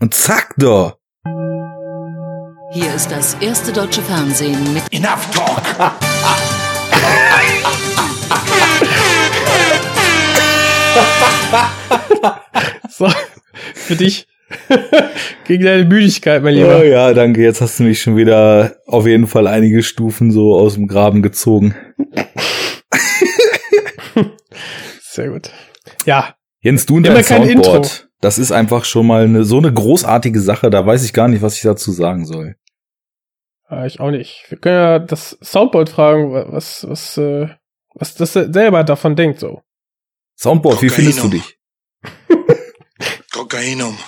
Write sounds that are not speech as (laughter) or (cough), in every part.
Und zack doch. Hier ist das erste deutsche Fernsehen mit Enough talk. (laughs) So, für dich. (laughs) Gegen deine Müdigkeit, mein Oh Lieber. ja, danke. Jetzt hast du mich schon wieder auf jeden Fall einige Stufen so aus dem Graben gezogen. (laughs) Sehr gut. Ja, Jens, du und Immer dein kein Soundboard. Intro. Das ist einfach schon mal eine, so eine großartige Sache. Da weiß ich gar nicht, was ich dazu sagen soll. äh, ich auch nicht. Wir können ja das Soundboard fragen, wa- was, was, äh, was das selber davon denkt, so. Soundboard, wie findest du Kokainum. dich? (laughs) Kokainum.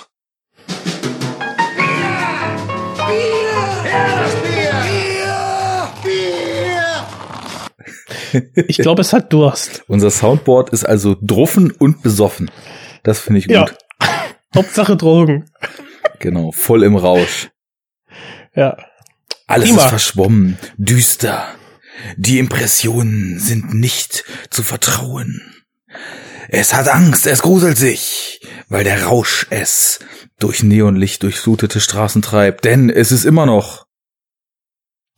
Ich glaube, es hat Durst. (laughs) Unser Soundboard ist also druffen und besoffen. Das finde ich gut. Ja. Hauptsache Drogen. Genau, voll im Rausch. Ja. Alles Prima. ist verschwommen, düster. Die Impressionen sind nicht zu vertrauen. Es hat Angst, es gruselt sich, weil der Rausch es durch Neonlicht durchflutete Straßen treibt, denn es ist immer noch.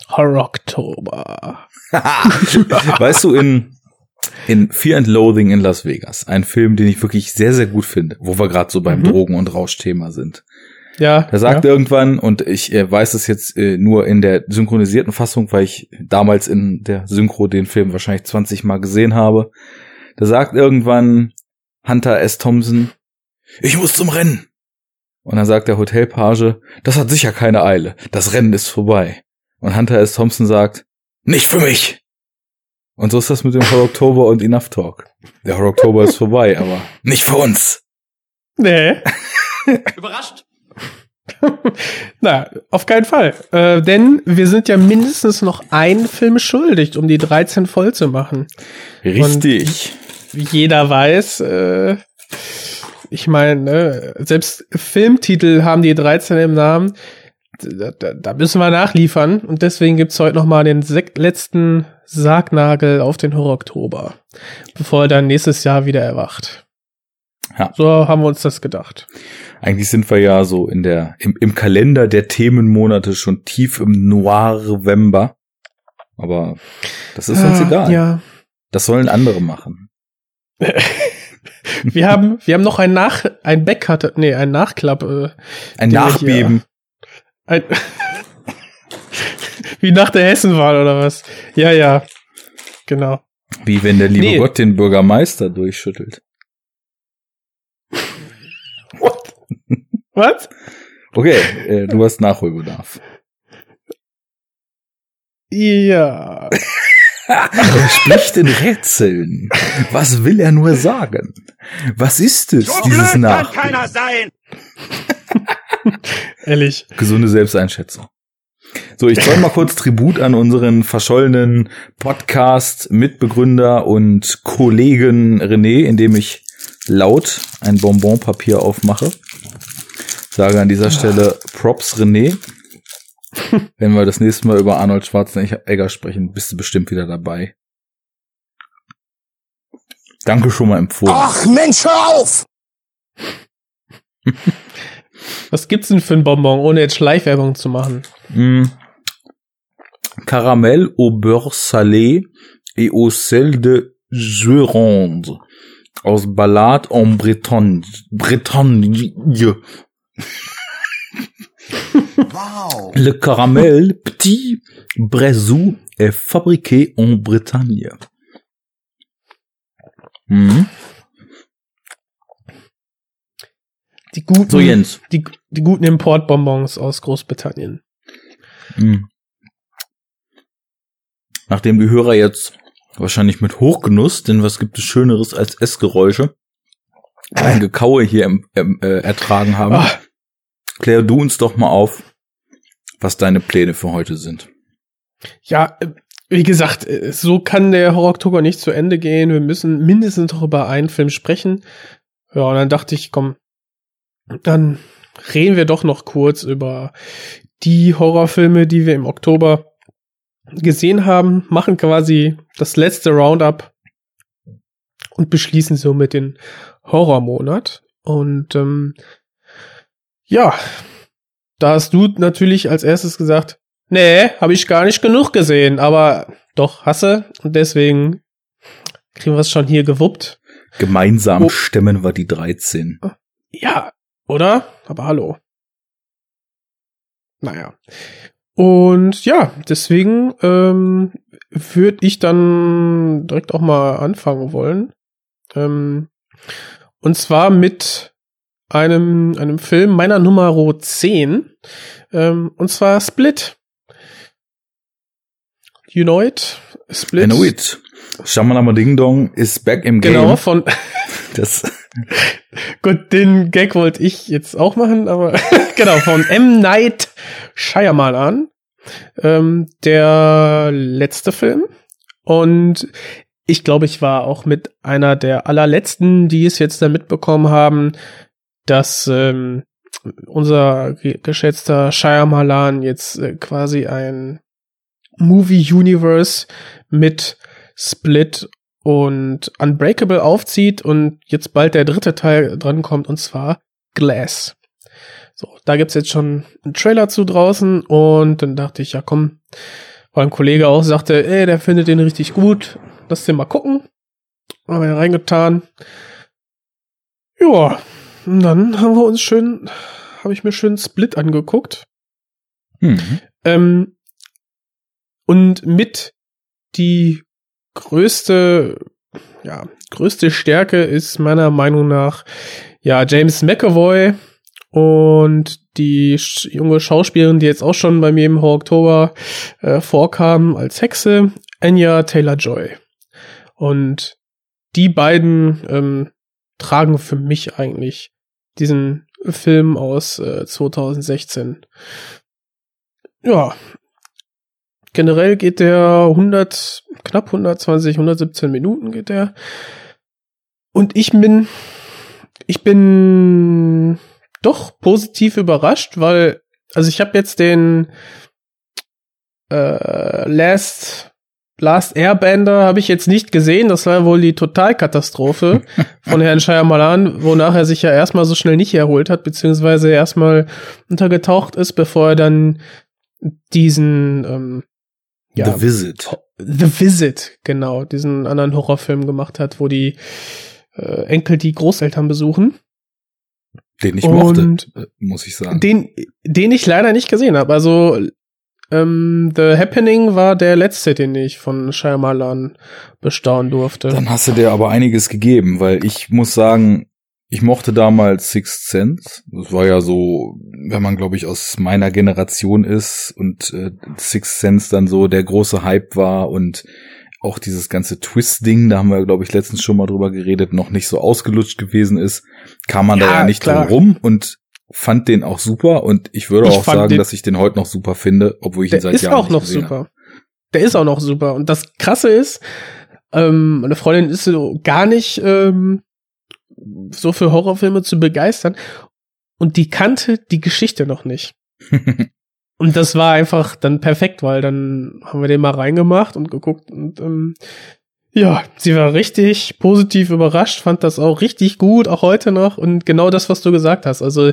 Horror-Oktober. (laughs) weißt du, in, in Fear and Loathing in Las Vegas, ein Film, den ich wirklich sehr, sehr gut finde, wo wir gerade so beim Mhm. Drogen- und Rauschthema sind. Ja. Er sagt ja. irgendwann, und ich äh, weiß es jetzt äh, nur in der synchronisierten Fassung, weil ich damals in der Synchro den Film wahrscheinlich 20 Mal gesehen habe. Da sagt irgendwann Hunter S. Thompson, ich muss zum Rennen. Und dann sagt der Hotelpage, das hat sicher keine Eile, das Rennen ist vorbei. Und Hunter S. Thompson sagt, nicht für mich. Und so ist das mit dem Horror Oktober und Enough Talk. Der Horror Oktober ist vorbei, aber nicht für uns. Nee. (laughs) Überrascht? Na, auf keinen Fall. Äh, denn wir sind ja mindestens noch einen Film schuldig, um die 13 voll zu machen. Richtig. Wie jeder weiß, äh, ich meine, ne, selbst Filmtitel haben die 13 im Namen. Da, da, da müssen wir nachliefern. Und deswegen gibt's heute noch mal den letzten Sargnagel auf den Horror-Oktober, bevor er dann nächstes Jahr wieder erwacht. Ja. So haben wir uns das gedacht. Eigentlich sind wir ja so in der, im, im Kalender der Themenmonate schon tief im Noir-November. Aber das ist uns Ah, egal. Ja. Das sollen andere machen. (laughs) Wir haben, wir haben noch ein Nach, ein Backcut, nee, ein Nachklapp, äh, Ein Nachbeben. ein, (laughs) wie nach der Hessenwahl oder was? Ja, ja. Genau. Wie wenn der liebe Nee. Gott den Bürgermeister durchschüttelt. Was? Okay, äh, du hast Nachholbedarf. Ja. (laughs) er spricht in Rätseln. Was will er nur sagen? Was ist es, dieses Nach? sein. Ehrlich. Gesunde Selbsteinschätzung. So, ich zoll mal kurz Tribut an unseren verschollenen Podcast-Mitbegründer und Kollegen René, indem ich laut ein Bonbonpapier aufmache. Sage an dieser Stelle Props René. Wenn wir das nächste Mal über Arnold Schwarzenegger sprechen, bist du bestimmt wieder dabei. Danke schon mal empfohlen. Ach Mensch, hör auf! (laughs) Was gibt's denn für ein Bonbon, ohne jetzt Schleichwerbung zu machen? Mm. Caramel au beurre salé et au sel de Gironde aus Ballade en Bretagne. Bretagne. Wow. Le caramel petit Brezou est fabriqué en Bretagne. Mhm. Die guten, So Jens. die, die guten Importbonbons aus Großbritannien. Mhm. Nachdem die Hörer jetzt wahrscheinlich mit Hochgenuss, denn was gibt es Schöneres als Essgeräusche, ein Gekaue hier im, im, äh, ertragen haben, Ah, klär du uns doch mal auf, was deine Pläne für heute sind. ja, äh, wie gesagt, äh, so kann der Horror-Oktober nicht zu Ende gehen. Wir müssen mindestens noch über einen Film sprechen. Ja, und dann dachte ich, komm, dann reden wir doch noch kurz über die Horrorfilme, die wir im Oktober gesehen haben, machen quasi das letzte Roundup und beschließen somit den Horrormonat. Und ähm, Ja, da hast du natürlich als erstes gesagt, nee, habe ich gar nicht genug gesehen, aber doch hasse und deswegen kriegen wir es schon hier gewuppt. Gemeinsam oh. stemmen wir die 13. Ja, oder? Aber hallo. Naja. Und ja, deswegen ähm, würde ich dann direkt auch mal anfangen wollen. Ähm, und zwar mit einem, einem Film meiner Nummer 10. Ähm, und zwar Split. You know it? Split. I know it. Shamalama Ding Dong ist back im Game. Genau, von. (laughs) das. Gut, den Gag wollte ich jetzt auch machen, aber (laughs) genau, von M. Night Shyamalan. Ähm, der letzte Film. Und ich glaube, ich war auch mit einer der allerletzten, die es jetzt da mitbekommen haben, dass ähm, unser geschätzter Shyamalan jetzt äh, quasi ein Movie Universe mit Split und Unbreakable aufzieht und jetzt bald der dritte Teil drankommt und zwar Glass. So, da gibt's jetzt schon einen Trailer zu draußen und dann dachte ich, ja komm, weil ein Kollege auch sagte, ey, der findet den richtig gut, lass den mal gucken. Haben wir reingetan. Ja, dann haben wir uns schön, habe ich mir schön Split angeguckt. Mhm. Ähm, und mit die größte, ja, größte Stärke ist meiner Meinung nach, ja, James McAvoy und die junge Schauspielerin, die jetzt auch schon bei mir im Oktober äh, vorkam als Hexe, Anya Taylor-Joy. Und die beiden ähm, tragen für mich eigentlich diesen Film aus äh, 2016. Ja, Generell geht der 100, knapp 120, 117 Minuten geht der. Und ich bin, ich bin doch positiv überrascht, weil, also ich habe jetzt den äh, Last Last Airbender habe ich jetzt nicht gesehen. Das war wohl die Totalkatastrophe (laughs) von Herrn Shyamalan, wonach er sich ja erstmal so schnell nicht erholt hat, beziehungsweise erstmal untergetaucht ist, bevor er dann diesen ähm, ja, The Visit. The Visit, genau, diesen anderen Horrorfilm gemacht hat, wo die äh, Enkel die Großeltern besuchen. Den ich mochte, äh, muss ich sagen. Den, den ich leider nicht gesehen habe. Also ähm, The Happening war der letzte, den ich von Shyamalan bestaunen durfte. Dann hast du dir aber einiges gegeben, weil ich muss sagen, ich mochte damals Sixth Sense. Das war ja so, wenn man, glaube ich, aus meiner Generation ist und äh, Sixth Sense dann so der große Hype war und auch dieses ganze Twist-Ding, da haben wir, glaube ich, letztens schon mal drüber geredet, noch nicht so ausgelutscht gewesen ist, kam man ja, da ja nicht klar. drum rum und fand den auch super und ich würde ich auch sagen, dass ich den heute noch super finde, obwohl ich ihn seit Jahren Der ist auch noch super. Habe. Der ist auch noch super und das Krasse ist, ähm, meine Freundin ist so gar nicht ähm, so für Horrorfilme zu begeistern. Und die kannte die Geschichte noch nicht. (laughs) und das war einfach dann perfekt, weil dann haben wir den mal reingemacht und geguckt und ähm, ja, sie war richtig positiv überrascht, fand das auch richtig gut, auch heute noch. Und genau das, was du gesagt hast. Also,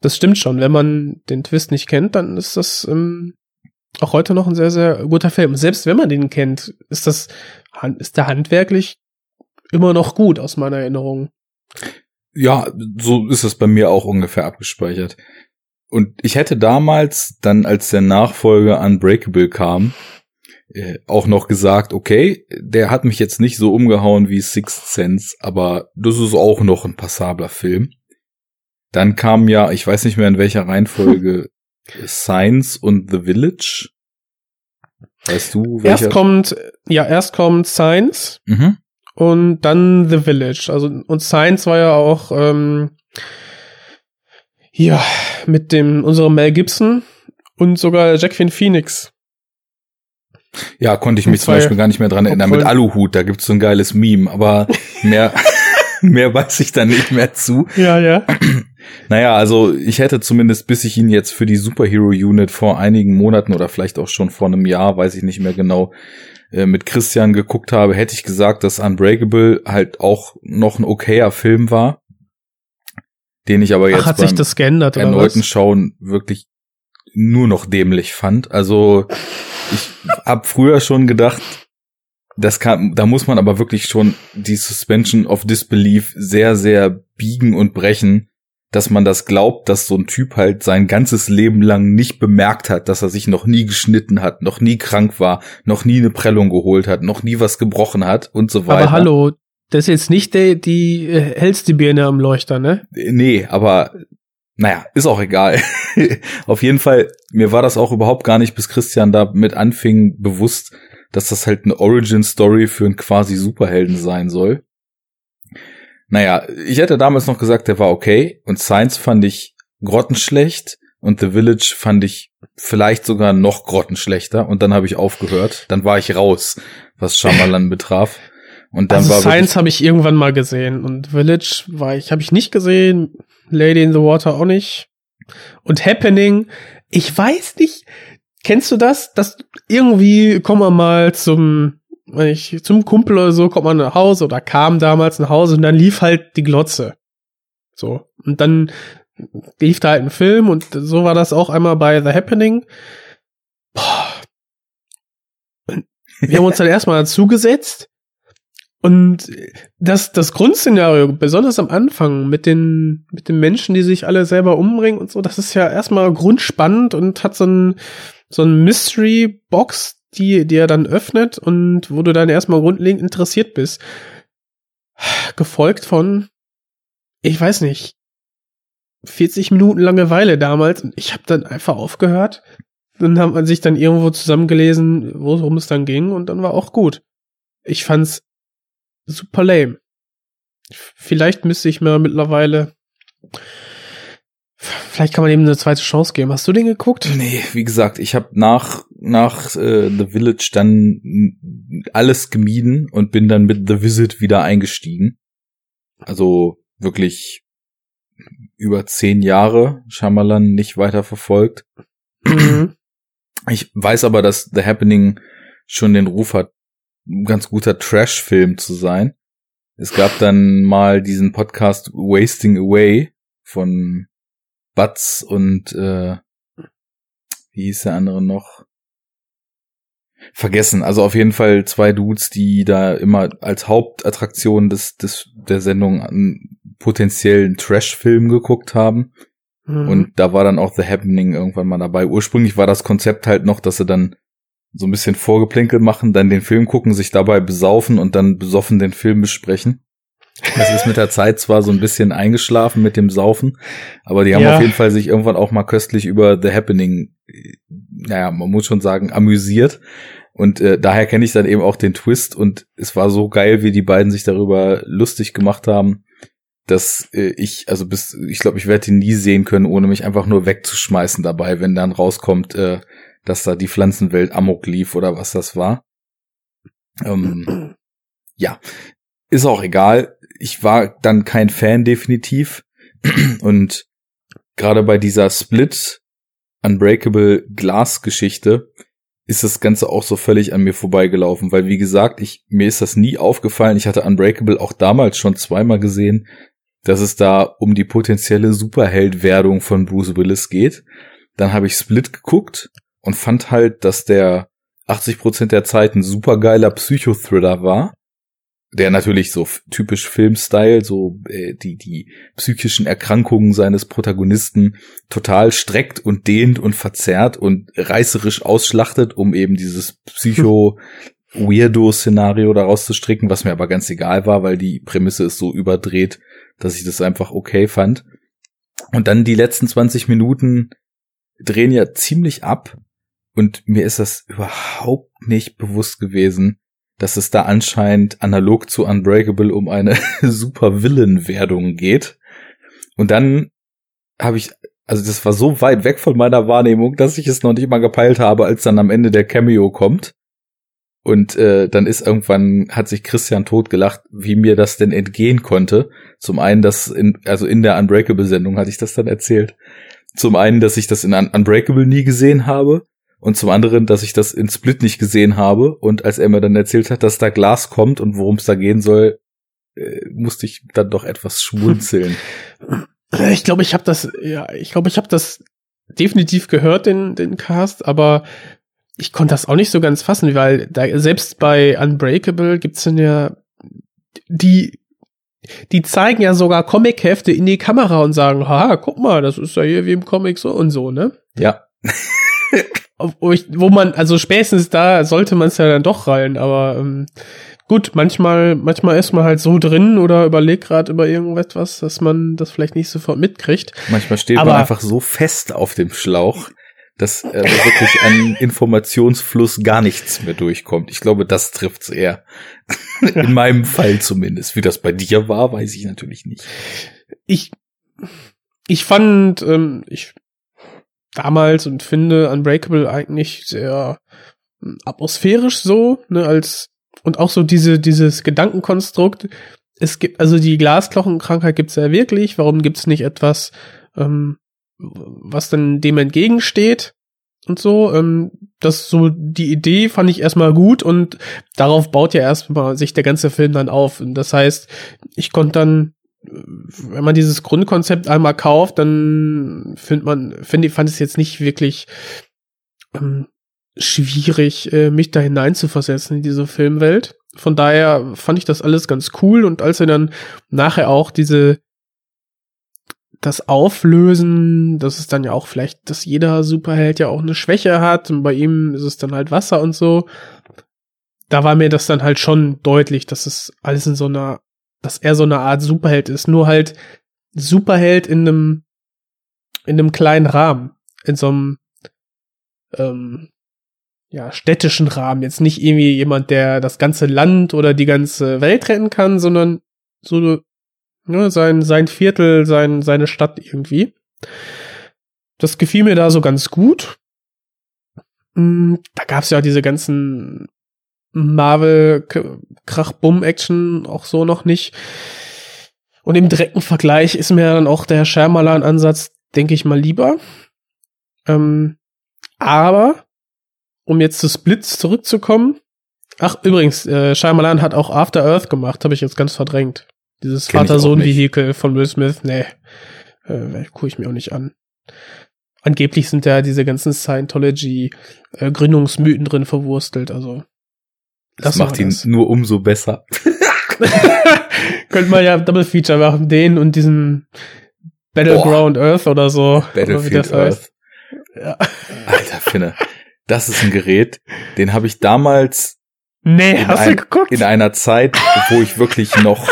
das stimmt schon. Wenn man den Twist nicht kennt, dann ist das ähm, auch heute noch ein sehr, sehr guter Film. Selbst wenn man den kennt, ist das, ist der handwerklich immer noch gut aus meiner Erinnerung. Ja, so ist es bei mir auch ungefähr abgespeichert. Und ich hätte damals, dann als der Nachfolger Unbreakable kam, äh, auch noch gesagt, okay, der hat mich jetzt nicht so umgehauen wie Sixth Sense, aber das ist auch noch ein passabler Film. Dann kam ja, ich weiß nicht mehr in welcher Reihenfolge, (laughs) Science und The Village. Weißt du? Welcher? Erst kommt, ja, erst kommt Science. Mhm und dann The Village. Also und Science war ja auch ähm, ja mit dem unserem Mel Gibson und sogar Jacqueline Phoenix. Ja, konnte ich mich zum Beispiel gar nicht mehr dran erinnern. Mit Aluhut, da gibt's so ein geiles Meme, aber (laughs) mehr, mehr weiß ich da nicht mehr zu. Ja, ja. Naja, also ich hätte zumindest, bis ich ihn jetzt für die Superhero Unit vor einigen Monaten oder vielleicht auch schon vor einem Jahr, weiß ich nicht mehr genau, äh, mit Christian geguckt habe, hätte ich gesagt, dass Unbreakable halt auch noch ein okayer Film war. den ich aber jetzt Ach, hat sich beim das geändert erneuten? Schauen wirklich nur noch dämlich fand. Also ich hab früher schon gedacht, das kann, da muss man aber wirklich schon die Suspension of Disbelief sehr, sehr biegen und brechen, dass man das glaubt, dass so ein Typ halt sein ganzes Leben lang nicht bemerkt hat, dass er sich noch nie geschnitten hat, noch nie krank war, noch nie eine Prellung geholt hat, noch nie was gebrochen hat und so weiter. Aber hallo, das ist jetzt nicht der, die äh, hellste Birne am Leuchter, ne? Nee, aber naja, ist auch egal. (laughs) Auf jeden Fall, mir war das auch überhaupt gar nicht, bis Christian da mit anfing, bewusst, dass das halt eine Origin-Story für einen quasi Superhelden sein soll. Naja, ich hätte damals noch gesagt, der war okay. Und Science fand ich grottenschlecht. Und The Village fand ich vielleicht sogar noch grottenschlechter. Und dann habe ich aufgehört. Dann war ich raus, was Shyamalan (laughs) betraf. Und dann also war Science habe ich irgendwann mal gesehen und Village war ich, habe ich nicht gesehen. Lady in the Water auch nicht. Und Happening, ich weiß nicht, kennst du das? Dass irgendwie kommen wir mal zum, wenn ich, zum Kumpel oder so, kommt man nach Hause oder kam damals nach Hause und dann lief halt die Glotze. So. Und dann lief da halt ein Film und so war das auch einmal bei The Happening. Boah. Wir haben uns dann erstmal dazugesetzt und das, das Grundszenario, besonders am Anfang, mit den, mit den Menschen, die sich alle selber umbringen und so, das ist ja erstmal grundspannend und hat so ein, so ein Mystery-Box, die, er dann öffnet und wo du dann erstmal grundlegend interessiert bist. Gefolgt von, ich weiß nicht, 40 Minuten Langeweile damals und ich habe dann einfach aufgehört. Dann hat man sich dann irgendwo zusammengelesen, worum es dann ging und dann war auch gut. Ich fand's super lame. Vielleicht müsste ich mir mittlerweile. Vielleicht kann man ihm eine zweite Chance geben. Hast du den geguckt? Nee, wie gesagt, ich habe nach nach äh, The Village dann alles gemieden und bin dann mit The Visit wieder eingestiegen. Also wirklich über zehn Jahre Shyamalan nicht weiter verfolgt. Mhm. Ich weiß aber, dass The Happening schon den Ruf hat, ein ganz guter Trash-Film zu sein. Es gab dann mal diesen Podcast Wasting Away von Butz und äh, wie hieß der andere noch? Vergessen. Also auf jeden Fall zwei Dudes, die da immer als Hauptattraktion des, des der Sendung einen potenziellen Trash-Film geguckt haben. Mhm. Und da war dann auch The Happening irgendwann mal dabei. Ursprünglich war das Konzept halt noch, dass sie dann so ein bisschen Vorgeplänkel machen, dann den Film gucken, sich dabei besaufen und dann besoffen den Film besprechen. Das ist mit der Zeit zwar so ein bisschen eingeschlafen mit dem Saufen, aber die haben Ja. auf jeden Fall sich irgendwann auch mal köstlich über The Happening, äh, naja, man muss schon sagen, amüsiert. Und äh, daher kenne ich dann eben auch den Twist und es war so geil, wie die beiden sich darüber lustig gemacht haben, dass äh, ich, also bis, ich glaube, ich werde ihn nie sehen können, ohne mich einfach nur wegzuschmeißen dabei, wenn dann rauskommt, äh, dass da die Pflanzenwelt amok lief oder was das war. Ähm, ja, ist auch egal. Ich war dann kein Fan definitiv (clears throat) und gerade bei dieser Split Unbreakable Glass Geschichte ist das Ganze auch so völlig an mir vorbeigelaufen, weil wie gesagt, ich, mir ist das nie aufgefallen. Ich hatte Unbreakable auch damals schon zweimal gesehen, dass es da um die potenzielle Superheldwerdung von Bruce Willis geht. Dann habe ich Split geguckt und fand halt, dass der 80% der Zeit ein supergeiler Psychothriller war, der natürlich so typisch Filmstyle, so äh, die die psychischen Erkrankungen seines Protagonisten total streckt und dehnt und verzerrt und reißerisch ausschlachtet, um eben dieses Psycho Weirdo-Szenario daraus zu stricken, was mir aber ganz egal war, weil die Prämisse ist so überdreht, dass ich das einfach okay fand. Und dann die letzten 20 Minuten drehen ja ziemlich ab und mir ist das überhaupt nicht bewusst gewesen, dass es da anscheinend analog zu Unbreakable um eine (laughs) super Villain-Werdung geht. Und dann habe ich, also das war so weit weg von meiner Wahrnehmung, dass ich es noch nicht mal gepeilt habe, als dann am Ende der Cameo kommt. Und äh, dann ist irgendwann, hat sich Christian totgelacht, wie mir das denn entgehen konnte. Zum einen, dass in, also in der Unbreakable-Sendung hatte ich das dann erzählt. Zum einen, dass ich das in Un Unbreakable nie gesehen habe. Und zum anderen, dass ich das in Split nicht gesehen habe. Und als er mir dann erzählt hat, dass da Glas kommt und worum es da gehen soll, äh, musste ich dann doch etwas schmunzeln. (laughs) Ich glaube, ich habe das, ja, ich glaube, ich habe das definitiv gehört, den, den Cast, aber ich konnte das auch nicht so ganz fassen, weil da, selbst bei Unbreakable gibt's dann ja die, die zeigen ja sogar Comic-Hefte in die Kamera und sagen, ha, guck mal, das ist ja hier wie im Comic so und so, ne? Ja. (laughs) wo, ich, wo man, also spätestens da sollte man es ja dann doch rallen, aber ähm, gut, manchmal, manchmal ist man halt so drin oder überlegt gerade über irgendetwas, dass man das vielleicht nicht sofort mitkriegt. Manchmal steht Aber- man einfach so fest auf dem Schlauch, dass äh, wirklich an Informationsfluss gar nichts mehr durchkommt. Ich glaube, das trifft's eher. (laughs) In meinem Fall zumindest. Wie das bei dir war, weiß ich natürlich nicht. Ich, ich fand, ähm, ich damals und finde Unbreakable eigentlich sehr ähm, atmosphärisch so, ne, als und auch so diese, dieses Gedankenkonstrukt. Es gibt, also die Glasknochenkrankheit gibt's ja wirklich. Warum gibt's nicht etwas, ähm, was dann dem entgegensteht? Und so, ähm, das so die Idee fand ich erstmal gut und darauf baut ja erstmal sich der ganze Film dann auf. Und das heißt, ich konnte dann, wenn man dieses Grundkonzept einmal kauft, dann findet man, finde ich, fand es jetzt nicht wirklich ähm, schwierig, äh, mich da hineinzuversetzen in diese Filmwelt. Von daher fand ich das alles ganz cool und als er dann nachher auch diese das Auflösen, das ist dann ja auch vielleicht, dass jeder Superheld ja auch eine Schwäche hat und bei ihm ist es dann halt Wasser und so. Da war mir das dann halt schon deutlich, dass es alles in so einer, dass er so eine Art Superheld ist, nur halt Superheld in einem, in einem kleinen Rahmen, in so einem, ähm, ja, städtischen Rahmen. Jetzt nicht irgendwie jemand, der das ganze Land oder die ganze Welt retten kann, sondern so ne, sein, sein Viertel, sein, seine Stadt irgendwie. Das gefiel mir da so ganz gut. Mm, Da gab's ja diese ganzen Marvel-Krach-Bumm-Action auch so noch nicht. Und im direkten Vergleich ist mir dann auch der Shyamalan-Ansatz, denke ich mal, lieber. Ähm, aber, um jetzt zu Splits zurückzukommen. Ach, übrigens, äh, Shyamalan hat auch After Earth gemacht, habe ich jetzt ganz verdrängt. Dieses Vater-Sohn-Vehikel von Will Smith, nee, äh, gucke ich mir auch nicht an. Angeblich sind da diese ganzen Scientology-Gründungsmythen drin verwurstelt, also. Das, war macht ihn das. nur umso besser. (laughs) Könnte man ja Double Feature machen, den und diesen Battleground Earth oder so. oder Battlefield das heißt. Earth. Alter Finne. Das ist ein Gerät, den habe ich damals Nee, in, hast ein, du geguckt? in einer Zeit, wo ich wirklich noch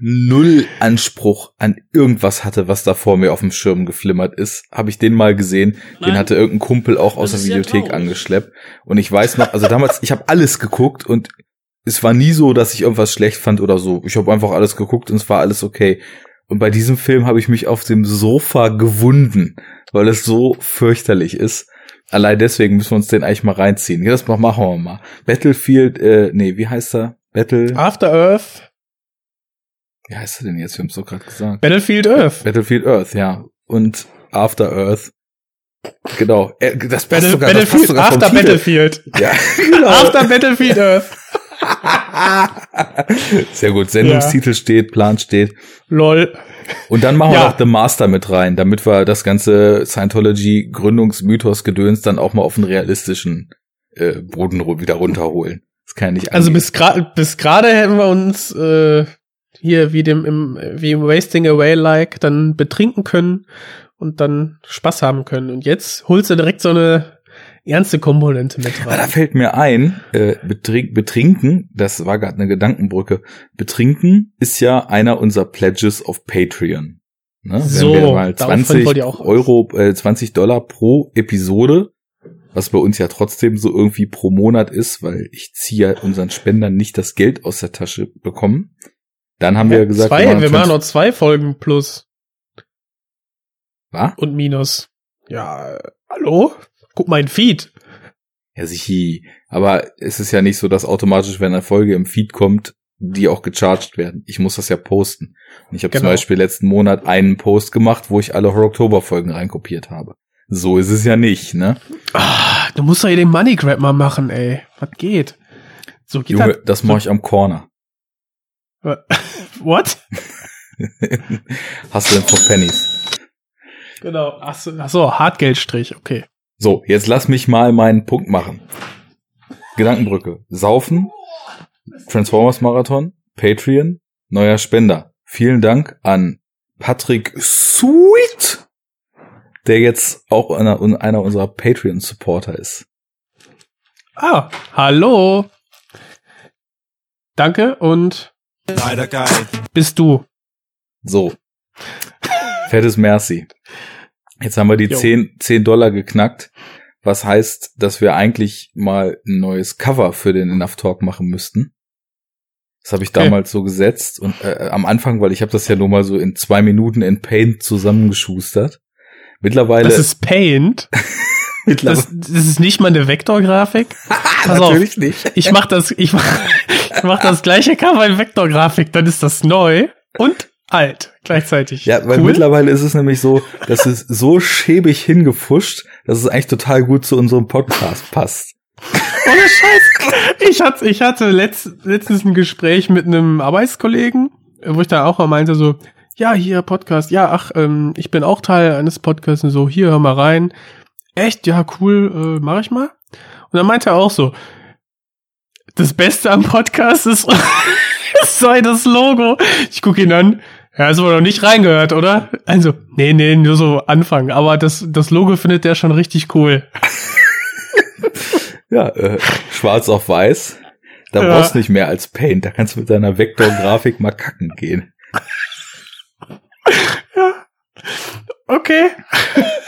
null Anspruch an irgendwas hatte, was da vor mir auf dem Schirm geflimmert ist, habe ich den mal gesehen. den Nein. hatte irgendein Kumpel auch aus Das der ja Videothek traurig. angeschleppt. Und ich weiß noch, also damals, ich habe alles geguckt und es war nie so, dass ich irgendwas schlecht fand oder so. Ich habe einfach alles geguckt und es war alles okay. Und bei diesem Film habe ich mich auf dem Sofa gewunden, weil es so fürchterlich ist. Allein deswegen müssen wir uns den eigentlich mal reinziehen. Ja, das machen wir mal. Battlefield, äh, nee, wie heißt er? Battle, After Earth, wie heißt er denn jetzt? Wir haben es doch gerade gesagt. Battlefield Earth. Battlefield Earth, ja. Und After Earth. Genau. Äh, Das passt Battle, sogar, das passt Battlefield, sogar After. Battlefield. (laughs) Ja, genau. After Battlefield Earth. (laughs) Sehr gut. Sendungstitel steht, Plan steht. Lol. Und dann machen wir Ja. noch The Master mit rein, damit wir das ganze Scientology-Gründungsmythos-Gedöns dann auch mal auf einen realistischen äh, Boden wieder runterholen. Das kann ja nicht Also angehen. bis gerade bis gerade hätten wir uns äh, hier wie dem im wie im Wasting Away like dann betrinken können und dann Spaß haben können. Und jetzt holst du direkt so eine ernste Komponente mit Ah, da rein. fällt mir ein, äh, betrink, betrinken, das war gerade eine Gedankenbrücke, betrinken ist ja einer unserer Pledges auf Patreon. Ne? So, Wenn wir mal davon 20 wollte ich auch- Euro, äh, 20 Dollar pro Episode, was bei uns ja trotzdem so irgendwie pro Monat ist, weil ich ziehe ja unseren Spendern nicht das Geld aus der Tasche bekommen. Dann haben wir ja gesagt, zwei, wir machen Trans- noch zwei Folgen plus Was? und minus. Ja, hallo? Guck mal in Feed. Ja, sichi. Aber es ist ja nicht so, dass automatisch, wenn eine Folge im Feed kommt, die auch gecharged werden. Ich muss das ja posten. Und ich habe zum Genau. Beispiel letzten Monat einen Post gemacht, wo ich alle Horror-Oktober-Folgen reinkopiert habe. So ist es ja nicht, ne? Ah, du musst doch hier den Money Grab mal machen, ey. Was geht? So geht Junge, das mache ich am Corner. (laughs) What? (laughs) Hustling for Pennies. Genau. Ach so, ach so, Hartgeldstrich, okay. So, jetzt lass mich mal meinen Punkt machen. Gedankenbrücke. Saufen, Transformers Marathon, Patreon, neuer Spender. Vielen Dank an Patrick Sweet, der jetzt auch einer, einer unserer Patreon-Supporter ist. Ah, hallo. Danke und Leider geil. bist du. So. Fettes Merci. Jetzt haben wir die Jo. 10, 10 Dollar geknackt, was heißt, dass wir eigentlich mal ein neues Cover für den Enough Talk machen müssten. Das habe ich Okay. damals so gesetzt und äh, am Anfang, weil ich habe das ja nur mal so in zwei Minuten in Paint zusammengeschustert. Mittlerweile, Das ist Paint. (laughs) Das, das ist nicht mal eine Vektorgrafik. (laughs) Pass auf, natürlich nicht. ich mach das, ich mach, (laughs) ich mach das gleiche Cover in Vektorgrafik, dann ist das neu und alt gleichzeitig. Ja, weil cool. mittlerweile ist es nämlich so, dass es so schäbig hingefuscht, dass es eigentlich total gut zu unserem Podcast passt. Ohne Scheiß. Ich hatte, ich hatte letzt, letztens ein Gespräch mit einem Arbeitskollegen, wo ich da auch mal meinte so, ja, hier Podcast, ja, ach, ähm, ich bin auch Teil eines Podcasts und so, hier, hör mal rein. Echt? Ja, cool, äh, mach ich mal. Und dann meinte er auch so, das Beste am Podcast ist, (laughs) sei das Logo. Ich gucke ihn an. Ja, aber noch nicht reingehört, oder? Also, nee, nee, nur so Anfang. Aber das, das Logo findet der schon richtig cool. (laughs) Ja, äh, schwarz auf weiß. Da Ja. brauchst du nicht mehr als Paint. Da kannst du mit deiner Vektorgrafik mal kacken gehen. Okay. (laughs)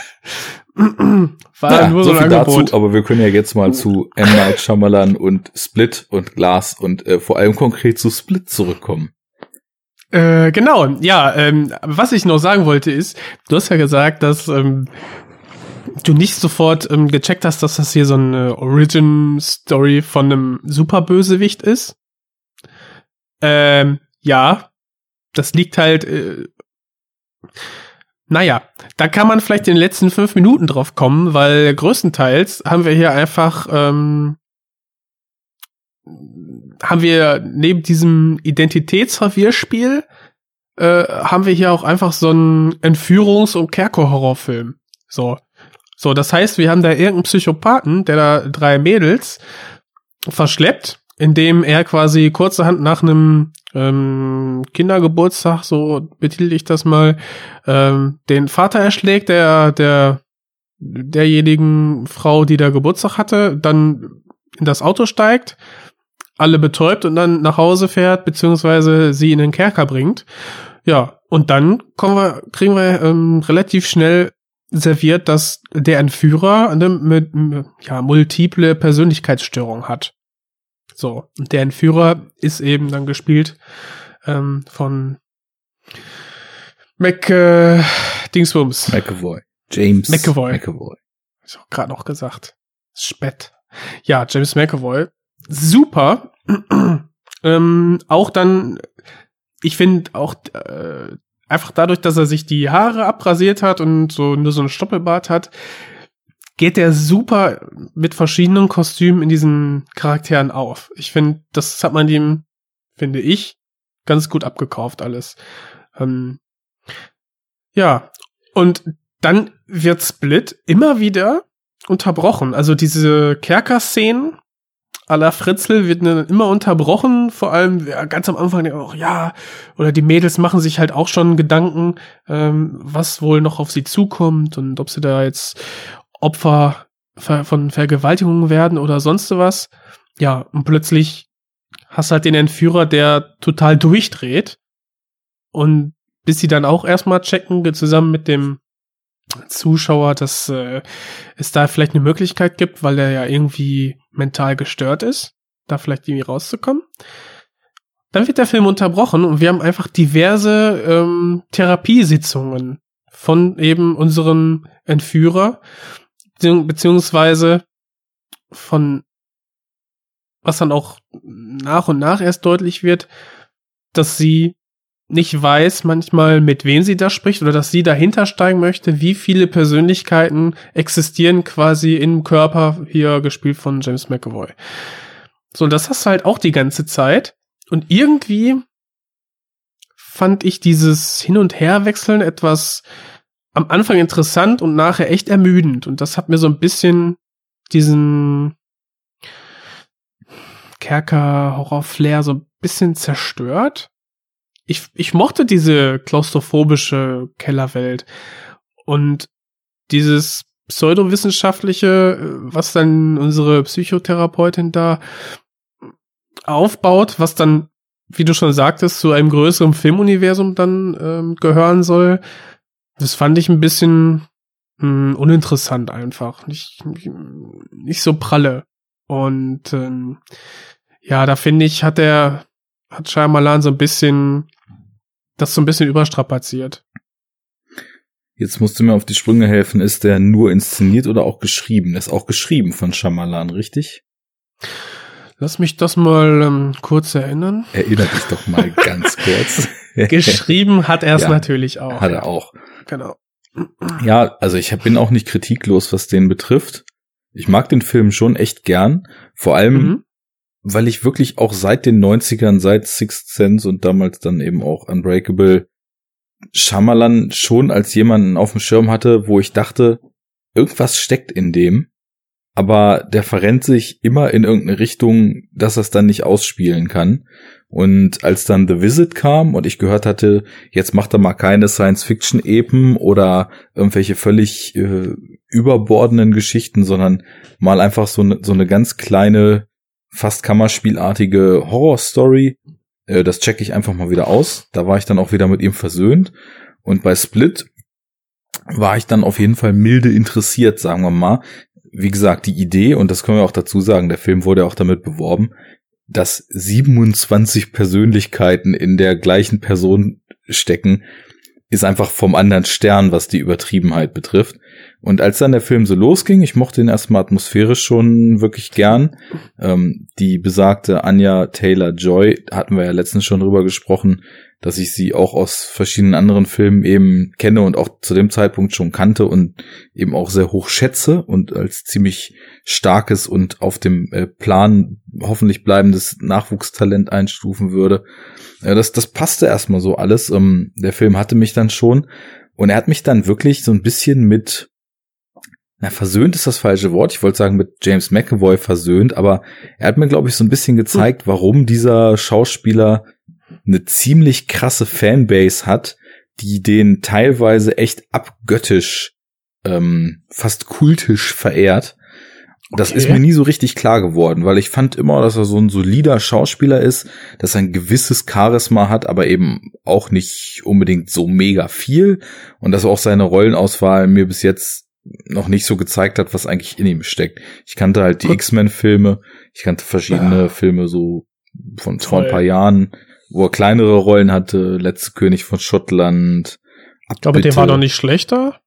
War Naja, nur so so viel Angebot. dazu, aber wir können ja jetzt mal zu M. Night Shyamalan und Split und Glass und äh, vor allem konkret zu Split zurückkommen. Äh, genau, ja, ähm, was ich noch sagen wollte ist, du hast ja gesagt, dass ähm, du nicht sofort ähm, gecheckt hast, dass das hier so eine Origin-Story von einem Superbösewicht ist. Ähm, ja, das liegt halt, äh, naja, da kann man vielleicht in den letzten fünf Minuten drauf kommen, weil größtenteils haben wir hier einfach, ähm, haben wir neben diesem Identitätsverwirrspiel äh, haben wir hier auch einfach so einen Entführungs- und Kerker-Horrorfilm. So. So, das heißt, wir haben da irgendeinen Psychopathen, der da drei Mädels verschleppt, indem er quasi kurzerhand nach einem ähm, Kindergeburtstag, so betitel ich das mal, ähm, den Vater erschlägt, der, der derjenigen Frau, die da Geburtstag hatte, dann in das Auto steigt, alle betäubt und dann nach Hause fährt, beziehungsweise sie in den Kerker bringt. Ja, und dann kommen wir, kriegen wir ähm, relativ schnell serviert, dass der Entführer eine ja, multiple Persönlichkeitsstörung hat. So, und der Entführer ist eben dann gespielt ähm, von Mac äh, Dingsbums. McAvoy. James McAvoy. McAvoy. Ich habe gerade noch gesagt. Spett. Ja, James McAvoy. Super. (clears throat) ähm, auch dann, ich finde auch äh, einfach dadurch, dass er sich die Haare abrasiert hat und so nur so einen Stoppelbart hat, geht der super mit verschiedenen Kostümen in diesen Charakteren auf. Ich finde, das hat man ihm, finde ich, ganz gut abgekauft alles. Ähm, ja, und dann wird Split immer wieder unterbrochen. Also diese Kerker-Szenen à la Fritzl wird dann immer unterbrochen, vor allem ja, ganz am Anfang auch, ja, oder die Mädels machen sich halt auch schon Gedanken, ähm, was wohl noch auf sie zukommt und ob sie da jetzt Opfer von Vergewaltigungen werden oder sonst was. Ja, und plötzlich hast halt den Entführer, der total durchdreht und bis sie dann auch erstmal checken, zusammen mit dem Zuschauer, dass äh, es da vielleicht eine Möglichkeit gibt, weil er ja irgendwie mental gestört ist, da vielleicht irgendwie rauszukommen. Dann wird der Film unterbrochen und wir haben einfach diverse ähm, Therapiesitzungen von eben unserem Entführer, beziehungsweise von was dann auch nach und nach erst deutlich wird, dass sie nicht weiß manchmal, mit wem sie da spricht oder dass sie dahinter steigen möchte, wie viele Persönlichkeiten existieren quasi im Körper, hier gespielt von James McAvoy. So, das hast du halt auch die ganze Zeit. Und irgendwie fand ich dieses Hin- und Herwechseln etwas am Anfang interessant und nachher echt ermüdend. Und das hat mir so ein bisschen diesen Kerker-Horror-Flair so ein bisschen zerstört. Ich, ich mochte diese klaustrophobische Kellerwelt und dieses pseudowissenschaftliche, was dann unsere Psychotherapeutin da aufbaut, was dann, wie du schon sagtest, zu einem größeren Filmuniversum dann ähm, gehören soll, das fand ich ein bisschen mh, hm, uninteressant einfach. Nicht, nicht so pralle. Und ähm, ja, da finde ich, hat er, hat Shyamalan so ein bisschen, das so ein bisschen überstrapaziert. Jetzt musst du mir auf die Sprünge helfen. Ist der nur inszeniert oder auch geschrieben? ist auch geschrieben von Shyamalan, richtig? Lass mich das mal ähm, kurz erinnern. Erinner dich doch mal (laughs) ganz kurz. Geschrieben hat er es ja, natürlich auch. Hat er auch. Genau. Ja, also ich bin auch nicht kritiklos, was den betrifft. Ich mag den Film schon echt gern. Vor allem, mhm. weil ich wirklich auch seit den 90ern, seit Sixth Sense und damals dann eben auch Unbreakable, Shyamalan schon als jemanden auf dem Schirm hatte, wo ich dachte, irgendwas steckt in dem aber der verrennt sich immer in irgendeine Richtung, dass er es dann nicht ausspielen kann. Und als dann The Visit kam und ich gehört hatte, jetzt macht er mal keine Science-Fiction-Epen oder irgendwelche völlig äh, überbordenden Geschichten, sondern mal einfach so, ne, so eine ganz kleine, fast Kammerspielartige Horror-Story. Äh, das checke ich einfach mal wieder aus. Da war ich dann auch wieder mit ihm versöhnt. Und bei Split war ich dann auf jeden Fall milde interessiert, sagen wir mal wie gesagt, die Idee, und das können wir auch dazu sagen, der Film wurde auch damit beworben, dass 27 Persönlichkeiten in der gleichen Person stecken, ist einfach vom anderen Stern, was die Übertriebenheit betrifft. Und als dann der Film so losging, ich mochte ihn erstmal atmosphärisch schon wirklich gern. Ähm, die besagte Anya Taylor Joy, hatten wir ja letztens schon drüber gesprochen, dass ich sie auch aus verschiedenen anderen Filmen eben kenne und auch zu dem Zeitpunkt schon kannte und eben auch sehr hoch schätze und als ziemlich starkes und auf dem äh, Plan hoffentlich bleibendes Nachwuchstalent einstufen würde. Das, das passte erstmal so alles. Ähm, der Film hatte mich dann schon und er hat mich dann wirklich so ein bisschen mit na, versöhnt ist das falsche Wort. Ich wollte sagen, mit James McAvoy versöhnt, aber er hat mir, glaube ich, so ein bisschen gezeigt, warum dieser Schauspieler eine ziemlich krasse Fanbase hat, die den teilweise echt abgöttisch, ähm, fast kultisch verehrt. Das okay. ist mir nie so richtig klar geworden, weil ich fand immer, dass er so ein solider Schauspieler ist, dass er ein gewisses Charisma hat, aber eben auch nicht unbedingt so mega viel und dass auch seine Rollenauswahl mir bis jetzt noch nicht so gezeigt hat, was eigentlich in ihm steckt. Ich kannte halt die X-Men-Filme, ich kannte verschiedene ja. Filme so von vor ein paar Jahren, wo er kleinere Rollen hatte, Letzte König von Schottland. Ich glaube, der war doch nicht schlechter.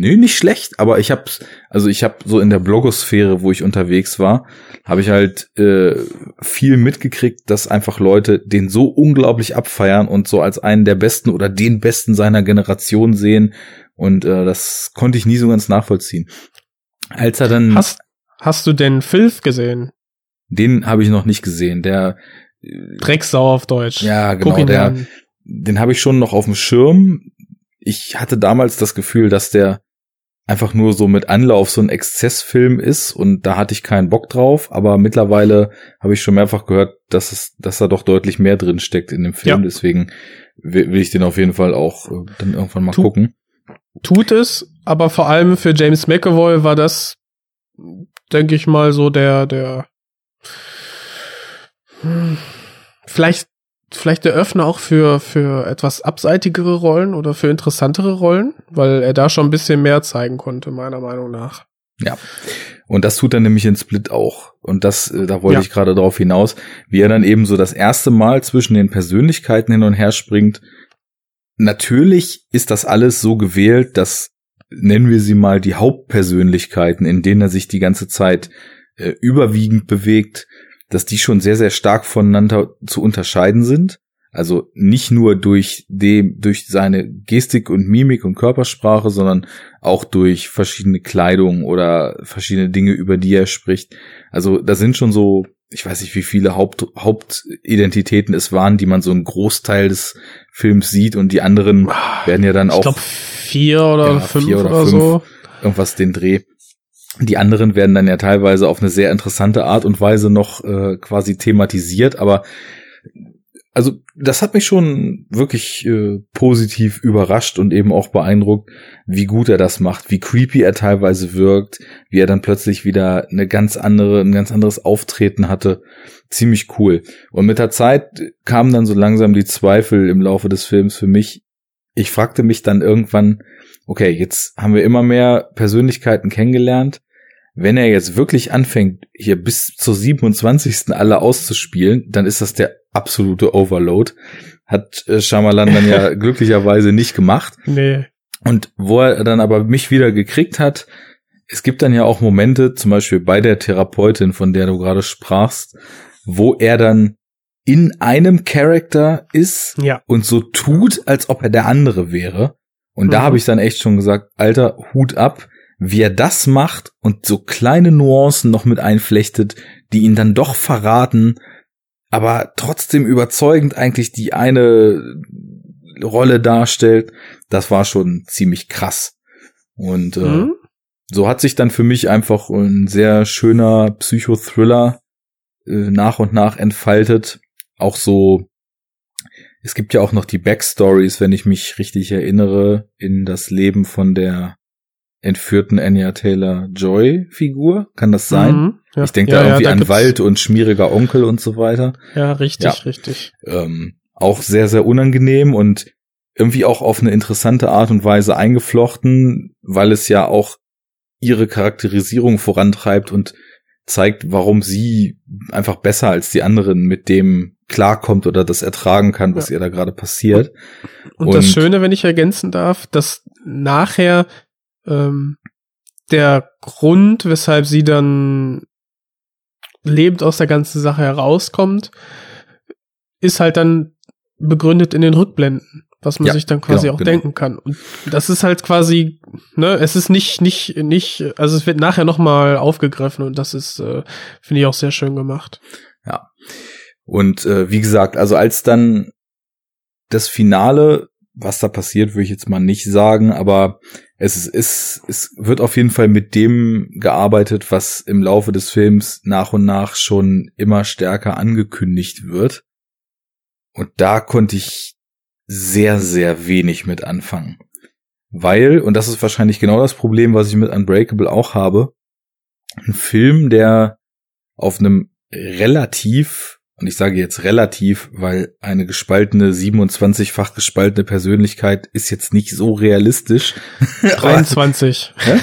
Nee, nicht schlecht, aber ich hab's, also ich hab so in der Blogosphäre, wo ich unterwegs war, habe ich halt äh, viel mitgekriegt, dass einfach Leute den so unglaublich abfeiern und so als einen der besten oder den besten seiner Generation sehen. Und äh, das konnte ich nie so ganz nachvollziehen. Als er dann. Hast, hast du denn Filth gesehen? Den habe ich noch nicht gesehen. Der Drecksau auf Deutsch. Ja, genau. Der, den habe ich schon noch auf dem Schirm. Ich hatte damals das Gefühl, dass der einfach nur so mit Anlauf so ein Exzessfilm ist und da hatte ich keinen Bock drauf, aber mittlerweile habe ich schon mehrfach gehört, dass es, dass da doch deutlich mehr drin steckt in dem Film, ja. deswegen will, will, ich den auf jeden Fall auch äh, dann irgendwann mal tu gucken. Tut es, aber vor allem für James McAvoy war das, denke ich mal, so der, der vielleicht, vielleicht der Öffner auch für, für etwas abseitigere Rollen oder für interessantere Rollen, weil er da schon ein bisschen mehr zeigen konnte, meiner Meinung nach. Ja. Und das tut er nämlich in Split auch. Und das, äh, da wollte ja. ich gerade darauf hinaus, wie er dann eben so das erste Mal zwischen den Persönlichkeiten hin und her springt. Natürlich ist das alles so gewählt, dass nennen wir sie mal die Hauptpersönlichkeiten, in denen er sich die ganze Zeit äh, überwiegend bewegt, dass die schon sehr, sehr stark voneinander zu unterscheiden sind. Also nicht nur durch dem, durch seine Gestik und Mimik und Körpersprache, sondern auch durch verschiedene Kleidung oder verschiedene Dinge, über die er spricht. Also da sind schon so ich weiß nicht, wie viele Haupt, Hauptidentitäten es waren, die man so einen Großteil des Films sieht und die anderen werden ja dann ich auch glaube vier oder Ja, fünf vier oder oder, fünf. so. irgendwas den Dreh. Die anderen werden dann ja teilweise auf eine sehr interessante Art und Weise noch äh, quasi thematisiert, aber also das hat mich schon wirklich äh, positiv überrascht und eben auch beeindruckt, wie gut er das macht, wie creepy er teilweise wirkt, wie er dann plötzlich wieder eine ganz andere, ein ganz anderes Auftreten hatte. Ziemlich cool. Und mit der Zeit kamen dann so langsam die Zweifel im Laufe des Films für mich. Ich fragte mich dann irgendwann, okay, jetzt haben wir immer mehr Persönlichkeiten kennengelernt. Wenn er jetzt wirklich anfängt, hier bis zur 27. alle auszuspielen, dann ist das der absolute Overload. Hat äh, Shyamalan dann ja (laughs) glücklicherweise nicht gemacht. Nee. Und wo er dann aber mich wieder gekriegt hat, es gibt dann ja auch Momente, zum Beispiel bei der Therapeutin, von der du gerade sprachst, wo er dann in einem Charakter ist Ja. und so tut, als ob er der andere wäre. Und da Mhm. habe ich dann echt schon gesagt, alter, Hut ab, wie er das macht und so kleine Nuancen noch mit einflechtet, die ihn dann doch verraten, aber trotzdem überzeugend eigentlich die eine Rolle darstellt, das war schon ziemlich krass. Und äh, Mhm. so hat sich dann für mich einfach ein sehr schöner Psychothriller äh, nach und nach entfaltet. Auch so, es gibt ja auch noch die Backstories, wenn ich mich richtig erinnere, in das Leben von der entführten Anya Taylor Joy Figur. Kann das sein? Mhm. Ja. Ich denke ja, da irgendwie ja, an gibt's- Wald und schmieriger Onkel und so weiter. Ja, richtig, richtig. Ähm, auch sehr, sehr unangenehm und irgendwie auch auf eine interessante Art und Weise eingeflochten, weil es ja auch ihre Charakterisierung vorantreibt und zeigt, warum sie einfach besser als die anderen mit dem klarkommt oder das ertragen kann, was Ja. ihr da gerade passiert. Und, das Und- Schöne, wenn ich ergänzen darf, dass nachher ähm, der Grund, weshalb sie dann lebend aus der ganzen Sache herauskommt, ist halt dann begründet in den Rückblenden, was man Ja, sich dann quasi genau, auch genau. denken kann. Und das ist halt quasi, ne, es ist nicht, nicht, nicht, also es wird nachher nochmal aufgegriffen und das ist, äh, finde ich auch sehr schön gemacht. Und äh, wie gesagt, also als dann das Finale, was da passiert, würde ich jetzt mal nicht sagen, aber es ist, es, es wird auf jeden Fall mit dem gearbeitet, was im Laufe des Films nach und nach schon immer stärker angekündigt wird. Und da konnte ich sehr, sehr wenig mit anfangen. Weil, und das ist wahrscheinlich genau das Problem, was ich mit Unbreakable auch habe, ein Film, der auf einem relativ, und ich sage jetzt relativ, weil eine gespaltene, 27-fach gespaltene Persönlichkeit ist jetzt nicht so realistisch. (laughs) 23. Hä?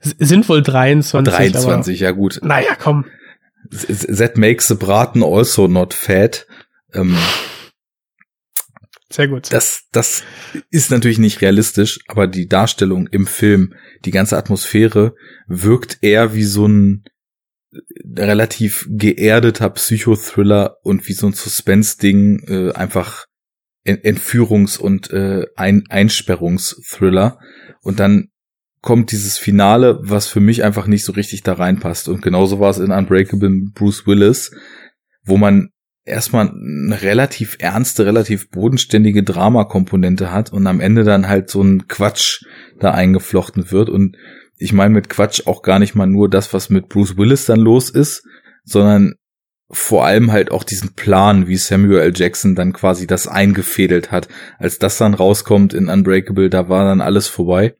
S- Sind wohl 23. 23, ja gut. Naja, komm. That makes the braten also not fat. Ähm, Sehr gut. das, das ist natürlich nicht realistisch, aber die Darstellung im Film, die ganze Atmosphäre wirkt eher wie so ein relativ geerdeter Psychothriller und wie so ein Suspense-Ding, äh, einfach En- Entführungs- und äh, Ein Einsperrungsthriller. Und dann kommt dieses Finale, was für mich einfach nicht so richtig da reinpasst. Und genauso war es in Unbreakable Bruce Willis, wo man erstmal eine relativ ernste, relativ bodenständige Dramakomponente hat und am Ende dann halt so ein Quatsch da eingeflochten wird. Und ich meine mit Quatsch auch gar nicht mal nur das, was mit Bruce Willis dann los ist, sondern vor allem halt auch diesen Plan, wie Samuel L. Jackson dann quasi das eingefädelt hat. Als das dann rauskommt in Unbreakable, da war dann alles vorbei.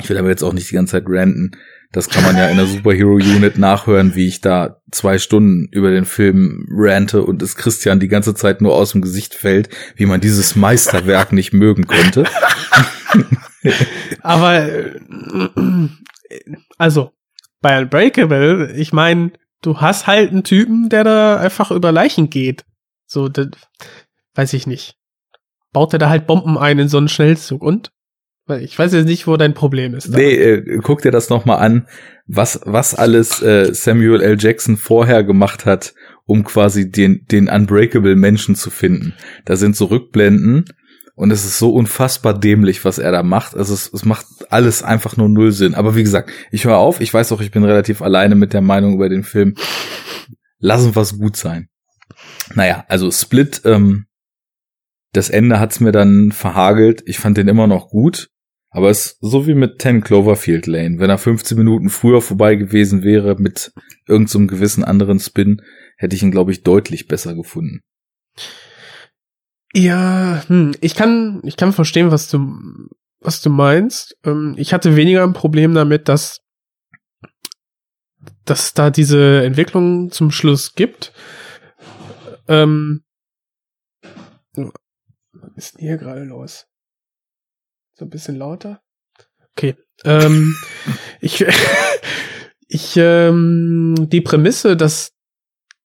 Ich will aber jetzt auch nicht die ganze Zeit ranten. Das kann man ja in der (laughs) Superhero Unit nachhören, wie ich da zwei Stunden über den Film rante und es Christian die ganze Zeit nur aus dem Gesicht fällt, wie man dieses Meisterwerk nicht mögen konnte. (laughs) Aber also bei Unbreakable, ich meine, du hast halt einen Typen, der da einfach über Leichen geht. So, das, weiß ich nicht. Baut er da halt Bomben ein in so einen Schnellzug und? Weil Ich weiß jetzt nicht, wo dein Problem ist. da. Nee, äh, guck dir das nochmal an, was, was alles äh, Samuel L. Jackson vorher gemacht hat, um quasi den, den Unbreakable Menschen zu finden. Da sind so Rückblenden und es ist so unfassbar dämlich, was er da macht. Also es, es macht alles einfach nur null Sinn. Aber wie gesagt, ich höre auf, ich weiß auch, ich bin relativ alleine mit der Meinung über den Film. lassen was gut sein. Naja, also Split, ähm, das Ende hat's mir dann verhagelt. Ich fand den immer noch gut. Aber es ist so wie mit 10 Cloverfield Lane. Wenn er 15 Minuten früher vorbei gewesen wäre mit irgendeinem so gewissen anderen Spin, hätte ich ihn, glaube ich, deutlich besser gefunden. Ja, hm, ich kann, ich kann verstehen, was du, was du meinst. Ähm, ich hatte weniger ein Problem damit, dass, dass da diese Entwicklung zum Schluss gibt. Ähm, was ist denn hier gerade los? So ein bisschen lauter? Okay. Ähm, (laughs) ich, (laughs) ich, ähm, die Prämisse, dass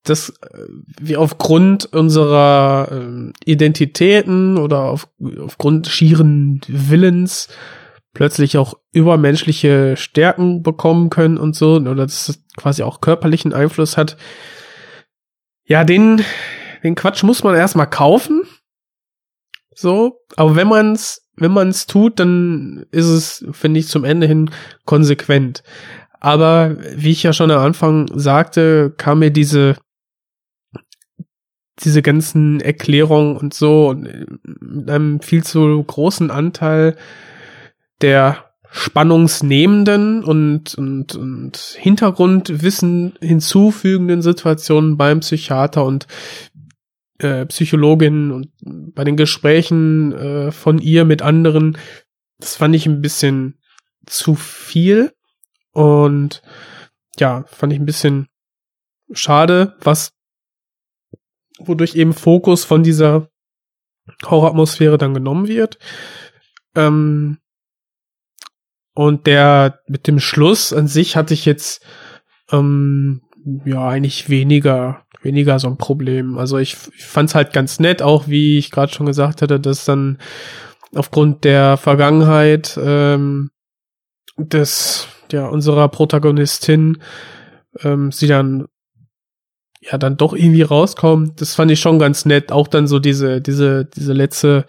dass äh, wir aufgrund unserer äh, Identitäten oder auf, aufgrund schieren Willens plötzlich auch übermenschliche Stärken bekommen können und so, oder dass es quasi auch körperlichen Einfluss hat. Ja, den, den Quatsch muss man erstmal kaufen. So, aber wenn man's, wenn man's tut, dann ist es, finde ich, zum Ende hin konsequent. Aber wie ich ja schon am Anfang sagte, kam mir diese diese ganzen Erklärungen und so mit einem viel zu großen Anteil der spannungsnehmenden und, und, und Hintergrundwissen hinzufügenden Situationen beim Psychiater und äh, Psychologin und bei den Gesprächen äh, von ihr mit anderen, das fand ich ein bisschen zu viel und ja, fand ich ein bisschen schade, was wodurch eben Fokus von dieser Horroratmosphäre dann genommen wird. Ähm, und der mit dem Schluss an sich hatte ich jetzt ähm, ja eigentlich weniger weniger so ein Problem. Also ich, ich fand es halt ganz nett, auch wie ich gerade schon gesagt hatte, dass dann aufgrund der Vergangenheit ähm, des ja unserer Protagonistin ähm, sie dann ja dann doch irgendwie rauskommt. Das fand ich schon ganz nett. Auch dann so diese, diese, diese letzte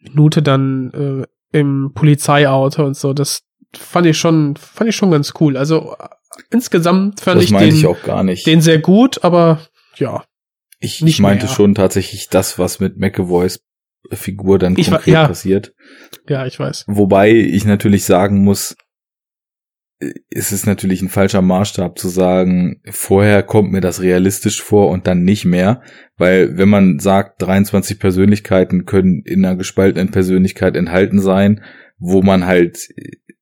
Minute dann äh, im Polizeiauto und so. Das fand ich schon, fand ich schon ganz cool. Also äh, insgesamt fand das ich den, ich auch gar nicht. den sehr gut, aber ja. Ich, ich meinte mehr. schon tatsächlich das, was mit McAvoys Figur dann ich konkret ja. passiert. Ja, ich weiß. Wobei ich natürlich sagen muss, ist es natürlich ein falscher Maßstab zu sagen, vorher kommt mir das realistisch vor und dann nicht mehr, weil wenn man sagt, 23 Persönlichkeiten können in einer gespaltenen Persönlichkeit enthalten sein, wo man halt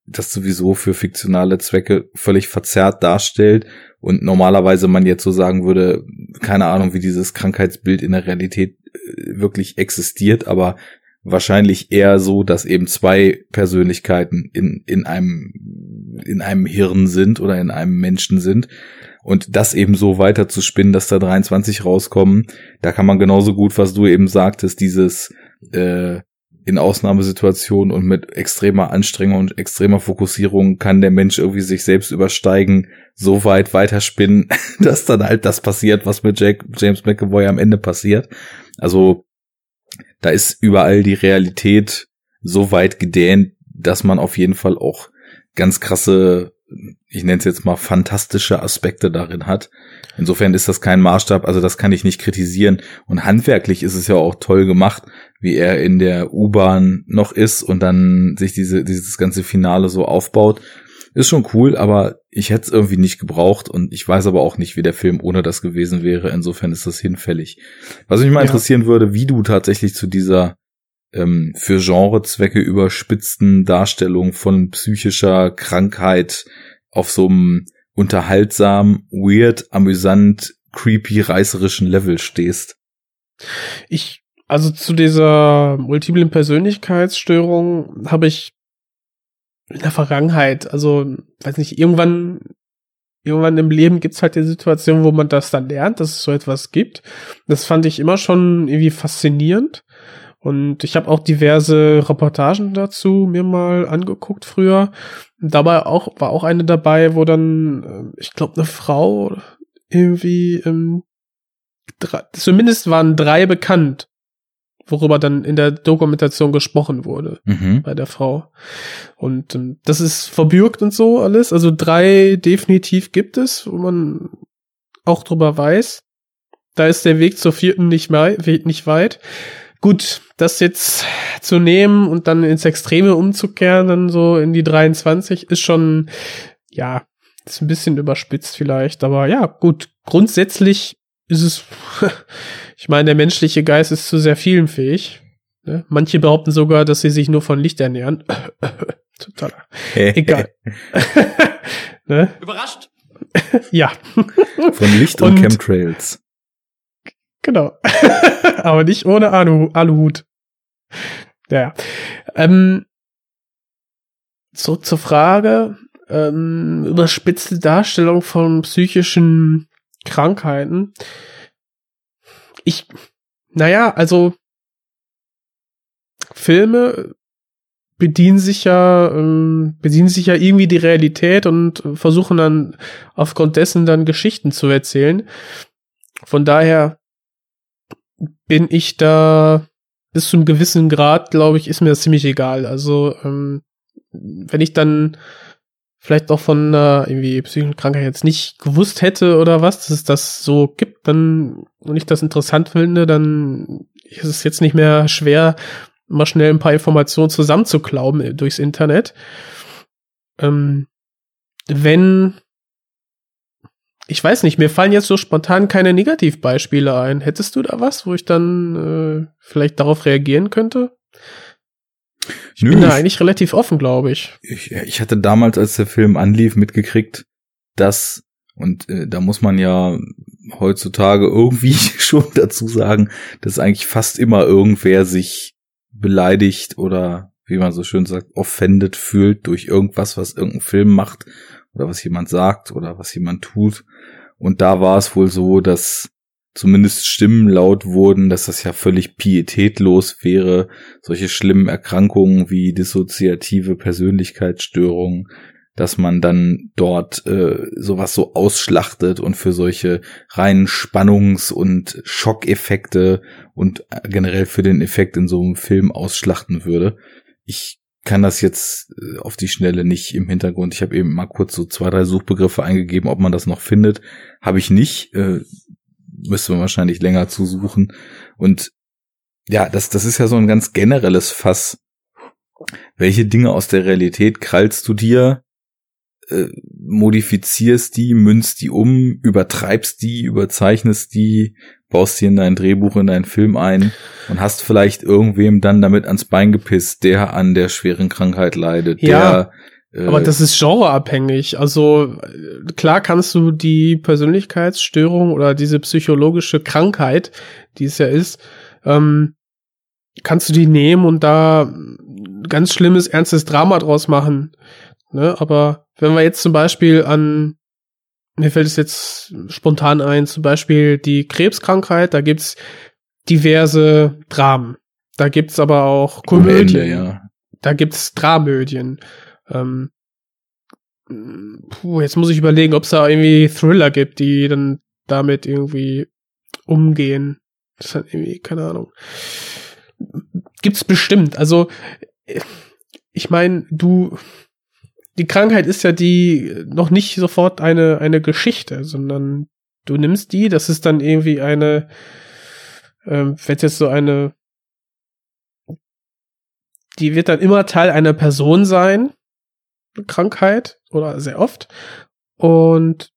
das sowieso für fiktionale Zwecke völlig verzerrt darstellt und normalerweise man jetzt so sagen würde, keine Ahnung, wie dieses Krankheitsbild in der Realität äh, wirklich existiert, aber wahrscheinlich eher so, dass eben zwei Persönlichkeiten in, in einem, in einem Hirn sind oder in einem Menschen sind. Und das eben so weiter zu spinnen, dass da 23 rauskommen, da kann man genauso gut, was du eben sagtest, dieses äh, in Ausnahmesituationen und mit extremer Anstrengung und extremer Fokussierung kann der Mensch irgendwie sich selbst übersteigen, so weit weiterspinnen, (laughs) dass dann halt das passiert, was mit Jack, James McAvoy am Ende passiert. Also da ist überall die Realität so weit gedehnt, dass man auf jeden Fall auch ganz krasse, ich nenne es jetzt mal fantastische Aspekte darin hat. Insofern ist das kein Maßstab, also das kann ich nicht kritisieren. Und handwerklich ist es ja auch toll gemacht, wie er in der U-Bahn noch ist und dann sich diese, dieses ganze Finale so aufbaut. Ist schon cool, aber ich hätte es irgendwie nicht gebraucht und ich weiß aber auch nicht, wie der Film ohne das gewesen wäre. Insofern ist das hinfällig. Was mich mal ja. interessieren würde, wie du tatsächlich zu dieser ähm, für Genrezwecke überspitzten Darstellung von psychischer Krankheit auf so einem unterhaltsam, weird, amüsant, creepy, reißerischen Level stehst. Ich, also zu dieser multiplen Persönlichkeitsstörung habe ich in der Vergangenheit, also weiß nicht, irgendwann irgendwann im Leben gibt's halt die Situation, wo man das dann lernt, dass es so etwas gibt. Das fand ich immer schon irgendwie faszinierend. Und ich habe auch diverse Reportagen dazu mir mal angeguckt früher. Dabei auch war auch eine dabei, wo dann, äh, ich glaube, eine Frau irgendwie, ähm, drei, zumindest waren drei bekannt, worüber dann in der Dokumentation gesprochen wurde mhm. bei der Frau. Und ähm, das ist verbürgt und so alles. Also drei definitiv gibt es, wo man auch drüber weiß. Da ist der Weg zur vierten nicht, mei- nicht weit. Gut, das jetzt zu nehmen und dann ins Extreme umzukehren, dann so in die 23, ist schon, ja, ist ein bisschen überspitzt vielleicht, aber ja, gut, grundsätzlich ist es, ich meine, der menschliche Geist ist zu sehr vielen fähig. Ne? Manche behaupten sogar, dass sie sich nur von Licht ernähren. (laughs) Total. Egal. (laughs) ne? Überrascht? (laughs) Ja, Von Licht und, Und- Chemtrails. genau. aber nicht ohne Alu Aluhut. Ja. Ähm, zurück zur Frage. Ähm, überspitzte Darstellung von psychischen Krankheiten. Ich, naja, also Filme bedienen sich ja, ähm, bedienen sich ja irgendwie die Realität und versuchen dann aufgrund dessen dann Geschichten zu erzählen. Von daher bin ich da bis zu einem gewissen Grad, glaube ich, ist mir das ziemlich egal. Also, ähm, wenn ich dann vielleicht auch von einer irgendwie psychischen Krankheit jetzt nicht gewusst hätte oder was, dass es das so gibt, dann und ich das interessant finde, dann ist es jetzt nicht mehr schwer, mal schnell ein paar Informationen zusammenzuklauben äh, durchs Internet. Ähm, wenn ich weiß nicht, mir fallen jetzt so spontan keine Negativbeispiele ein. Hättest du da was, wo ich dann äh, vielleicht darauf reagieren könnte? Ich Nö, bin da ich- eigentlich relativ offen, glaube ich. ich, ich hatte damals, als der Film anlief, mitgekriegt, dass, und äh, da muss man ja heutzutage irgendwie (laughs) schon dazu sagen, dass eigentlich fast immer irgendwer sich beleidigt oder, wie man so schön sagt, offended fühlt durch irgendwas, was irgendein Film macht oder was jemand sagt oder was jemand tut. Und da war es wohl so, dass zumindest Stimmen laut wurden, dass das ja völlig pietätlos wäre, solche schlimmen Erkrankungen wie dissoziative Persönlichkeitsstörungen, dass man dann dort äh, sowas so ausschlachtet und für solche reinen Spannungs- und Schockeffekte und äh, generell für den Effekt in so einem Film ausschlachten würde. Ich kann das jetzt äh, auf die Schnelle nicht im Hintergrund. Ich habe eben mal kurz so zwei, drei Suchbegriffe eingegeben, ob man das noch findet. Habe ich nicht. Äh, müsste man wahrscheinlich länger zusuchen. Und ja, das, das ist ja so ein ganz generelles Fass. Welche Dinge aus der Realität krallst du dir, äh, modifizierst die, münzt die um, übertreibst die, überzeichnest die, baust die in dein Drehbuch, in deinen Film ein und hast vielleicht irgendwem dann damit ans Bein gepisst, der an der schweren Krankheit leidet, Ja, der Aber das ist genreabhängig. Also äh, klar kannst du die Persönlichkeitsstörung oder diese psychologische Krankheit, die es ja ist, ähm, kannst du die nehmen und da ganz schlimmes, ernstes Drama draus machen. Ne? Aber wenn wir jetzt zum Beispiel an, mir fällt es jetzt spontan ein, zum Beispiel die Krebskrankheit, da gibt's diverse Dramen. Da gibt's aber auch Komödien Ende, ja. da gibt's Dramödien. Ähm, puh, jetzt muss ich überlegen, ob es da irgendwie Thriller gibt, die dann damit irgendwie umgehen. Das hat irgendwie, keine Ahnung. Gibt's bestimmt. Also, ich meine, du, die Krankheit ist ja die noch nicht sofort eine, eine Geschichte, sondern du nimmst die, das ist dann irgendwie eine, ähm, wenn jetzt so eine die wird dann immer Teil einer Person sein, Krankheit oder sehr oft. Und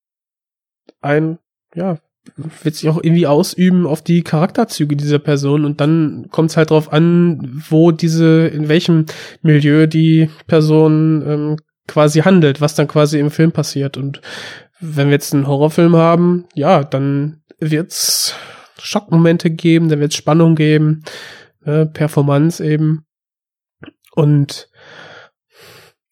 ein ja wird sich auch irgendwie ausüben auf die Charakterzüge dieser Person. Und dann kommt es halt drauf an, wo diese in welchem Milieu die Person ähm, quasi handelt, was dann quasi im Film passiert. Und wenn wir jetzt einen Horrorfilm haben, ja, dann wird's Schockmomente geben, dann wird's Spannung geben, äh, Performance eben. Und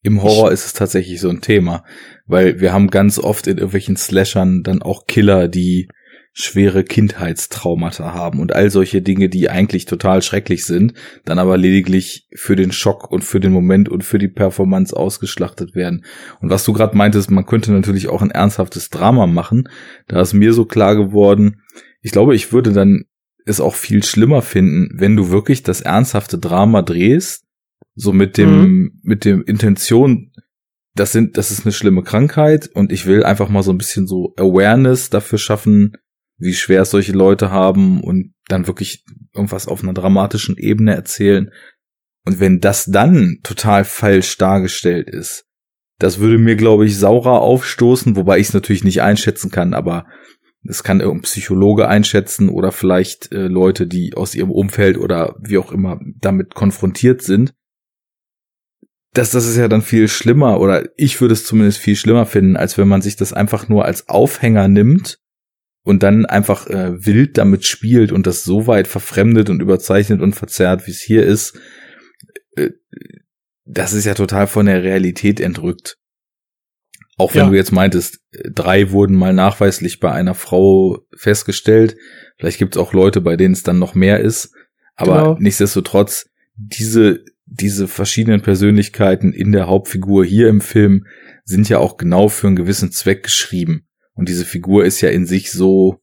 Im Horror ist es tatsächlich so ein Thema, weil wir haben ganz oft in irgendwelchen Slashern dann auch Killer, die schwere Kindheitstraumata haben und all solche Dinge, die eigentlich total schrecklich sind, dann aber lediglich für den Schock und für den Moment und für die Performance ausgeschlachtet werden. Und was du gerade meintest, man könnte natürlich auch ein ernsthaftes Drama machen. Da ist mir so klar geworden, ich glaube, ich würde dann es auch viel schlimmer finden, wenn du wirklich das ernsthafte Drama drehst, so mit dem, mit dem Intention, das sind, das ist eine schlimme Krankheit und ich will einfach mal so ein bisschen so Awareness dafür schaffen, wie schwer es solche Leute haben und dann wirklich irgendwas auf einer dramatischen Ebene erzählen. Und wenn das dann total falsch dargestellt ist, das würde mir, glaube ich, saurer aufstoßen, wobei ich es natürlich nicht einschätzen kann, aber es kann irgendein Psychologe einschätzen oder vielleicht äh, Leute, die aus ihrem Umfeld oder wie auch immer damit konfrontiert sind. Das, das ist ja dann viel schlimmer oder ich würde es zumindest viel schlimmer finden, als wenn man sich das einfach nur als Aufhänger nimmt und dann einfach äh, wild damit spielt und das so weit verfremdet und überzeichnet und verzerrt, wie es hier ist. Äh, das ist ja total von der Realität entrückt. Auch wenn ja. du jetzt meintest, drei wurden mal nachweislich bei einer Frau festgestellt. Vielleicht gibt es auch Leute, bei denen es dann noch mehr ist. Aber genau. nichtsdestotrotz, diese, diese verschiedenen Persönlichkeiten in der Hauptfigur hier im Film sind ja auch genau für einen gewissen Zweck geschrieben. Und diese Figur ist ja in sich so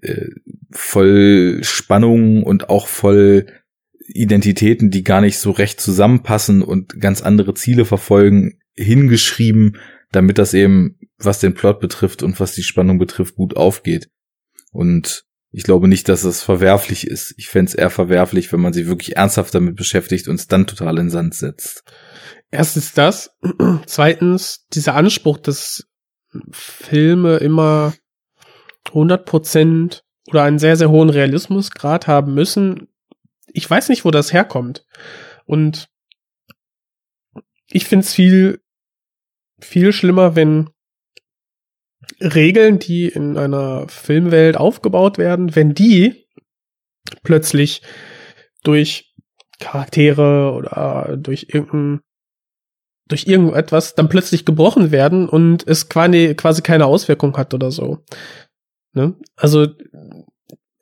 äh, voll Spannung und auch voll Identitäten, die gar nicht so recht zusammenpassen und ganz andere Ziele verfolgen, hingeschrieben, damit das eben, was den Plot betrifft und was die Spannung betrifft, gut aufgeht. Und ich glaube nicht, dass es verwerflich ist. Ich fände es eher verwerflich, wenn man sich wirklich ernsthaft damit beschäftigt und es dann total in Sand setzt. Erstens das. (clears throat) Zweitens, dieser Anspruch, dass Filme immer 100 Prozent oder einen sehr, sehr hohen Realismusgrad haben müssen. Ich weiß nicht, wo das herkommt. Und ich finde es viel viel schlimmer, wenn Regeln, die in einer Filmwelt aufgebaut werden, wenn die plötzlich durch Charaktere oder durch irgendein durch irgendetwas dann plötzlich gebrochen werden und es quasi, quasi keine Auswirkung hat oder so. Ne? Also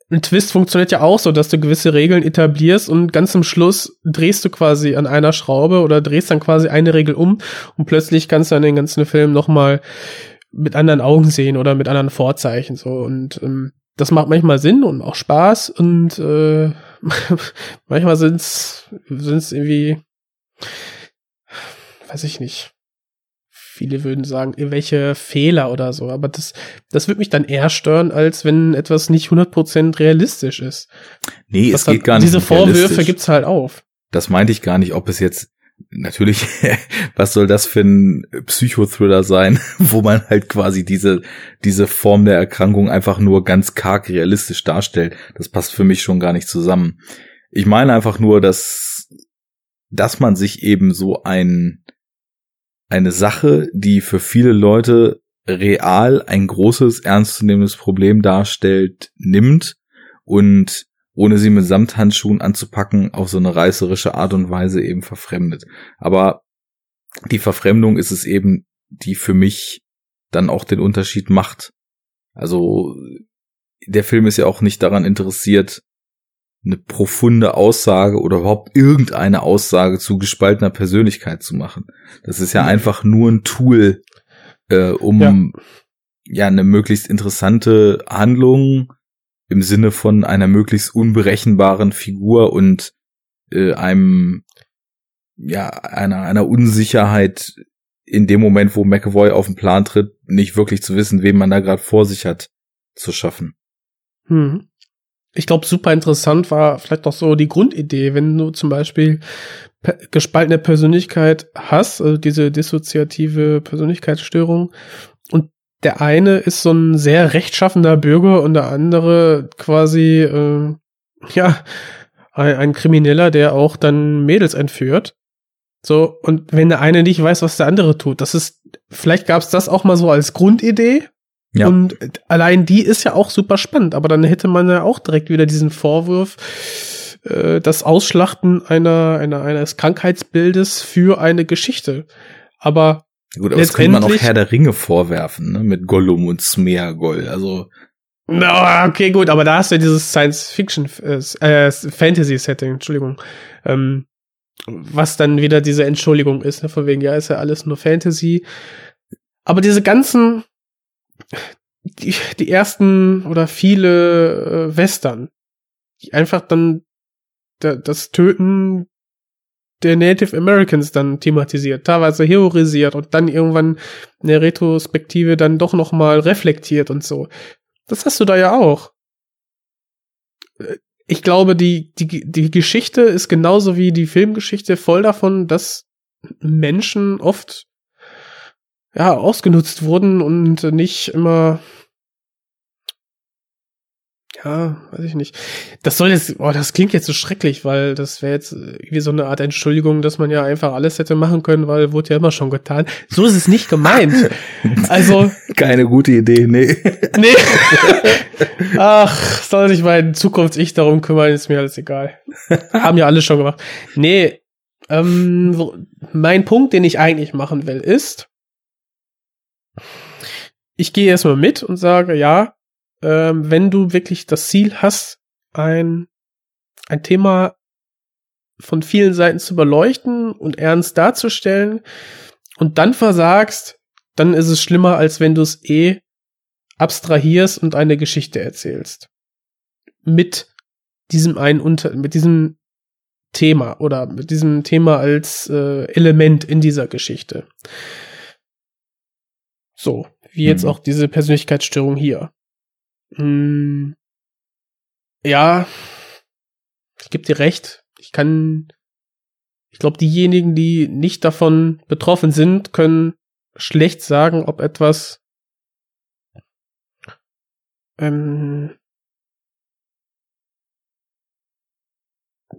ein Twist funktioniert ja auch so, dass du gewisse Regeln etablierst und ganz zum Schluss drehst du quasi an einer Schraube oder drehst dann quasi eine Regel um und plötzlich kannst du dann den ganzen Film nochmal mit anderen Augen sehen oder mit anderen Vorzeichen so und ähm, das macht manchmal Sinn und auch Spaß und äh, (laughs) manchmal sind's sind's irgendwie weiß ich nicht viele würden sagen, irgendwelche Fehler oder so. Aber das, das würde mich dann eher stören, als wenn etwas nicht 100% realistisch ist. Nee, das es geht gar nicht. Diese Vorwürfe gibt's halt auf. Das meinte ich gar nicht, ob es jetzt natürlich, (laughs) was soll das für ein Psychothriller sein, (laughs) wo man halt quasi diese, diese Form der Erkrankung einfach nur ganz karg realistisch darstellt. Das passt für mich schon gar nicht zusammen. Ich meine einfach nur, dass, dass man sich eben so ein, eine Sache, die für viele Leute real ein großes, ernstzunehmendes Problem darstellt, nimmt und ohne sie mit Samthandschuhen anzupacken, auf so eine reißerische Art und Weise eben verfremdet. Aber die Verfremdung ist es eben, die für mich dann auch den Unterschied macht. Also der Film ist ja auch nicht daran interessiert, eine profunde Aussage oder überhaupt irgendeine Aussage zu gespaltener Persönlichkeit zu machen. Das ist ja mhm. einfach nur ein Tool, äh, um ja. ja eine möglichst interessante Handlung im Sinne von einer möglichst unberechenbaren Figur und äh, einem ja einer einer Unsicherheit in dem Moment, wo McAvoy auf den Plan tritt, nicht wirklich zu wissen, wen man da gerade vor sich hat, zu schaffen. Hm ich glaube, super interessant war vielleicht auch so die Grundidee, wenn du zum Beispiel gespaltene Persönlichkeit hast, also diese dissoziative Persönlichkeitsstörung, und der eine ist so ein sehr rechtschaffender Bürger und der andere quasi, äh, ja, ein, ein Krimineller, der auch dann Mädels entführt. So, und wenn der eine nicht weiß, was der andere tut, das ist, vielleicht gab es das auch mal so als Grundidee, ja. Und allein die ist ja auch super spannend, aber dann hätte man ja auch direkt wieder diesen Vorwurf, äh, das Ausschlachten einer, einer, eines Krankheitsbildes für eine Geschichte. Aber Gut, aber das könnte man auch Herr der Ringe vorwerfen, ne? Mit Gollum und Smeagol. Also. No, okay, gut, aber da hast du ja dieses Science-Fiction, äh, Fantasy-Setting, Entschuldigung. Ähm, was dann wieder diese Entschuldigung ist, ne? Von wegen, ja, ist ja alles nur Fantasy. Aber diese ganzen die, die ersten oder viele äh, Western, die einfach dann da, das Töten der Native Americans dann thematisiert, teilweise heroisiert und dann irgendwann in der Retrospektive dann doch noch mal reflektiert und so. Das hast du da ja auch. Äh, ich glaube, die, die, die Geschichte ist genauso wie die Filmgeschichte voll davon, dass Menschen oft ja ausgenutzt wurden und nicht immer ja, weiß ich nicht. Das soll jetzt, oh, das klingt jetzt so schrecklich, weil das wäre jetzt wie so eine Art Entschuldigung, dass man ja einfach alles hätte machen können, weil wurde ja immer schon getan. So ist es nicht gemeint. (laughs) Also. Keine gute Idee, nee. (laughs) Nee. Ach, soll sich mein Zukunfts-Ich darum kümmern, ist mir alles egal. Haben ja alle schon gemacht. Nee, ähm, mein Punkt, den ich eigentlich machen will, ist, ich gehe erstmal mit und sage, ja, ähm, wenn du wirklich das Ziel hast, ein, ein Thema von vielen Seiten zu beleuchten und ernst darzustellen und dann versagst, dann ist es schlimmer, als wenn du es eh abstrahierst und eine Geschichte erzählst. Mit diesem einen unter, mit diesem Thema oder mit diesem Thema als äh, Element in dieser Geschichte. So, wie jetzt mhm. auch diese Persönlichkeitsstörung hier. Hm, ja, ich gebe dir recht. Ich kann, ich glaube, diejenigen, die nicht davon betroffen sind, können schlecht sagen, ob etwas ähm,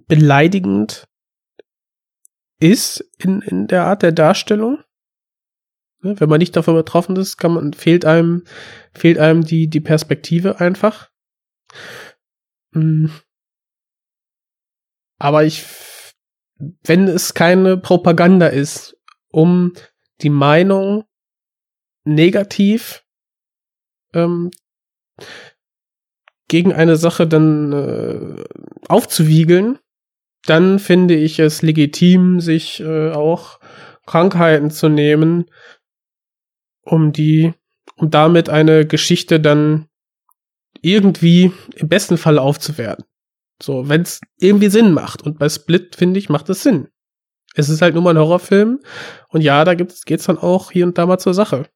beleidigend ist in, in der Art der Darstellung. Ne, wenn man nicht davon betroffen ist, kann man, fehlt einem, fehlt einem die, die Perspektive einfach. Hm. Aber ich, wenn es keine Propaganda ist, um die Meinung negativ ähm, gegen eine Sache dann äh, aufzuwiegeln, dann finde ich es legitim, sich äh, auch Krankheiten zu nehmen, um die, um damit eine Geschichte dann irgendwie im besten Fall aufzuwerten. So, wenn es irgendwie Sinn macht. Und bei Split, finde ich, macht es Sinn. Es ist halt nur mal ein Horrorfilm. Und ja, da gibt's, geht's dann auch hier und da mal zur Sache.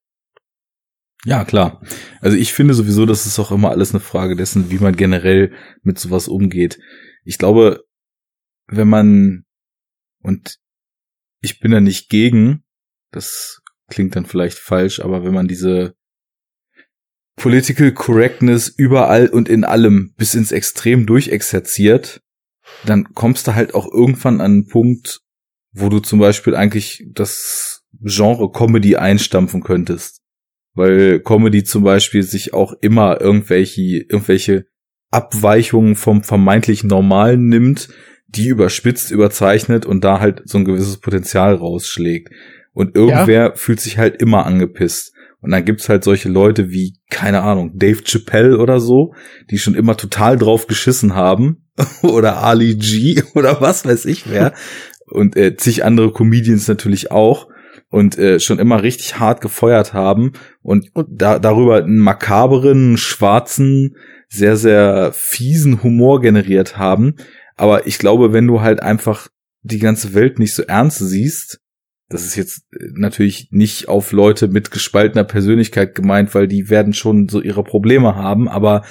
Ja, klar. Also ich finde sowieso, das ist auch immer alles eine Frage dessen, wie man generell mit sowas umgeht. Ich glaube, wenn man, und ich bin da nicht gegen, das klingt dann vielleicht falsch, aber wenn man diese Political Correctness überall und in allem bis ins Extrem durchexerziert, dann kommst du halt auch irgendwann an einen Punkt, wo du zum Beispiel eigentlich das Genre Comedy einstampfen könntest. Weil Comedy zum Beispiel sich auch immer irgendwelche, irgendwelche Abweichungen vom vermeintlich Normalen nimmt, die überspitzt, überzeichnet und da halt so ein gewisses Potenzial rausschlägt. Und irgendwer ja. fühlt sich halt immer angepisst. Und dann gibt's halt solche Leute wie, keine Ahnung, Dave Chappelle oder so, die schon immer total drauf geschissen haben. (laughs) oder Ali G (laughs) oder was weiß ich wer. und äh, zig andere Comedians natürlich auch. Und äh, schon immer richtig hart gefeuert haben und, und da, darüber einen makaberen, schwarzen, sehr, sehr fiesen Humor generiert haben. Aber ich glaube, wenn du halt einfach die ganze Welt nicht so ernst siehst, das ist jetzt äh, natürlich nicht auf Leute mit gespaltener Persönlichkeit gemeint, weil die werden schon so ihre Probleme haben, aber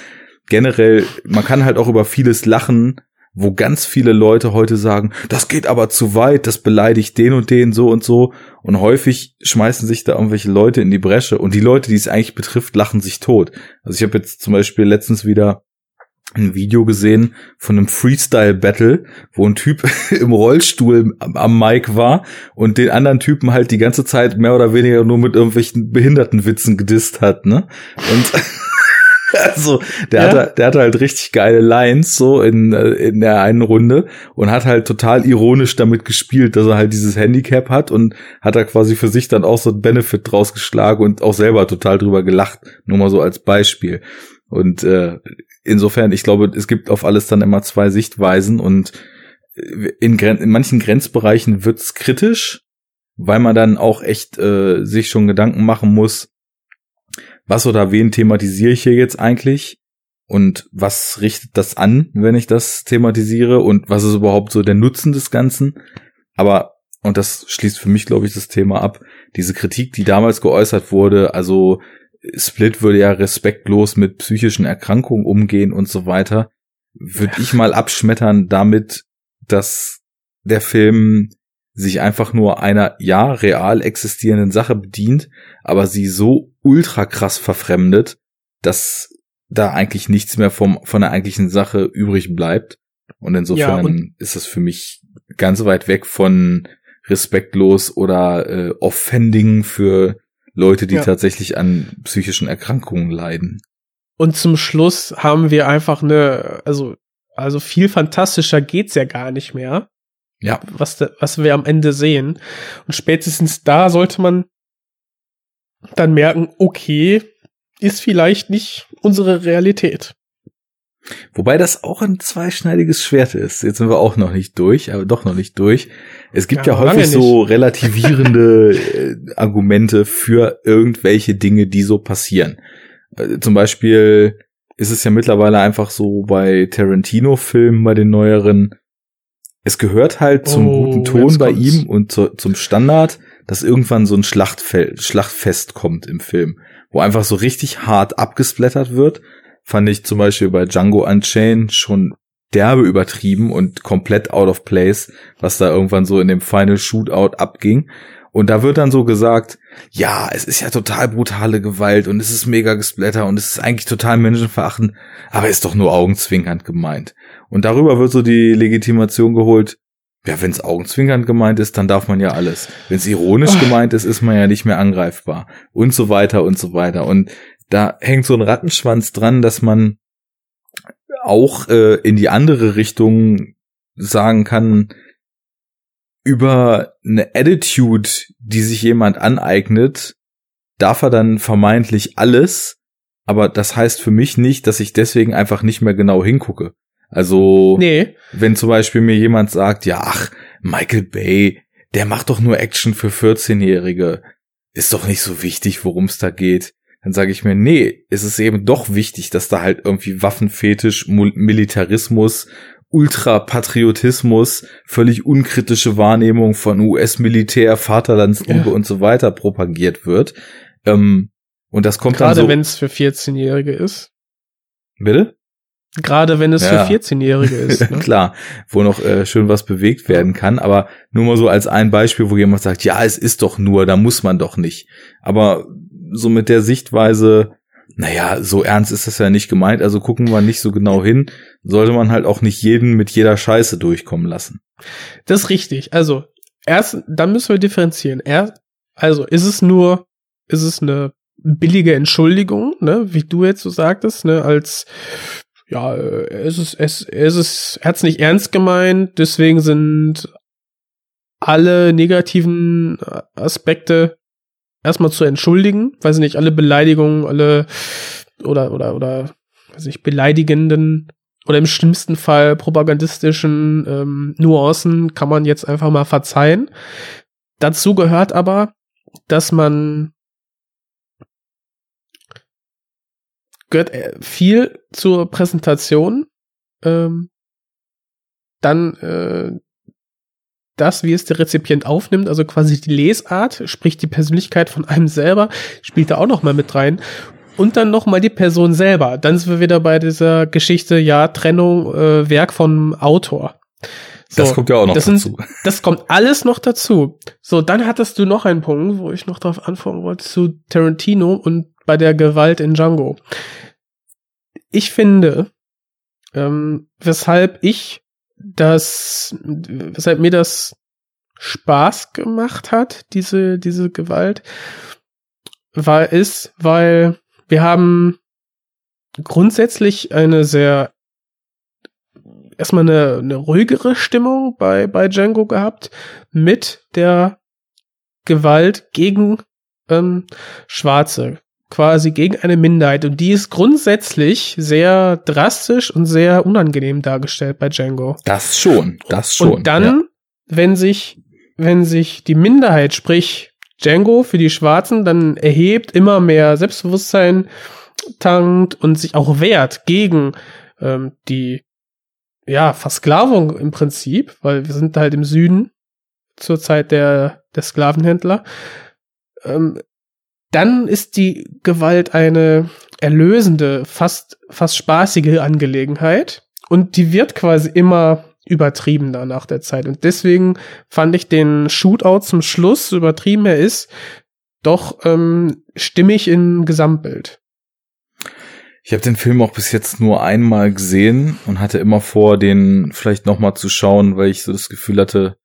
generell, man kann halt auch über vieles lachen, wo ganz viele Leute heute sagen, das geht aber zu weit, das beleidigt den und den so und so. Und häufig schmeißen sich da irgendwelche Leute in die Bresche. Und die Leute, die es eigentlich betrifft, lachen sich tot. Also ich habe jetzt zum Beispiel letztens wieder ein Video gesehen von einem Freestyle-Battle, wo ein Typ (laughs) im Rollstuhl am Mic war und den anderen Typen halt die ganze Zeit mehr oder weniger nur mit irgendwelchen Behindertenwitzen gedisst hat, ne? Und (laughs) also, der, ja. hatte, der hatte halt richtig geile Lines so in, in der einen Runde und hat halt total ironisch damit gespielt, dass er halt dieses Handicap hat und hat da quasi für sich dann auch so ein Benefit draus geschlagen und auch selber total drüber gelacht. Nur mal so als Beispiel. Und äh, insofern, ich glaube, es gibt auf alles dann immer zwei Sichtweisen und in, in manchen Grenzbereichen wird's kritisch, weil man dann auch echt äh, sich schon Gedanken machen muss, was oder wen thematisiere ich hier jetzt eigentlich und was richtet das an, wenn ich das thematisiere und was ist überhaupt so der Nutzen des Ganzen. Aber, und das schließt für mich, glaube ich, das Thema ab, diese Kritik, die damals geäußert wurde, also Split würde ja respektlos mit psychischen Erkrankungen umgehen und so weiter, würde ich mal abschmettern damit, dass der Film sich einfach nur einer ja real existierenden Sache bedient, aber sie so ultra krass verfremdet, dass da eigentlich nichts mehr vom, von der eigentlichen Sache übrig bleibt. Und insofern ja, und ist es für mich ganz weit weg von respektlos oder äh, offending für Leute, die ja. tatsächlich an psychischen Erkrankungen leiden. Und zum Schluss haben wir einfach eine, also, also viel fantastischer geht's ja gar nicht mehr. Ja. Was, was wir am Ende sehen. Und spätestens da sollte man dann merken, okay, ist vielleicht nicht unsere Realität. Wobei das auch ein zweischneidiges Schwert ist. Jetzt sind wir auch noch nicht durch, aber doch noch nicht durch. Es gibt ja, ja häufig so relativierende äh, Argumente für irgendwelche Dinge, die so passieren. Äh, zum Beispiel ist es ja mittlerweile einfach so bei Tarantino-Filmen, bei den neueren, es gehört halt zum oh, guten Ton bei ihm und zu, zum Standard, dass irgendwann so ein Schlachtfeld, Schlachtfest kommt im Film, wo einfach so richtig hart abgesplattert wird. Fand ich zum Beispiel bei Django Unchained schon derbe übertrieben und komplett out of place, was da irgendwann so in dem Final Shootout abging. Und da wird dann so gesagt, ja, es ist ja total brutale Gewalt und es ist mega gesplatter und es ist eigentlich total menschenverachtend, aber ist doch nur augenzwinkernd gemeint. Und darüber wird so die Legitimation geholt, ja, wenn es augenzwinkernd gemeint ist, dann darf man ja alles. Wenn es ironisch gemeint ist, ist man ja nicht mehr angreifbar. Und so weiter und so weiter. Und da hängt so ein Rattenschwanz dran, dass man auch äh, in die andere Richtung sagen kann, über eine Attitude, die sich jemand aneignet, darf er dann vermeintlich alles, aber das heißt für mich nicht, dass ich deswegen einfach nicht mehr genau hingucke. Also, nee. wenn zum Beispiel mir jemand sagt, ja, ach, Michael Bay, der macht doch nur Action für 14-Jährige, ist doch nicht so wichtig, worum es da geht. Dann sage ich mir, nee, es ist eben doch wichtig, dass da halt irgendwie Waffenfetisch, Militarismus, Ultrapatriotismus, völlig unkritische Wahrnehmung von US-Militär, Vaterlandsliebe ja. und so weiter propagiert wird. Ähm, und das kommt Gerade dann so. wenn es für 14-Jährige ist. Bitte? Gerade wenn es ja. für 14-Jährige ist. (laughs) Ne? Klar, wo noch äh, schön was bewegt werden kann, aber nur mal so als ein Beispiel, wo jemand sagt, ja, es ist doch nur, da muss man doch nicht. Aber so mit der Sichtweise, naja, so ernst ist das ja nicht gemeint, also gucken wir nicht so genau hin, sollte man halt auch nicht jeden mit jeder Scheiße durchkommen lassen. Das ist richtig. Also, erst, dann müssen wir differenzieren. Erst, also, ist es nur, ist es eine billige Entschuldigung, ne, wie du jetzt so sagtest, ne, als ja, es ist, es, es ist, er hat's nicht ernst gemeint, deswegen sind alle negativen Aspekte erstmal zu entschuldigen, weiß nicht, alle Beleidigungen, alle oder oder oder weiß nicht, beleidigenden oder im schlimmsten Fall propagandistischen ähm, Nuancen kann man jetzt einfach mal verzeihen. Dazu gehört aber, dass man gehört äh, viel zur Präsentation. Ähm, dann äh, das, wie es der Rezipient aufnimmt, also quasi die Lesart, sprich die Persönlichkeit von einem selber, spielt da auch noch mal mit rein. Und dann noch mal die Person selber. Dann sind wir wieder bei dieser Geschichte, ja, Trennung, äh, Werk vom Autor. So, das kommt ja auch noch das dazu. Sind, (laughs) das kommt alles noch dazu. So, dann hattest du noch einen Punkt, wo ich noch drauf anfangen wollte, zu Tarantino und bei der Gewalt in Django. Ich finde, ähm, weshalb ich das, weshalb mir das Spaß gemacht hat, diese, diese Gewalt, war ist, weil wir haben grundsätzlich eine sehr erstmal eine, eine ruhigere Stimmung bei, bei Django gehabt mit der Gewalt gegen ähm, Schwarze quasi gegen eine Minderheit und die ist grundsätzlich sehr drastisch und sehr unangenehm dargestellt bei Django. Das schon, das schon. Und dann, ja. wenn sich, wenn sich die Minderheit, sprich Django für die Schwarzen, dann erhebt, immer mehr Selbstbewusstsein tankt und sich auch wehrt gegen ähm, die ja Versklavung im Prinzip, weil wir sind halt im Süden zur Zeit der, der Sklavenhändler. Ähm, dann ist die Gewalt eine erlösende, fast, fast spaßige Angelegenheit. Und die wird quasi immer übertriebener nach der Zeit. Und deswegen fand ich den Shootout zum Schluss, so übertrieben er ist, doch ähm, stimmig im Gesamtbild. Ich habe den Film auch bis jetzt nur einmal gesehen und hatte immer vor, den vielleicht noch mal zu schauen, weil ich so das Gefühl hatte,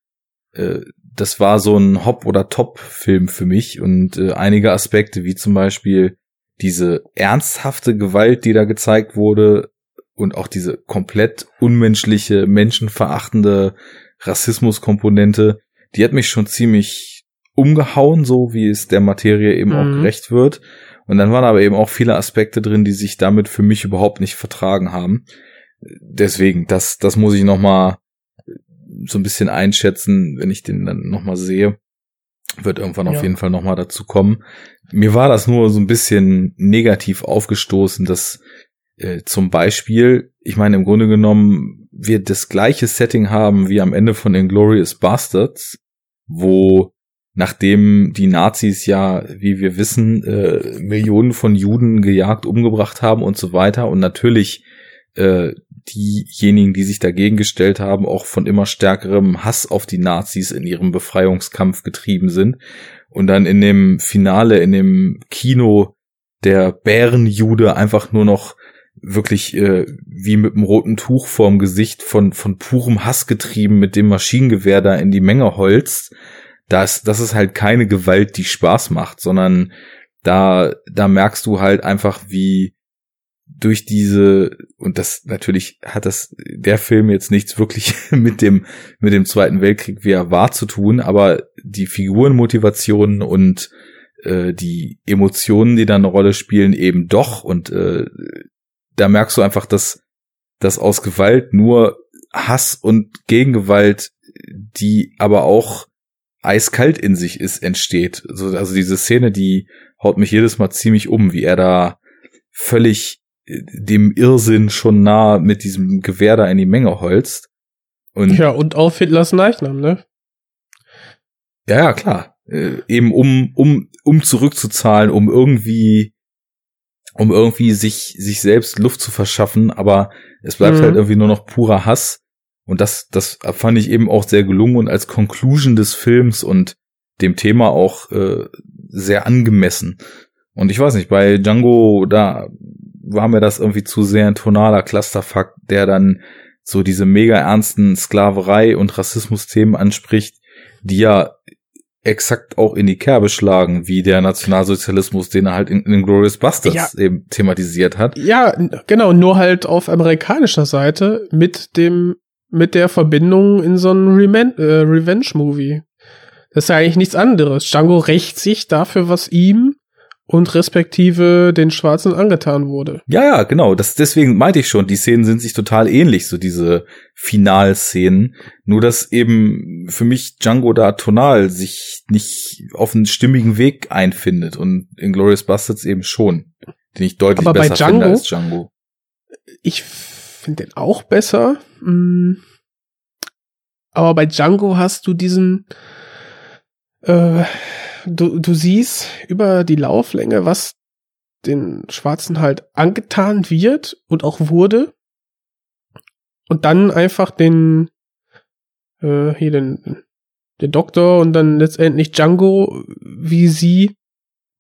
äh, das war so ein Hop- oder Top-Film für mich und äh, einige Aspekte, wie zum Beispiel diese ernsthafte Gewalt, die da gezeigt wurde und auch diese komplett unmenschliche, menschenverachtende Rassismuskomponente, die hat mich schon ziemlich umgehauen, so wie es der Materie eben mhm. auch gerecht wird. Und dann waren aber eben auch viele Aspekte drin, die sich damit für mich überhaupt nicht vertragen haben. Deswegen, das, das muss ich noch mal so ein bisschen einschätzen, wenn ich den dann noch mal sehe. Wird irgendwann ja. auf jeden Fall noch mal dazu kommen. Mir war das nur so ein bisschen negativ aufgestoßen, dass äh, zum Beispiel, ich meine, im Grunde genommen, wir das gleiche Setting haben wie am Ende von Inglorious Bastards, wo nachdem die Nazis ja, wie wir wissen, äh, Millionen von Juden gejagt, umgebracht haben und so weiter und natürlich äh, diejenigen, die sich dagegen gestellt haben, auch von immer stärkerem Hass auf die Nazis in ihrem Befreiungskampf getrieben sind und dann in dem Finale, in dem Kino der Bärenjude einfach nur noch wirklich äh, wie mit einem roten Tuch vorm Gesicht von von purem Hass getrieben mit dem Maschinengewehr da in die Menge holzt. Das, das ist halt keine Gewalt, die Spaß macht, sondern da, da merkst du halt einfach, wie durch diese, und das natürlich hat das, der Film jetzt nichts wirklich (laughs) mit dem, mit dem Zweiten Weltkrieg, wie er war, zu tun, aber die Figurenmotivationen und äh, die Emotionen, die da eine Rolle spielen, eben doch. Und äh, da merkst du einfach, dass, dass aus Gewalt nur Hass und Gegengewalt, die aber auch eiskalt in sich ist, entsteht. Also, also diese Szene, die haut mich jedes Mal ziemlich um, wie er da völlig dem Irrsinn schon nah mit diesem Gewehr da in die Menge holzt. Und ja, und auf Hitlers Leichnam, ne? Ja, ja, klar. Äh, eben um, um, um zurückzuzahlen, um irgendwie, um irgendwie sich, sich selbst Luft zu verschaffen, aber es bleibt mhm. halt irgendwie nur noch purer Hass. Und das, das fand ich eben auch sehr gelungen und als Conclusion des Films und dem Thema auch äh, sehr angemessen. Und ich weiß nicht, bei Django, da war mir das irgendwie zu sehr ein tonaler Clusterfuck, der dann so diese mega ernsten Sklaverei- und Rassismus-Themen anspricht, die ja exakt auch in die Kerbe schlagen, wie der Nationalsozialismus, den er halt in, in Glorious Bastards ja. eben thematisiert hat. Ja, genau, nur halt auf amerikanischer Seite mit dem mit der Verbindung in so einen äh, Revenge-Movie. Das ist ja eigentlich nichts anderes. Django rächt sich dafür, was ihm und respektive den Schwarzen angetan wurde. Ja, ja, genau. Das deswegen meinte ich schon, die Szenen sind sich total ähnlich, so diese Finalszenen. Nur dass eben für mich Django da tonal sich nicht auf einen stimmigen Weg einfindet und in Glorious Bastards eben schon, den ich deutlich Aber besser Django, finde als Django. Ich finde den auch besser. Mm. Aber bei Django hast du diesen, äh, du, du siehst über die Lauflänge, was den Schwarzen halt angetan wird und auch wurde. Und dann einfach den, äh, hier den, den Doktor und dann letztendlich Django, wie sie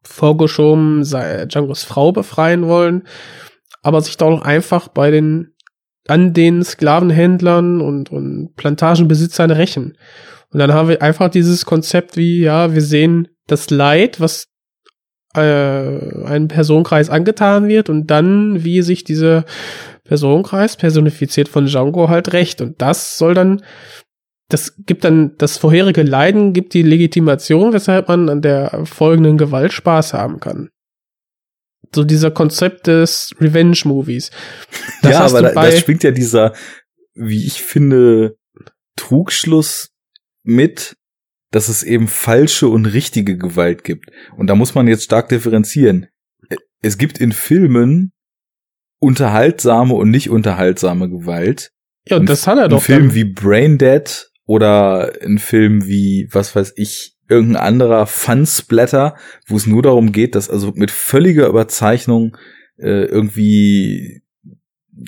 vorgeschoben sei, Djangos Frau befreien wollen, aber sich doch noch einfach bei den an den Sklavenhändlern und, und Plantagenbesitzern rächen. Und dann haben wir einfach dieses Konzept wie, ja, wir sehen das Leid, was äh, einem Personenkreis angetan wird und dann, wie sich dieser Personenkreis personifiziert von Django halt rächt. Und das soll dann, das gibt dann das vorherige Leiden, gibt die Legitimation, weshalb man an der folgenden Gewalt Spaß haben kann so dieser Konzept des Revenge-Movies. Ja, aber da, da schwingt ja dieser, wie ich finde, Trugschluss mit, dass es eben falsche und richtige Gewalt gibt. Und da muss man jetzt stark differenzieren. Es gibt in Filmen unterhaltsame und nicht unterhaltsame Gewalt. Ja, und das hat er doch. Ein Film wie Brain Dead oder ein Film wie, was weiß ich, irgendein anderer Fun-Splatter, wo es nur darum geht, dass also mit völliger Überzeichnung äh, irgendwie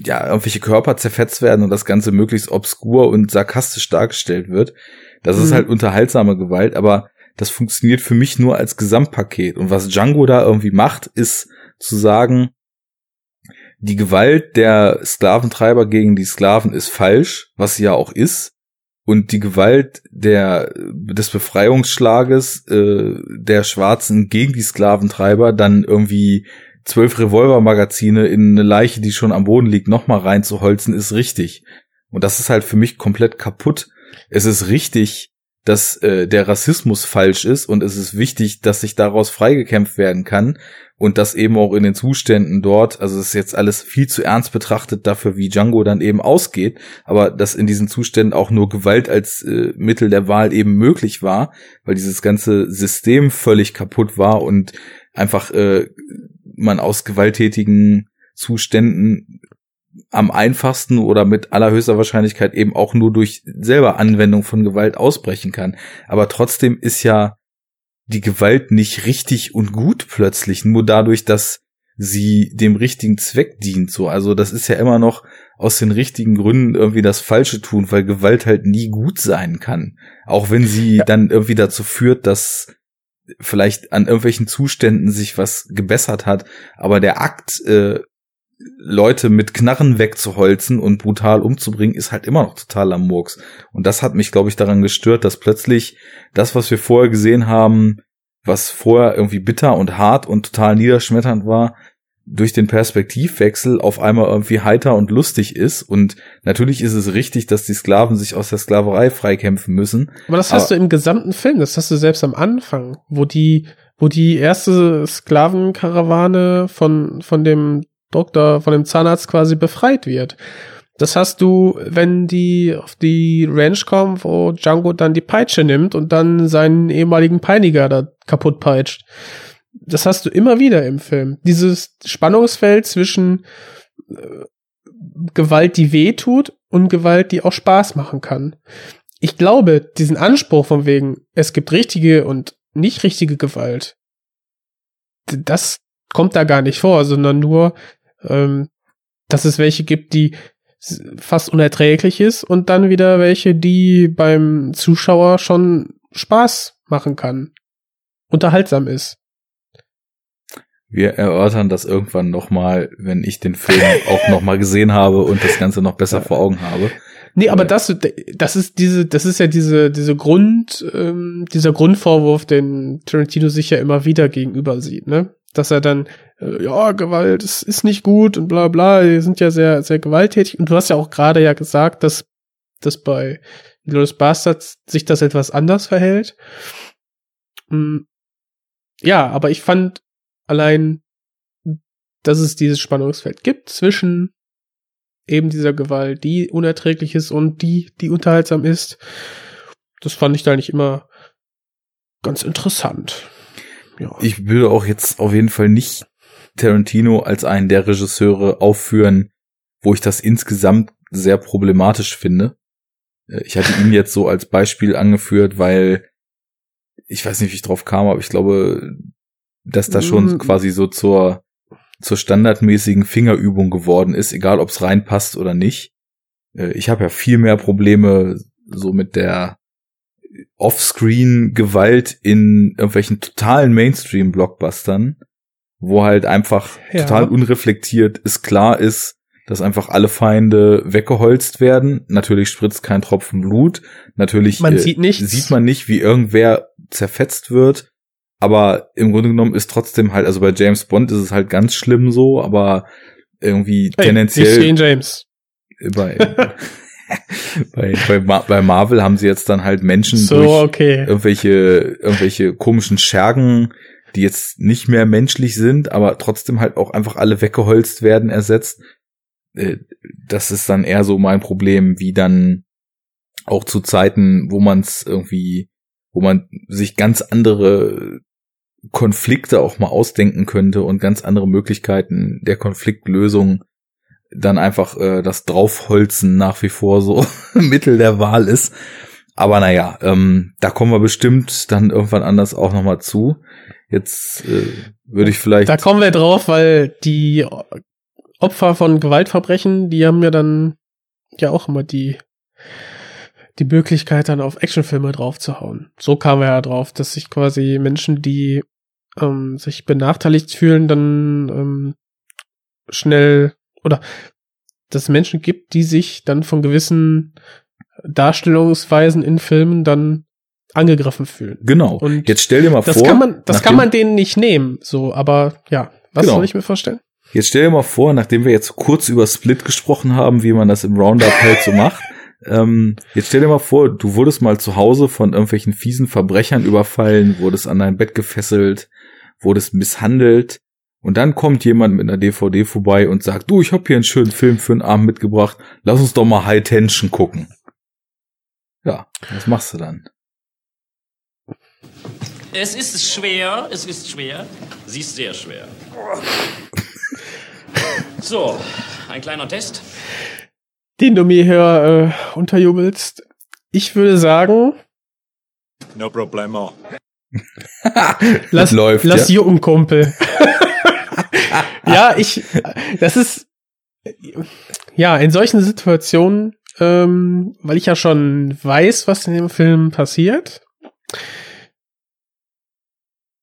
ja, irgendwelche Körper zerfetzt werden und das Ganze möglichst obskur und sarkastisch dargestellt wird. Das mhm. ist halt unterhaltsame Gewalt, aber das funktioniert für mich nur als Gesamtpaket. Und was Django da irgendwie macht, ist zu sagen, die Gewalt der Sklaventreiber gegen die Sklaven ist falsch, was sie ja auch ist. Und die Gewalt der, des Befreiungsschlages äh, der Schwarzen gegen die Sklaventreiber dann irgendwie zwölf Revolvermagazine in eine Leiche, die schon am Boden liegt, nochmal reinzuholzen, ist richtig. Und das ist halt für mich komplett kaputt. Es ist richtig, dass äh, der Rassismus falsch ist und es ist wichtig, dass sich daraus freigekämpft werden kann und das eben auch in den Zuständen dort, also es ist jetzt alles viel zu ernst betrachtet dafür, wie Django dann eben ausgeht, aber dass in diesen Zuständen auch nur Gewalt als äh, Mittel der Wahl eben möglich war, weil dieses ganze System völlig kaputt war und einfach äh, man aus gewalttätigen Zuständen am einfachsten oder mit allerhöchster Wahrscheinlichkeit eben auch nur durch selber Anwendung von Gewalt ausbrechen kann. Aber trotzdem ist ja die Gewalt nicht richtig und gut plötzlich, nur dadurch, dass sie dem richtigen Zweck dient. So, also das ist ja immer noch aus den richtigen Gründen irgendwie das Falsche tun, weil Gewalt halt nie gut sein kann. Auch wenn sie ja. dann irgendwie dazu führt, dass vielleicht an irgendwelchen Zuständen sich was gebessert hat, aber der Akt, äh, Leute mit Knarren wegzuholzen und brutal umzubringen, ist halt immer noch total am Murks. Und das hat mich, glaube ich, daran gestört, dass plötzlich das, was wir vorher gesehen haben, was vorher irgendwie bitter und hart und total niederschmetternd war, durch den Perspektivwechsel auf einmal irgendwie heiter und lustig ist. Und natürlich ist es richtig, dass die Sklaven sich aus der Sklaverei freikämpfen müssen. Aber das hast Aber du im gesamten Film, das hast du selbst am Anfang, wo die, wo die erste Sklavenkarawane von, von dem Doktor, von dem Zahnarzt quasi befreit wird. Das hast du, wenn die auf die Ranch kommen, wo Django dann die Peitsche nimmt und dann seinen ehemaligen Peiniger da kaputt peitscht das hast du immer wieder im Film. Dieses Spannungsfeld zwischen äh, Gewalt, die weh tut und Gewalt, die auch Spaß machen kann. Ich glaube, diesen Anspruch von wegen, es gibt richtige und nicht richtige Gewalt, das kommt da gar nicht vor, sondern nur, ähm, dass es welche gibt, die fast unerträglich ist und dann wieder welche, die beim Zuschauer schon Spaß machen kann, unterhaltsam ist. Wir erörtern das irgendwann nochmal, wenn ich den Film auch nochmal gesehen habe und das Ganze noch besser vor Augen habe. Nee, aber das, das ist diese, das ist ja diese, diese Grund, ähm, dieser Grundvorwurf, den Tarantino sich ja immer wieder gegenüber sieht, ne? Dass er dann, äh, ja, Gewalt ist, ist nicht gut und bla bla, die sind ja sehr, sehr gewalttätig. Und du hast ja auch gerade ja gesagt, dass, dass bei Glorious Bastards sich das etwas anders verhält. Mm, ja, aber ich fand, allein, dass es dieses Spannungsfeld gibt zwischen eben dieser Gewalt, die unerträglich ist und die, die unterhaltsam ist. Das fand ich da nicht immer ganz interessant. Ja. Ich würde auch jetzt auf jeden Fall nicht Tarantino als einen der Regisseure aufführen, wo ich das insgesamt sehr problematisch finde. Äh, ich hatte ihn jetzt so als Beispiel angeführt, weil ich weiß nicht, wie ich drauf kam, aber ich glaube, dass das schon mm. quasi so zur, zur standardmäßigen Fingerübung geworden ist, egal ob es reinpasst oder nicht. Äh, ich habe ja viel mehr Probleme so mit der Offscreen-Gewalt in irgendwelchen totalen Mainstream-Blockbustern, wo halt einfach ja. total unreflektiert es klar ist, dass einfach alle Feinde weggeholzt werden. Natürlich spritzt kein Tropfen Blut. Natürlich man äh, sieht, sieht man nicht, wie irgendwer zerfetzt wird. Aber im Grunde genommen ist trotzdem halt, also bei James Bond ist es halt ganz schlimm so, aber irgendwie hey, tendenziell. Nicht James. Bei, (laughs) (laughs) bei, bei, bei Marvel haben sie jetzt dann halt Menschen so, durch okay. irgendwelche, irgendwelche komischen Schergen, die jetzt nicht mehr menschlich sind, aber trotzdem halt auch einfach alle weggeholzt werden, ersetzt. Äh, das ist dann eher so mein Problem, wie dann auch zu Zeiten, wo man es irgendwie, wo man sich ganz andere Konflikte auch mal ausdenken könnte und ganz andere Möglichkeiten der Konfliktlösung dann einfach äh, das Draufholzen nach wie vor so (laughs) Mittel der Wahl ist. Aber naja, ähm, da kommen wir bestimmt dann irgendwann anders auch nochmal zu. Jetzt äh, würde ich vielleicht. Da kommen wir drauf, weil die Opfer von Gewaltverbrechen, die haben ja dann ja auch immer die die Möglichkeit, dann auf Actionfilme draufzuhauen. So kamen wir ja drauf, dass sich quasi Menschen, die ähm, sich benachteiligt fühlen, dann ähm, schnell oder dass es Menschen gibt, die sich dann von gewissen Darstellungsweisen in Filmen dann angegriffen fühlen. Genau. Und jetzt stell dir mal das vor. Kann man, das kann man denen nicht nehmen, so, aber ja, was genau. soll ich mir vorstellen? Jetzt stell dir mal vor, nachdem wir jetzt kurz über Split gesprochen haben, wie man das im Roundup (laughs) halt so macht, ähm, jetzt stell dir mal vor, du wurdest mal zu Hause von irgendwelchen fiesen Verbrechern überfallen, wurdest an dein Bett gefesselt, wurdest misshandelt und dann kommt jemand mit einer DVD vorbei und sagt, du, ich hab hier einen schönen Film für einen Abend mitgebracht, lass uns doch mal High Tension gucken. Ja, was machst du dann? Es ist schwer, es ist schwer. Sie ist sehr schwer. So, ein kleiner Test. Den du mir hier äh, unterjubelst. Ich würde sagen. No problemo. (laughs) lass, läuft, lass ja. jucken, Kumpel. (laughs) (laughs) ja, ich, das ist, ja, in solchen Situationen, ähm, weil ich ja schon weiß, was in dem Film passiert,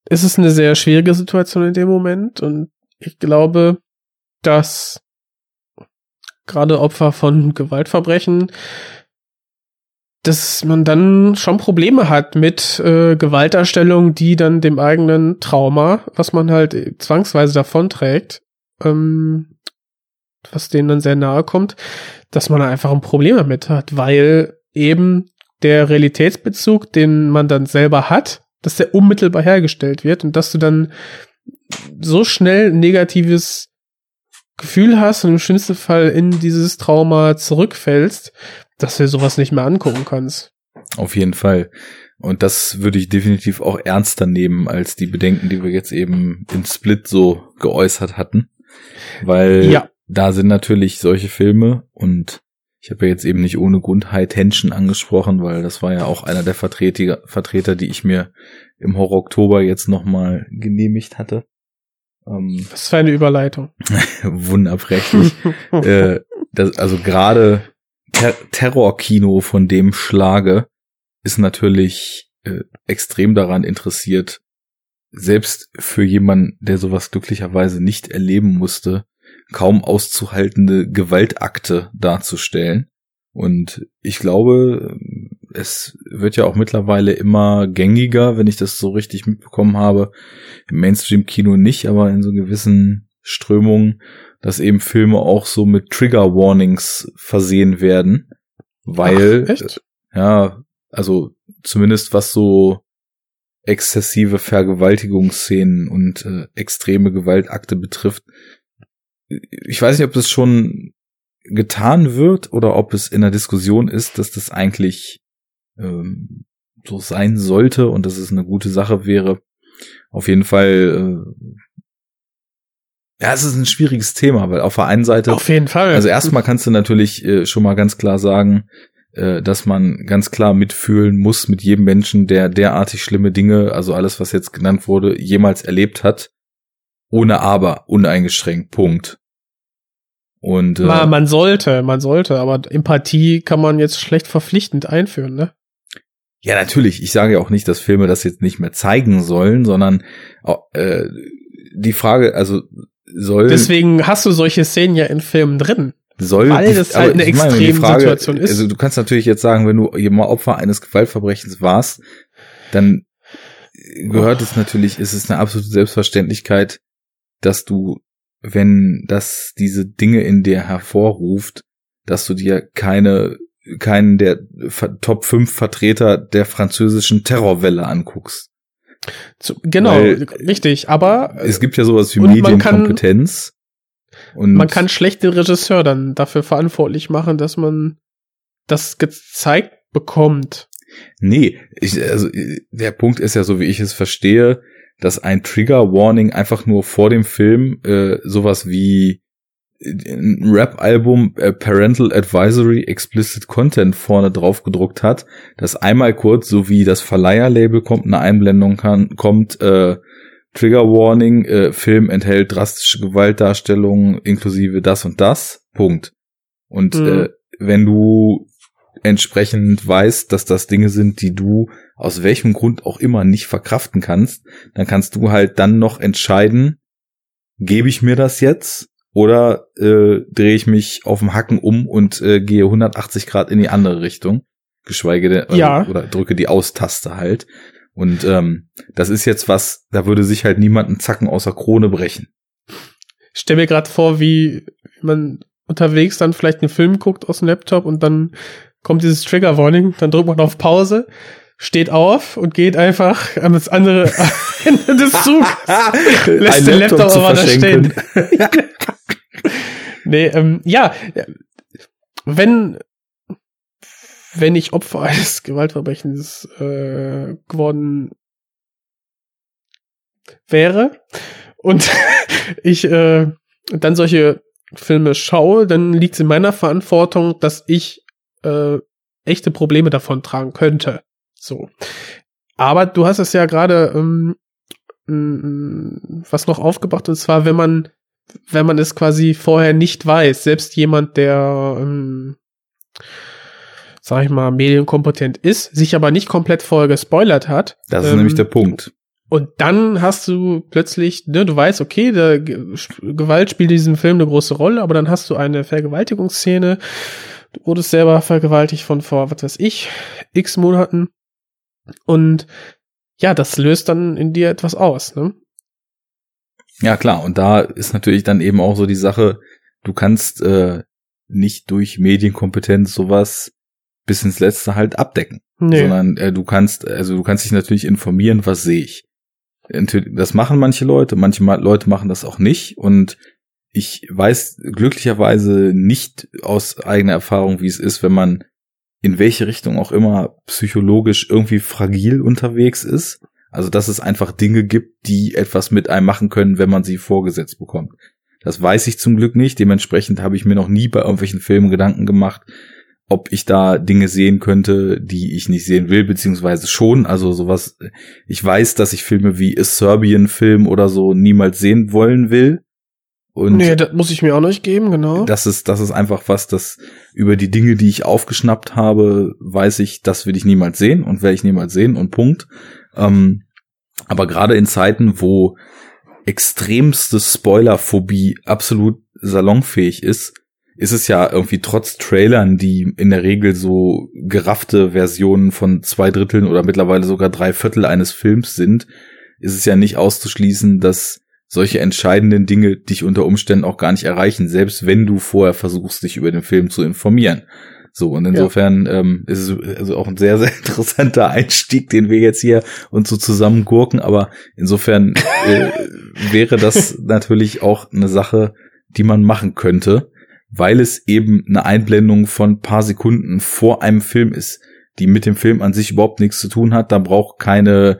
ist es eine sehr schwierige Situation in dem Moment und ich glaube, dass gerade Opfer von Gewaltverbrechen dass man dann schon Probleme hat mit äh, Gewalterstellung, die dann dem eigenen Trauma, was man halt zwangsweise davonträgt, ähm, was denen dann sehr nahe kommt, dass man einfach ein Problem damit hat, weil eben der Realitätsbezug, den man dann selber hat, dass der unmittelbar hergestellt wird und dass du dann so schnell negatives Gefühl hast und im schlimmsten Fall in dieses Trauma zurückfällst, dass du sowas nicht mehr angucken kannst. Auf jeden Fall. Und das würde ich definitiv auch ernster nehmen als die Bedenken, die wir jetzt eben in Split so geäußert hatten. Weil ja. da sind natürlich solche Filme und ich habe ja jetzt eben nicht ohne Grund High Tension angesprochen, weil das war ja auch einer der Vertreter, Vertreter die ich mir im Horror Oktober jetzt nochmal genehmigt hatte. Ähm, Was für eine Überleitung. (laughs) wunderprächtig. (laughs) äh, das, also gerade Ter Terrorkino von dem Schlage ist natürlich äh, extrem daran interessiert, selbst für jemanden, der sowas glücklicherweise nicht erleben musste, kaum auszuhaltende Gewaltakte darzustellen. Und ich glaube, es wird ja auch mittlerweile immer gängiger, wenn ich das so richtig mitbekommen habe. Im Mainstream-Kino nicht, aber in so gewissen Strömungen, dass eben Filme auch so mit Trigger Warnings versehen werden, weil Ach, ja, also zumindest was so exzessive Vergewaltigungsszenen und äh, extreme Gewaltakte betrifft. Ich weiß nicht, ob das schon getan wird oder ob es in der Diskussion ist, dass das eigentlich ähm, so sein sollte und dass es eine gute Sache wäre. Auf jeden Fall äh, ja, es ist ein schwieriges Thema, weil auf der einen Seite. Auf jeden Fall. Also erstmal kannst du natürlich äh, schon mal ganz klar sagen, äh, dass man ganz klar mitfühlen muss mit jedem Menschen, der derartig schlimme Dinge, also alles, was jetzt genannt wurde, jemals erlebt hat. Ohne aber, uneingeschränkt. Punkt. Und äh, man sollte, man sollte, aber Empathie kann man jetzt schlecht verpflichtend einführen, ne? Ja, natürlich. Ich sage ja auch nicht, dass Filme das jetzt nicht mehr zeigen sollen, sondern äh, die Frage, also soll. Deswegen hast du solche Szenen ja in Filmen drin. Soll, weil das halt eine Extremsituation ist. Also du kannst natürlich jetzt sagen, wenn du mal Opfer eines Gewaltverbrechens warst, dann gehört oh. es natürlich, ist es eine absolute Selbstverständlichkeit, dass du, wenn das diese Dinge in dir hervorruft, dass du dir keine keinen der Top 5 Vertreter der französischen Terrorwelle anguckst. Genau, Weil richtig, aber es gibt ja sowas wie Medienkompetenz. Und man kann schlecht den Regisseur dann dafür verantwortlich machen, dass man das gezeigt bekommt. Nee, ich, also der Punkt ist ja so, wie ich es verstehe, dass ein Trigger Warning einfach nur vor dem Film äh, sowas wie ein Rap-Album äh, Parental Advisory Explicit Content vorne drauf gedruckt hat, dass einmal kurz, so wie das Verleiher-Label kommt, eine Einblendung kann, kommt, äh, Trigger Warning, äh, Film enthält drastische Gewaltdarstellungen inklusive das und das, Punkt. Und mhm. äh, wenn du entsprechend weißt, dass das Dinge sind, die du aus welchem Grund auch immer nicht verkraften kannst, dann kannst du halt dann noch entscheiden, gebe ich mir das jetzt oder äh, drehe ich mich auf dem Hacken um und äh, gehe 180 Grad in die andere Richtung, geschweige denn äh, ja. oder drücke die Austaste halt. Und ähm, das ist jetzt was, da würde sich halt niemand einen Zacken außer Krone brechen. Ich stell mir gerade vor, wie man unterwegs dann vielleicht einen Film guckt aus dem Laptop und dann kommt dieses Trigger Warning, dann drückt man auf Pause, steht auf und geht einfach an das andere (laughs) Ende des Zugs. lässt Ein den Laptop, Laptop aber da stehen. (laughs) nee, ähm, ja, wenn wenn ich Opfer eines (laughs) Gewaltverbrechens äh, geworden wäre und ich äh, dann solche Filme schaue, dann liegt es in meiner Verantwortung, dass ich äh, echte Probleme davon tragen könnte. So. Aber du hast es ja gerade ähm, was noch aufgebracht, und zwar, wenn man, wenn man es quasi vorher nicht weiß, selbst jemand, der, ähm, sag ich mal, medienkompetent ist, sich aber nicht komplett vorher gespoilert hat. Das ist ähm, nämlich der Punkt. Und dann hast du plötzlich, ne, du weißt, okay, der Gewalt spielt in diesem Film eine große Rolle, aber dann hast du eine Vergewaltigungsszene, du wurdest selber vergewaltigt von vor, was weiß ich, x Monaten und ja, das löst dann in dir etwas aus, ne? Ja, klar. Und da ist natürlich dann eben auch so die Sache, du kannst äh, nicht durch Medienkompetenz sowas bis ins Letzte halt abdecken. Nee. Sondern äh, du kannst, also du kannst dich natürlich informieren, was sehe ich. Das machen manche Leute, manche Leute machen das auch nicht. Und ich weiß glücklicherweise nicht aus eigener Erfahrung, wie es ist, wenn man in welche Richtung auch immer psychologisch irgendwie fragil unterwegs ist. Also dass es einfach Dinge gibt, die etwas mit einem machen können, wenn man sie vorgesetzt bekommt. Das weiß ich zum Glück nicht. Dementsprechend habe ich mir noch nie bei irgendwelchen Filmen Gedanken gemacht, ob ich da Dinge sehen könnte, die ich nicht sehen will, beziehungsweise schon. Also sowas, ich weiß, dass ich Filme wie A Serbian Film oder so niemals sehen wollen will. Und nee, das muss ich mir auch nicht geben, genau. Das ist, das ist einfach was, das über die Dinge, die ich aufgeschnappt habe, weiß ich, das will ich niemals sehen und werde ich niemals sehen und Punkt. Ähm, aber gerade in Zeiten, wo extremste Spoilerphobie absolut salonfähig ist, ist es ja irgendwie trotz Trailern, die in der Regel so geraffte Versionen von zwei Dritteln oder mittlerweile sogar drei Viertel eines Films sind, ist es ja nicht auszuschließen, dass solche entscheidenden Dinge dich unter Umständen auch gar nicht erreichen, selbst wenn du vorher versuchst, dich über den Film zu informieren. So, und insofern ja. ähm, ist es also auch ein sehr, sehr (laughs) interessanter Einstieg, den wir jetzt hier uns so zusammen gurken, aber insofern äh, (laughs) wäre das natürlich auch eine Sache, die man machen könnte, weil es eben eine Einblendung von paar Sekunden vor einem Film ist, die mit dem Film an sich überhaupt nichts zu tun hat. Da braucht keine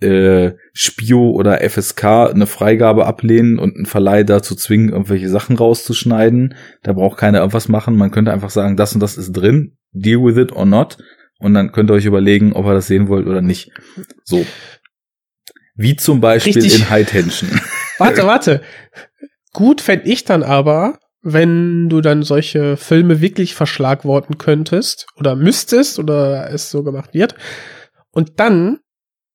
äh, Spio oder FSK eine Freigabe ablehnen und einen Verleih dazu zwingen, irgendwelche Sachen rauszuschneiden. Da braucht keiner irgendwas machen. Man könnte einfach sagen, das und das ist drin, deal with it or not. Und dann könnt ihr euch überlegen, ob ihr das sehen wollt oder nicht. So. Wie zum Beispiel Richtig. in High Tension. (laughs) (laughs) Warte, warte. Gut fände ich dann aber, wenn du dann solche Filme wirklich verschlagworten könntest oder müsstest oder es so gemacht wird. Und dann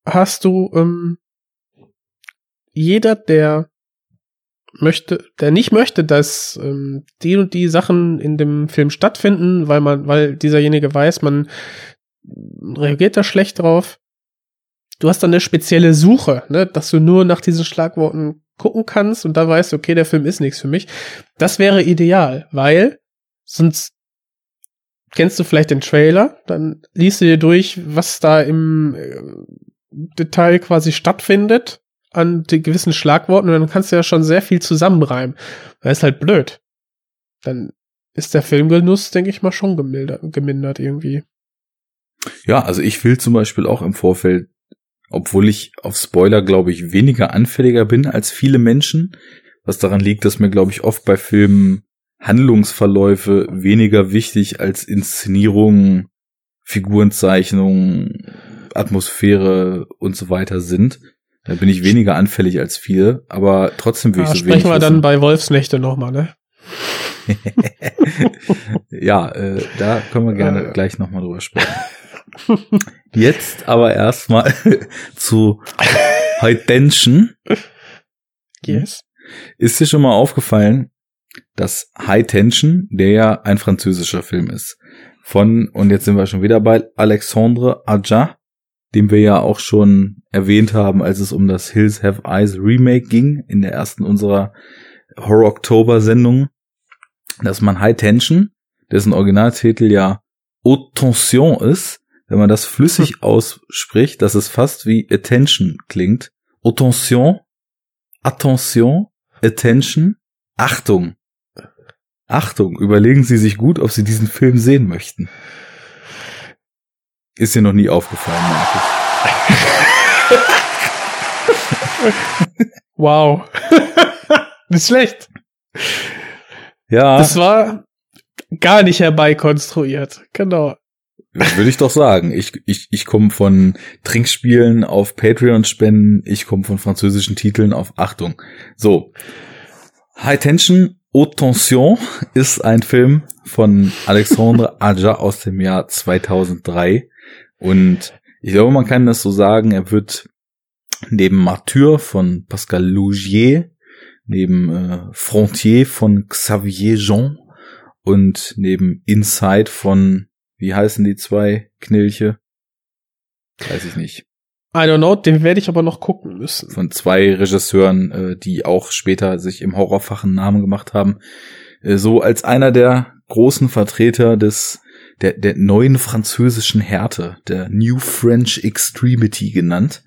hast du ähm, jeder, der möchte, der nicht möchte, dass ähm, die und die Sachen in dem Film stattfinden, weil man, weil dieserjenige weiß, man reagiert da schlecht drauf. Du hast dann eine spezielle Suche, ne, dass du nur nach diesen Schlagworten gucken kannst und da weißt, okay, der Film ist nichts für mich. Das wäre ideal, weil sonst kennst du vielleicht den Trailer, dann liest du dir durch, was da im äh, Detail quasi stattfindet an den gewissen Schlagworten und dann kannst du ja schon sehr viel zusammenreimen. Das ist halt blöd. Dann ist der Filmgenuss, denke ich mal, schon gemildert, gemindert irgendwie. Ja, also ich will zum Beispiel auch im Vorfeld, obwohl ich auf Spoiler, glaube ich, weniger anfälliger bin als viele Menschen, Was daran liegt, dass mir, glaube ich, oft bei Filmen Handlungsverläufe weniger wichtig als Inszenierung, Figurenzeichnung, Atmosphäre und so weiter sind. Da bin ich weniger anfällig als viele, aber trotzdem will Ja, ich so sprechen wenig wir dann wissen. bei Wolfsnächte nochmal, ne? (laughs) ja, äh, da können wir gerne Äh. gleich nochmal drüber sprechen. Jetzt aber erstmal (laughs) zu High-Tension. Yes. Ist dir schon mal aufgefallen, dass High Tension, der ja ein französischer Film ist, von, und jetzt sind wir schon wieder bei Alexandre Aja, den wir ja auch schon erwähnt haben, als es um das Hills Have Eyes Remake ging, in der ersten unserer Horror-Oktober-Sendung, dass man High Tension, dessen Originaltitel ja Haute Tension ist, wenn man das flüssig (laughs) ausspricht, dass es fast wie Attention klingt. Haute Tension, Attention, Attention, Achtung. Achtung, überlegen Sie sich gut, ob Sie diesen Film sehen möchten. Ist dir noch nie aufgefallen, Markus. (laughs) Wow. (laughs) Nicht schlecht. Ja, Das war gar nicht herbeikonstruiert. Genau. würde ich doch sagen. Ich, ich, ich komme von Trinkspielen auf Patreon-Spenden, ich komme von französischen Titeln auf Achtung. So. High Tension, Haute Tension ist ein Film von Alexandre Aja aus dem Jahr 2003. Und ich glaube, man kann das so sagen, er wird neben Martyr von Pascal Lougier, neben äh, Frontier von Xavier Jean und neben Inside von, wie heißen die zwei Knilche? Weiß ich nicht. I don't know, den werde ich aber noch gucken müssen. Von zwei Regisseuren, äh, die auch später sich im Horrorfach einen Namen gemacht haben. Äh, so als einer der großen Vertreter des der, der neuen französischen Härte, der New French Extremity genannt.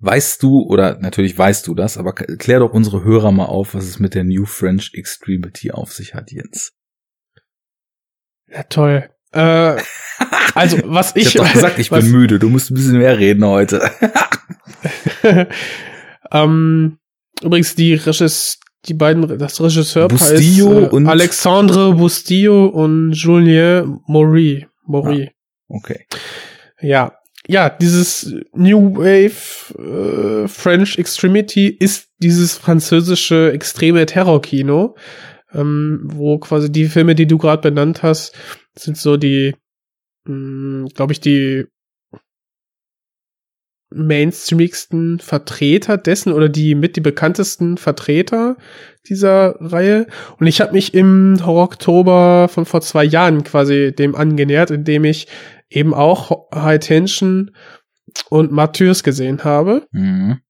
Weißt du, oder natürlich weißt du das, aber klär doch unsere Hörer mal auf, was es mit der New French Extremity auf sich hat, Jens. Ja, toll. Äh, (laughs) also, was ich. Ich hab doch gesagt, ich was, bin müde. Du musst ein bisschen mehr reden heute. (laughs) ähm, übrigens, die Regis, die beiden, das Regisseurpaar ist Bustillo äh, und- Alexandre Bustillo und Julien Maury. Maury. Okay. Ja. Ja, dieses New Wave äh, French Extremity ist dieses französische extreme Terrorkino, ähm, wo quasi die Filme, die du gerade benannt hast, sind so die, glaube ich, die mainstreamigsten Vertreter dessen oder die mit die bekanntesten Vertreter dieser Reihe. Und ich habe mich im Horror-Oktober von vor zwei Jahren quasi dem angenähert, indem ich eben auch High Tension und Martyrs gesehen habe Mhm.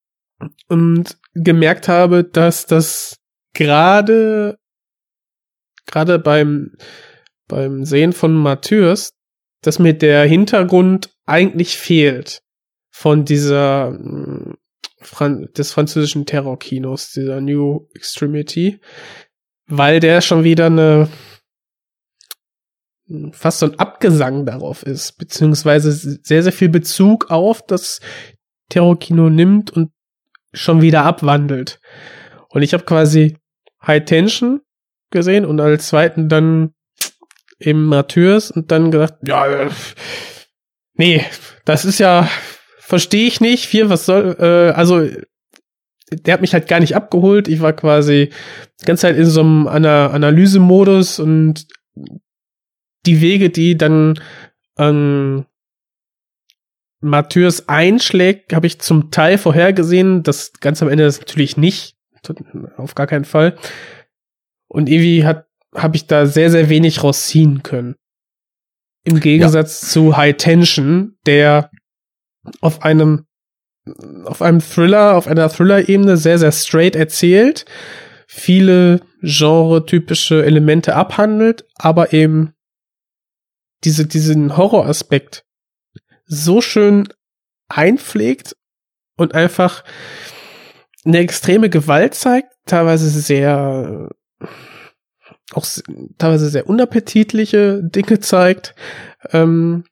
und gemerkt habe, dass das gerade gerade beim beim Sehen von Martyrs, dass mir der Hintergrund eigentlich fehlt von dieser mh, Fran des französischen Terrorkinos, dieser New Extremity, weil der schon wieder eine fast so ein Abgesang darauf ist, beziehungsweise sehr, sehr viel Bezug auf das Terrorkino nimmt und schon wieder abwandelt. Und ich habe quasi High Tension gesehen und als zweiten dann eben Martyrs und dann gedacht, ja, äh, nee, das ist ja, verstehe ich nicht, viel, was soll, äh, also der hat mich halt gar nicht abgeholt. Ich war quasi die ganze Zeit in so einem Ana Analysemodus und die Wege, die dann ähm, Matthäus einschlägt, habe ich zum Teil vorhergesehen. Das ganz am Ende ist natürlich nicht, auf gar keinen Fall. Und irgendwie hat habe ich da sehr sehr wenig rausziehen können. Im Gegensatz zu High Tension, der auf einem auf einem Thriller, auf einer Thriller-Ebene sehr sehr straight erzählt, viele genre-typische Elemente abhandelt, aber eben diese, diesen Horroraspekt so schön einpflegt und einfach eine extreme Gewalt zeigt, teilweise sehr, auch teilweise sehr unappetitliche Dinge zeigt, ähm,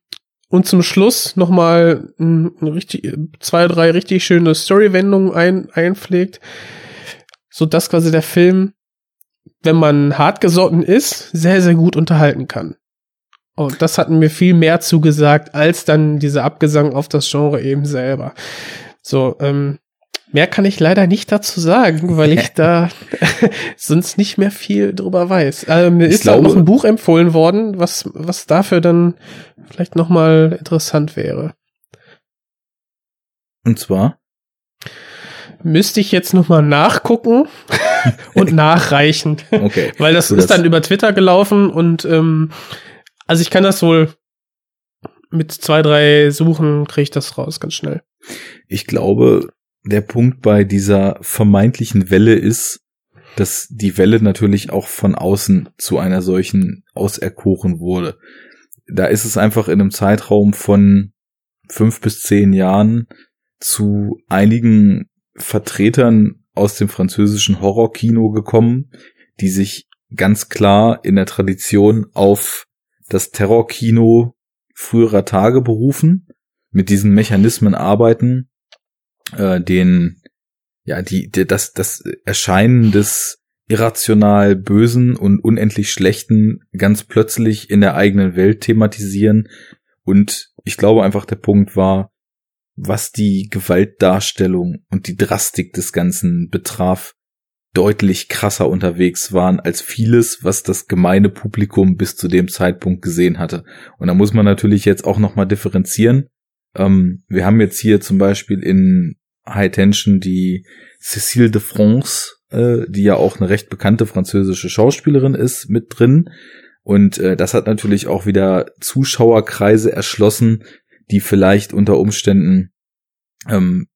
und zum Schluss nochmal ein richtig, zwei, drei richtig schöne Storywendungen ein, einpflegt. so dass quasi der Film, wenn man hartgesotten ist, sehr, sehr gut unterhalten kann. Und das hat mir viel mehr zugesagt, als dann dieser Abgesang auf das Genre eben selber. So, ähm, mehr kann ich leider nicht dazu sagen, weil ich (laughs) da (laughs) sonst nicht mehr viel drüber weiß. Äh, mir Ich ist auch glaube- noch ein Buch empfohlen worden, was, was dafür dann vielleicht noch mal interessant wäre. Und zwar, Müsste ich jetzt noch mal nachgucken (laughs) und nachreichen. okay. Weil das So, ist das- dann über Twitter gelaufen und ähm, also ich kann das wohl mit zwei, drei Suchen kriege ich das raus ganz schnell. Ich glaube, der Punkt bei dieser vermeintlichen Welle ist, dass die Welle natürlich auch von außen zu einer solchen auserkoren wurde. Da ist es einfach in einem Zeitraum von fünf bis zehn Jahren zu einigen Vertretern aus dem französischen Horrorkino gekommen, die sich ganz klar in der Tradition auf das Terrorkino früherer Tage berufen, mit diesen Mechanismen arbeiten, äh, den, ja, die, die, das, das Erscheinen des irrational Bösen und unendlich Schlechten ganz plötzlich in der eigenen Welt thematisieren. Und ich glaube einfach der Punkt war, was die Gewaltdarstellung und die Drastik des Ganzen betraf, deutlich krasser unterwegs waren als vieles, was das gemeine Publikum bis zu dem Zeitpunkt gesehen hatte. Und da muss man natürlich jetzt auch nochmal differenzieren. Ähm, wir haben jetzt hier zum Beispiel in High Tension die Cécile de France, äh, die ja auch eine recht bekannte französische Schauspielerin ist, mit drin. Und äh, das hat natürlich auch wieder Zuschauerkreise erschlossen, die vielleicht unter Umständen ähm,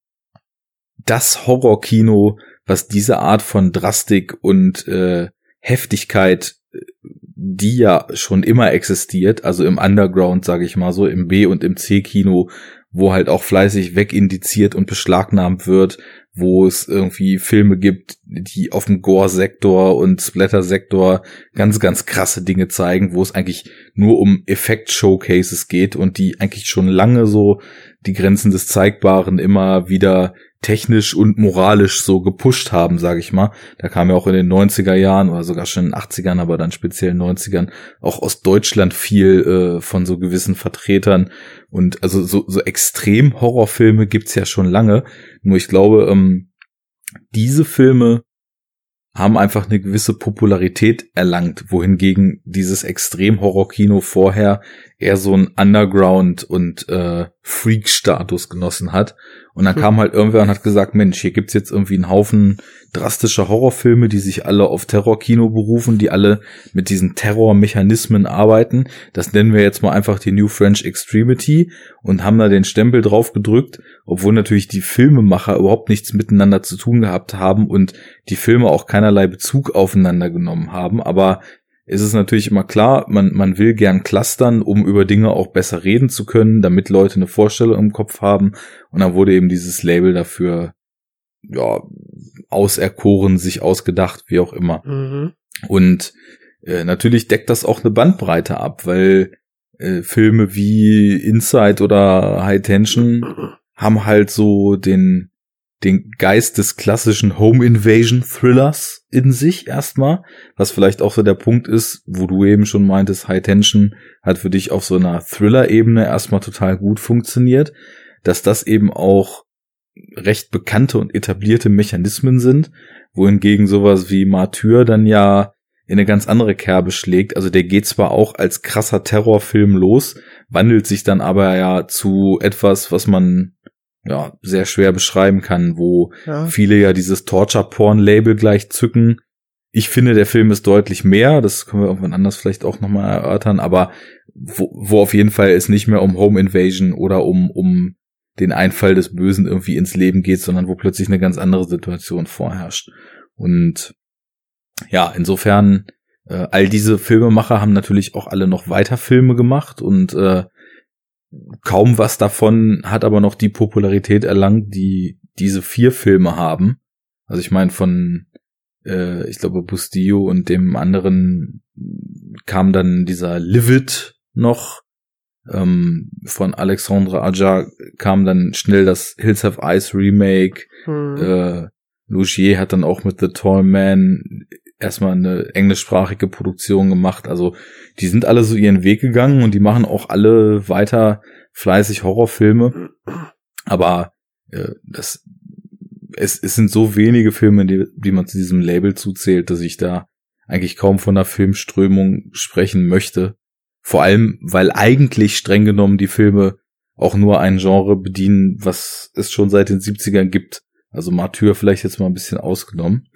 das Horrorkino, was diese Art von Drastik und äh, Heftigkeit, die ja schon immer existiert, also im Underground, sage ich mal so, im B- und im C-Kino, wo halt auch fleißig wegindiziert und beschlagnahmt wird, wo es irgendwie Filme gibt, die auf dem Gore-Sektor und Splatter-Sektor ganz, ganz krasse Dinge zeigen, wo es eigentlich nur um Effekt-Showcases geht und die eigentlich schon lange so die Grenzen des Zeigbaren immer wieder technisch und moralisch so gepusht haben, sage ich mal. Da kam ja auch in den 90er Jahren oder sogar schon in den 80ern, aber dann speziell in den 90ern auch aus Deutschland viel äh, von so gewissen Vertretern und also so, so extrem Horrorfilme gibt's ja schon lange. Nur ich glaube, ähm, diese Filme haben einfach eine gewisse Popularität erlangt, wohingegen dieses Extrem-Horror-Kino vorher eher so ein Underground- und äh, Freak-Status genossen hat. Und dann Hm. kam halt irgendwer und hat gesagt, Mensch, hier gibt's jetzt irgendwie einen Haufen drastischer Horrorfilme, die sich alle auf Terrorkino berufen, die alle mit diesen Terrormechanismen arbeiten. Das nennen wir jetzt mal einfach die New French Extremity und haben da den Stempel drauf gedrückt, obwohl natürlich die Filmemacher überhaupt nichts miteinander zu tun gehabt haben und die Filme auch keinerlei Bezug aufeinander genommen haben. Aber es ist natürlich immer klar, man, man will gern clustern, um über Dinge auch besser reden zu können, damit Leute eine Vorstellung im Kopf haben. Und dann wurde eben dieses Label dafür, ja, auserkoren, sich ausgedacht, wie auch immer. Mhm. Und äh, natürlich deckt das auch eine Bandbreite ab, weil äh, Filme wie Inside oder High Tension (clears throat) haben halt so den den Geist des klassischen Home Invasion Thrillers in sich erstmal, was vielleicht auch so der Punkt ist, wo du eben schon meintest, High Tension hat für dich auf so einer Thriller-Ebene erstmal total gut funktioniert, dass das eben auch recht bekannte und etablierte Mechanismen sind, wohingegen sowas wie Martyr dann ja in eine ganz andere Kerbe schlägt. Also der geht zwar auch als krasser Terrorfilm los, wandelt sich dann aber ja zu etwas, was man ja sehr schwer beschreiben kann, wo Ja. viele ja dieses Torture-Porn-Label gleich zücken. Ich finde, der Film ist deutlich mehr, das können wir irgendwann anders vielleicht auch nochmal erörtern, aber wo, wo auf jeden Fall es nicht mehr um Home Invasion oder um, um den Einfall des Bösen irgendwie ins Leben geht, sondern wo plötzlich eine ganz andere Situation vorherrscht. Und ja, insofern, äh, all diese Filmemacher haben natürlich auch alle noch weiter Filme gemacht und äh, kaum was davon hat aber noch die Popularität erlangt, die diese vier Filme haben. Also ich meine von, äh, ich glaube Bustillo und dem anderen kam dann dieser Livid noch. Ähm, von Alexandre Aja kam dann schnell das Hills Have Ice Remake. Mhm. Äh, Lugier hat dann auch mit The Tall Man erstmal eine englischsprachige Produktion gemacht. Also die sind alle so ihren Weg gegangen und die machen auch alle weiter fleißig Horrorfilme. Aber äh, das es, es sind so wenige Filme, die, die man zu diesem Label zuzählt, dass ich da eigentlich kaum von einer Filmströmung sprechen möchte. Vor allem, weil eigentlich streng genommen die Filme auch nur ein Genre bedienen, was es schon seit den 70ern gibt. Also Martyr vielleicht jetzt mal ein bisschen ausgenommen.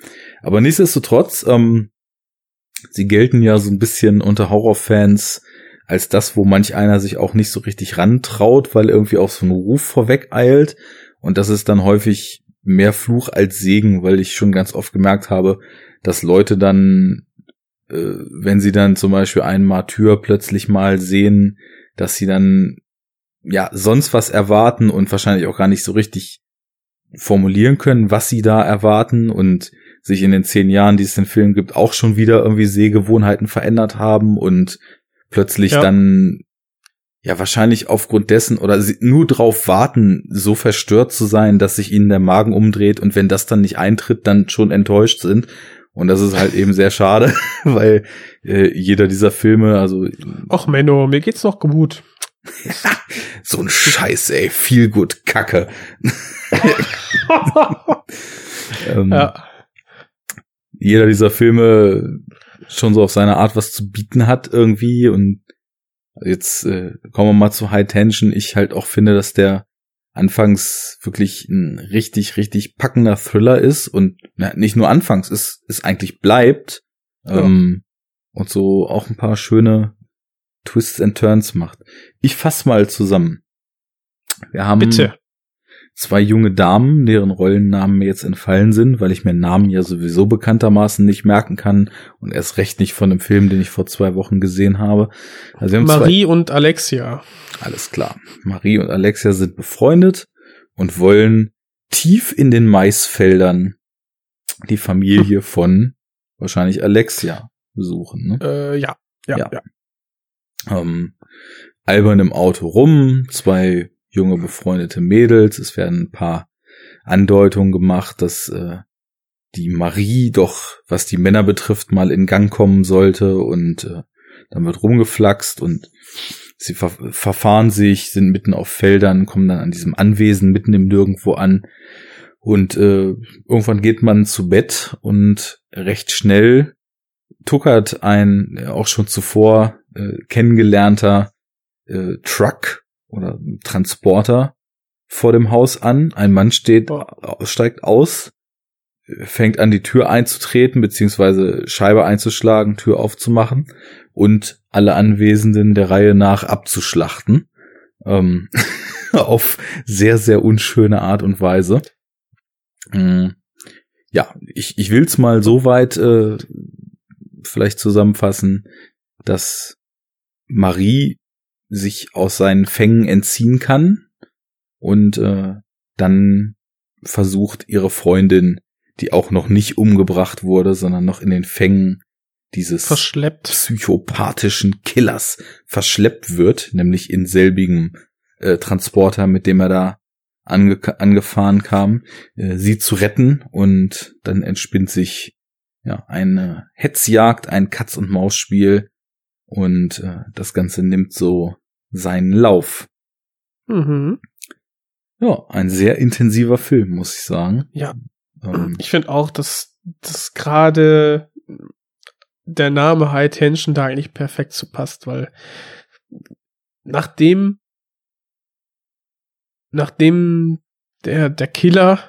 Aber nichtsdestotrotz, ähm, sie gelten ja so ein bisschen unter Horrorfans als das, wo manch einer sich auch nicht so richtig rantraut, weil irgendwie auch so ein Ruf vorweg eilt. Und das ist dann häufig mehr Fluch als Segen, weil ich schon ganz oft gemerkt habe, dass Leute dann, äh, wenn sie dann zum Beispiel einen Martyr plötzlich mal sehen, dass sie dann ja sonst was erwarten und wahrscheinlich auch gar nicht so richtig formulieren können, was sie da erwarten und sich in den zehn Jahren, die es den Film gibt, auch schon wieder irgendwie Sehgewohnheiten verändert haben und plötzlich ja. dann ja wahrscheinlich aufgrund dessen oder nur drauf warten, so verstört zu sein, dass sich ihnen der Magen umdreht und wenn das dann nicht eintritt, dann schon enttäuscht sind. Und das ist halt eben sehr schade, (laughs) weil äh, jeder dieser Filme, also. Ach Menno, mir geht's doch gut. (laughs) so ein Scheiß, ey, viel gut Kacke. (laughs) ähm, ja. Jeder dieser Filme schon so auf seine Art was zu bieten hat irgendwie und Jetzt äh, kommen wir mal zu High Tension. Ich halt auch finde, dass der anfangs wirklich ein richtig, richtig packender Thriller ist und na, nicht nur anfangs, es, es eigentlich bleibt ja. ähm, und so auch ein paar schöne Twists and Turns macht. Ich fass mal zusammen. Wir haben Bitte zwei junge Damen, deren Rollennamen mir jetzt entfallen sind, weil ich mir Namen ja sowieso bekanntermaßen nicht merken kann und erst recht nicht von einem Film, den ich vor zwei Wochen gesehen habe. Also Marie und Alexia. Alles klar. Marie und Alexia sind befreundet und wollen tief in den Maisfeldern die Familie von wahrscheinlich Alexia besuchen. Ne? Äh, ja, ja, ja. ja. Ähm, albern im Auto rum, zwei junge befreundete Mädels. Es werden ein paar Andeutungen gemacht, dass äh, die Marie doch, was die Männer betrifft, mal in Gang kommen sollte und äh, dann wird rumgeflaxt und sie ver verfahren sich, sind mitten auf Feldern, kommen dann an diesem Anwesen mitten im Nirgendwo an und äh, irgendwann geht man zu Bett und recht schnell tuckert ein auch schon zuvor äh, kennengelernter äh, Truck oder Transporter vor dem Haus an. Ein Mann steht, steigt aus, fängt an, die Tür einzutreten, beziehungsweise Scheibe einzuschlagen, Tür aufzumachen und alle Anwesenden der Reihe nach abzuschlachten. Ähm, (laughs) auf sehr, sehr unschöne Art und Weise. Ähm, ja, ich, ich will es mal so weit äh, vielleicht zusammenfassen, dass Marie sich aus seinen Fängen entziehen kann und äh, dann versucht ihre Freundin, die auch noch nicht umgebracht wurde, sondern noch in den Fängen dieses verschleppt. psychopathischen Killers verschleppt wird, nämlich in selbigem äh, Transporter, mit dem er da ange angefahren kam, äh, sie zu retten und dann entspinnt sich ja eine Hetzjagd, ein Katz und Maus Spiel und äh, das Ganze nimmt so seinen Lauf. Mhm. Ja, ein sehr intensiver Film, muss ich sagen. Ja. Ähm, ich finde auch, dass, dass gerade der Name High Tension da eigentlich perfekt zu passt, weil nachdem nachdem der, der Killer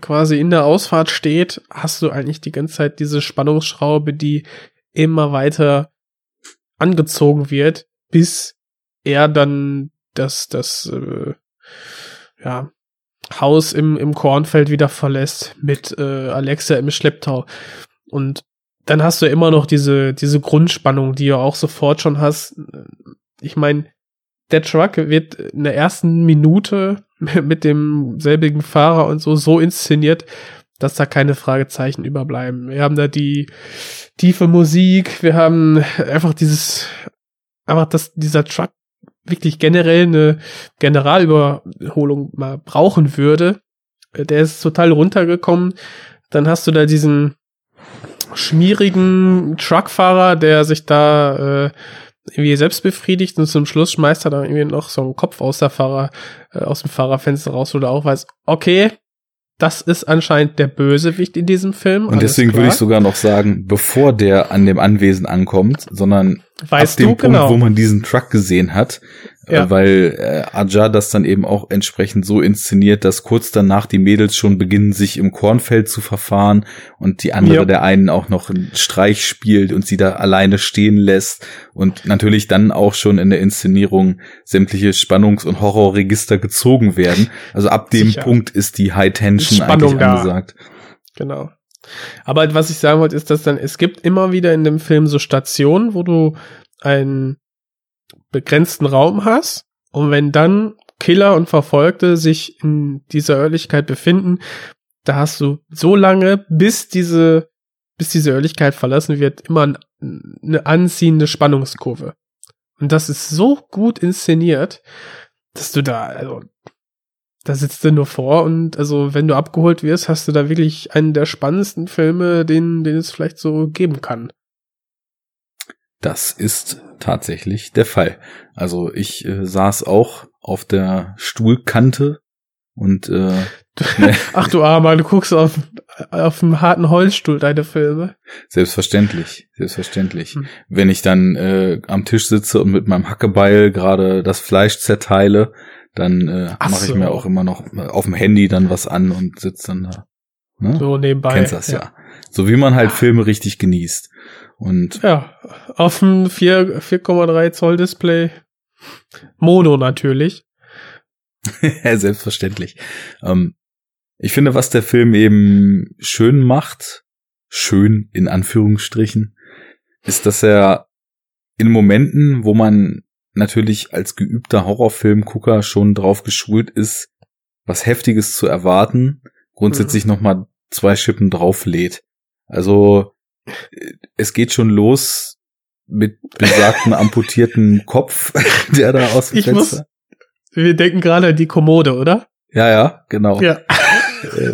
quasi in der Ausfahrt steht, hast du eigentlich die ganze Zeit diese Spannungsschraube, die immer weiter angezogen wird, bis er dann das, das, äh, ja, Haus im, im Kornfeld wieder verlässt mit äh, Alexa im Schlepptau. Und dann hast du immer noch diese, diese Grundspannung, die du auch sofort schon hast. Ich meine, der Truck wird in der ersten Minute (laughs) mit dem selbigen Fahrer und so so inszeniert, dass da keine Fragezeichen überbleiben. Wir haben da die tiefe Musik, wir haben einfach dieses, einfach, dass dieser Truck wirklich generell eine Generalüberholung mal brauchen würde. Der ist total runtergekommen. Dann hast du da diesen schmierigen Truckfahrer, der sich da äh, irgendwie selbst befriedigt und zum Schluss schmeißt er dann irgendwie noch so einen Kopf aus der Fahrer, äh, aus dem Fahrerfenster raus, du auch weißt, okay, das ist anscheinend der Bösewicht in diesem Film. Und deswegen würde ich sogar noch sagen, bevor der an dem Anwesen ankommt, sondern weißt ab dem du, Punkt, genau. wo man diesen Truck gesehen hat, Ja. äh, weil äh, Aja das dann eben auch entsprechend so inszeniert, dass kurz danach die Mädels schon beginnen, sich im Kornfeld zu verfahren und die andere Ja. der einen auch noch einen Streich spielt und sie da alleine stehen lässt und natürlich dann auch schon in der Inszenierung sämtliche Spannungs- und Horrorregister gezogen werden. Also ab dem Sicher. Punkt ist die High Tension Spannung eigentlich da. angesagt. Genau. Aber was ich sagen wollte, ist, dass dann, es gibt immer wieder in dem Film so Stationen, wo du einen begrenzten Raum hast und wenn dann Killer und Verfolgte sich in dieser Örtlichkeit befinden, da hast du so lange, bis diese, bis diese Örtlichkeit verlassen wird, immer ein, eine anziehende Spannungskurve. Und das ist so gut inszeniert, dass du da, also, da sitzt du nur vor und also wenn du abgeholt wirst, hast du da wirklich einen der spannendsten Filme, den, den es vielleicht so geben kann. Das ist tatsächlich der Fall. Also ich äh, saß auch auf der Stuhlkante und äh, (laughs) ne, Ach du Armer, du guckst auf, auf einem harten Holzstuhl deine Filme. selbstverständlich, selbstverständlich. Hm. Wenn ich dann äh, am Tisch sitze und mit meinem Hackebeil gerade das Fleisch zerteile, dann äh, Ach mache ich so. mir auch immer noch auf dem Handy dann was an und sitze dann da. Ne? So nebenbei. Kennst das ja. So wie man halt Filme richtig genießt. Und Ja, auf dem 4 4,3 Zoll Display. Mono natürlich. (laughs) Ja, selbstverständlich. Ähm, ich finde, was der Film eben schön macht, schön in Anführungsstrichen, ist, dass er in Momenten, wo man natürlich als geübter Horrorfilmgucker schon drauf geschult ist, was Heftiges zu erwarten, grundsätzlich noch mal zwei Schippen drauflädt. Also es geht schon los mit besagten amputierten Kopf, (laughs) der da aus dem Ich Fenster. muss- Wir denken gerade an die Kommode, oder? Ja, ja, genau. Ja. Äh,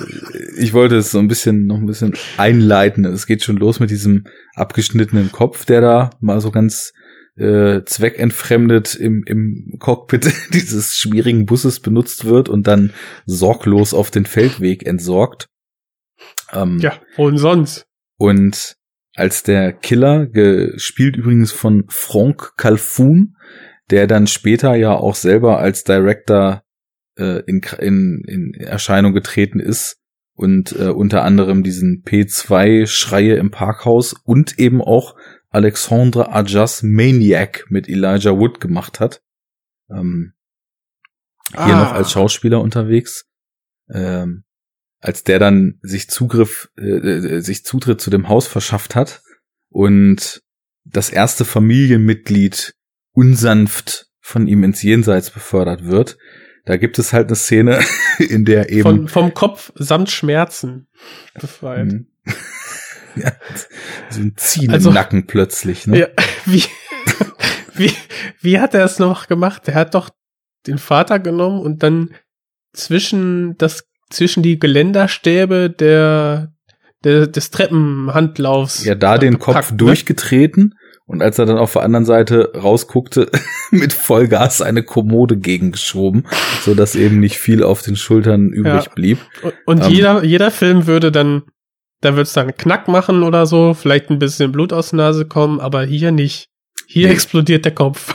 ich wollte es so ein bisschen noch ein bisschen einleiten. Es geht schon los mit diesem abgeschnittenen Kopf, der da mal so ganz äh, zweckentfremdet im, im Cockpit (laughs) dieses schwierigen Busses benutzt wird und dann sorglos auf den Feldweg entsorgt. Ähm, Ja, denn sonst? und als der Killer, gespielt übrigens von Franck Calfoun, der dann später ja auch selber als Director äh, in, in, in Erscheinung getreten ist und äh, unter anderem diesen P2 Schreie im Parkhaus und eben auch Alexandre Ajas Maniac mit Elijah Wood gemacht hat. Ähm, hier Ah. noch als Schauspieler unterwegs. Ähm, als der dann sich Zugriff, äh, äh, sich Zutritt zu dem Haus verschafft hat und das erste Familienmitglied unsanft von ihm ins Jenseits befördert wird. Da gibt es halt eine Szene, (laughs) in der eben Von, vom Kopf samt Schmerzen befreit. Mhm. (laughs) ja, so ein Ziehen Also- im Nacken plötzlich. Ne? Ja, (laughs) wie, wie, wie hat er es noch gemacht? Der hat doch den Vater genommen und dann zwischen das, zwischen die Geländerstäbe der, der des Treppenhandlaufs. ja, da den Kopf gepackt, ne? durchgetreten und als er dann auf der anderen Seite rausguckte, (laughs) mit Vollgas eine Kommode gegengeschoben, so dass eben nicht viel auf den Schultern übrig Ja. blieb. Und, und Ähm. jeder, jeder Film würde dann, da wird's dann Knack machen oder so, vielleicht ein bisschen Blut aus der Nase kommen, aber hier nicht. Hier Nee. explodiert der Kopf.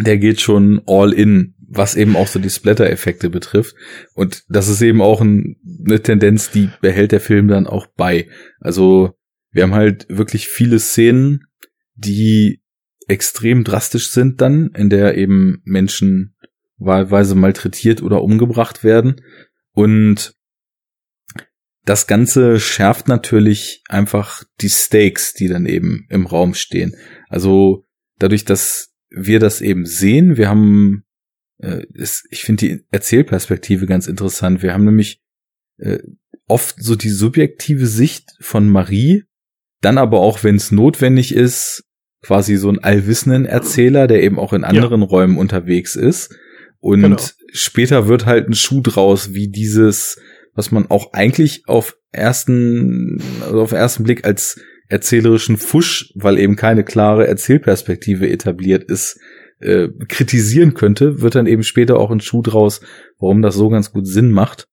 Der geht schon all in, was eben auch so die Splatter-Effekte betrifft. Und das ist eben auch ein, eine Tendenz, die behält der Film dann auch bei. Also wir haben halt wirklich viele Szenen, die extrem drastisch sind dann, in der eben Menschen wahlweise malträtiert oder umgebracht werden. Und das Ganze schärft natürlich einfach die Stakes, die dann eben im Raum stehen. Also dadurch, dass wir das eben sehen, wir haben, äh, es, ich finde die Erzählperspektive ganz interessant. Wir haben nämlich äh, oft so die subjektive Sicht von Marie, dann aber auch, wenn es notwendig ist, quasi so einen allwissenden Erzähler, der eben auch in anderen Räumen unterwegs ist. Und Genau. später wird halt ein Schuh draus, wie dieses was man auch eigentlich auf ersten, also auf ersten Blick als erzählerischen Fusch, weil eben keine klare Erzählperspektive etabliert ist, äh, kritisieren könnte, wird dann eben später auch ein Schuh draus, warum das so ganz gut Sinn macht.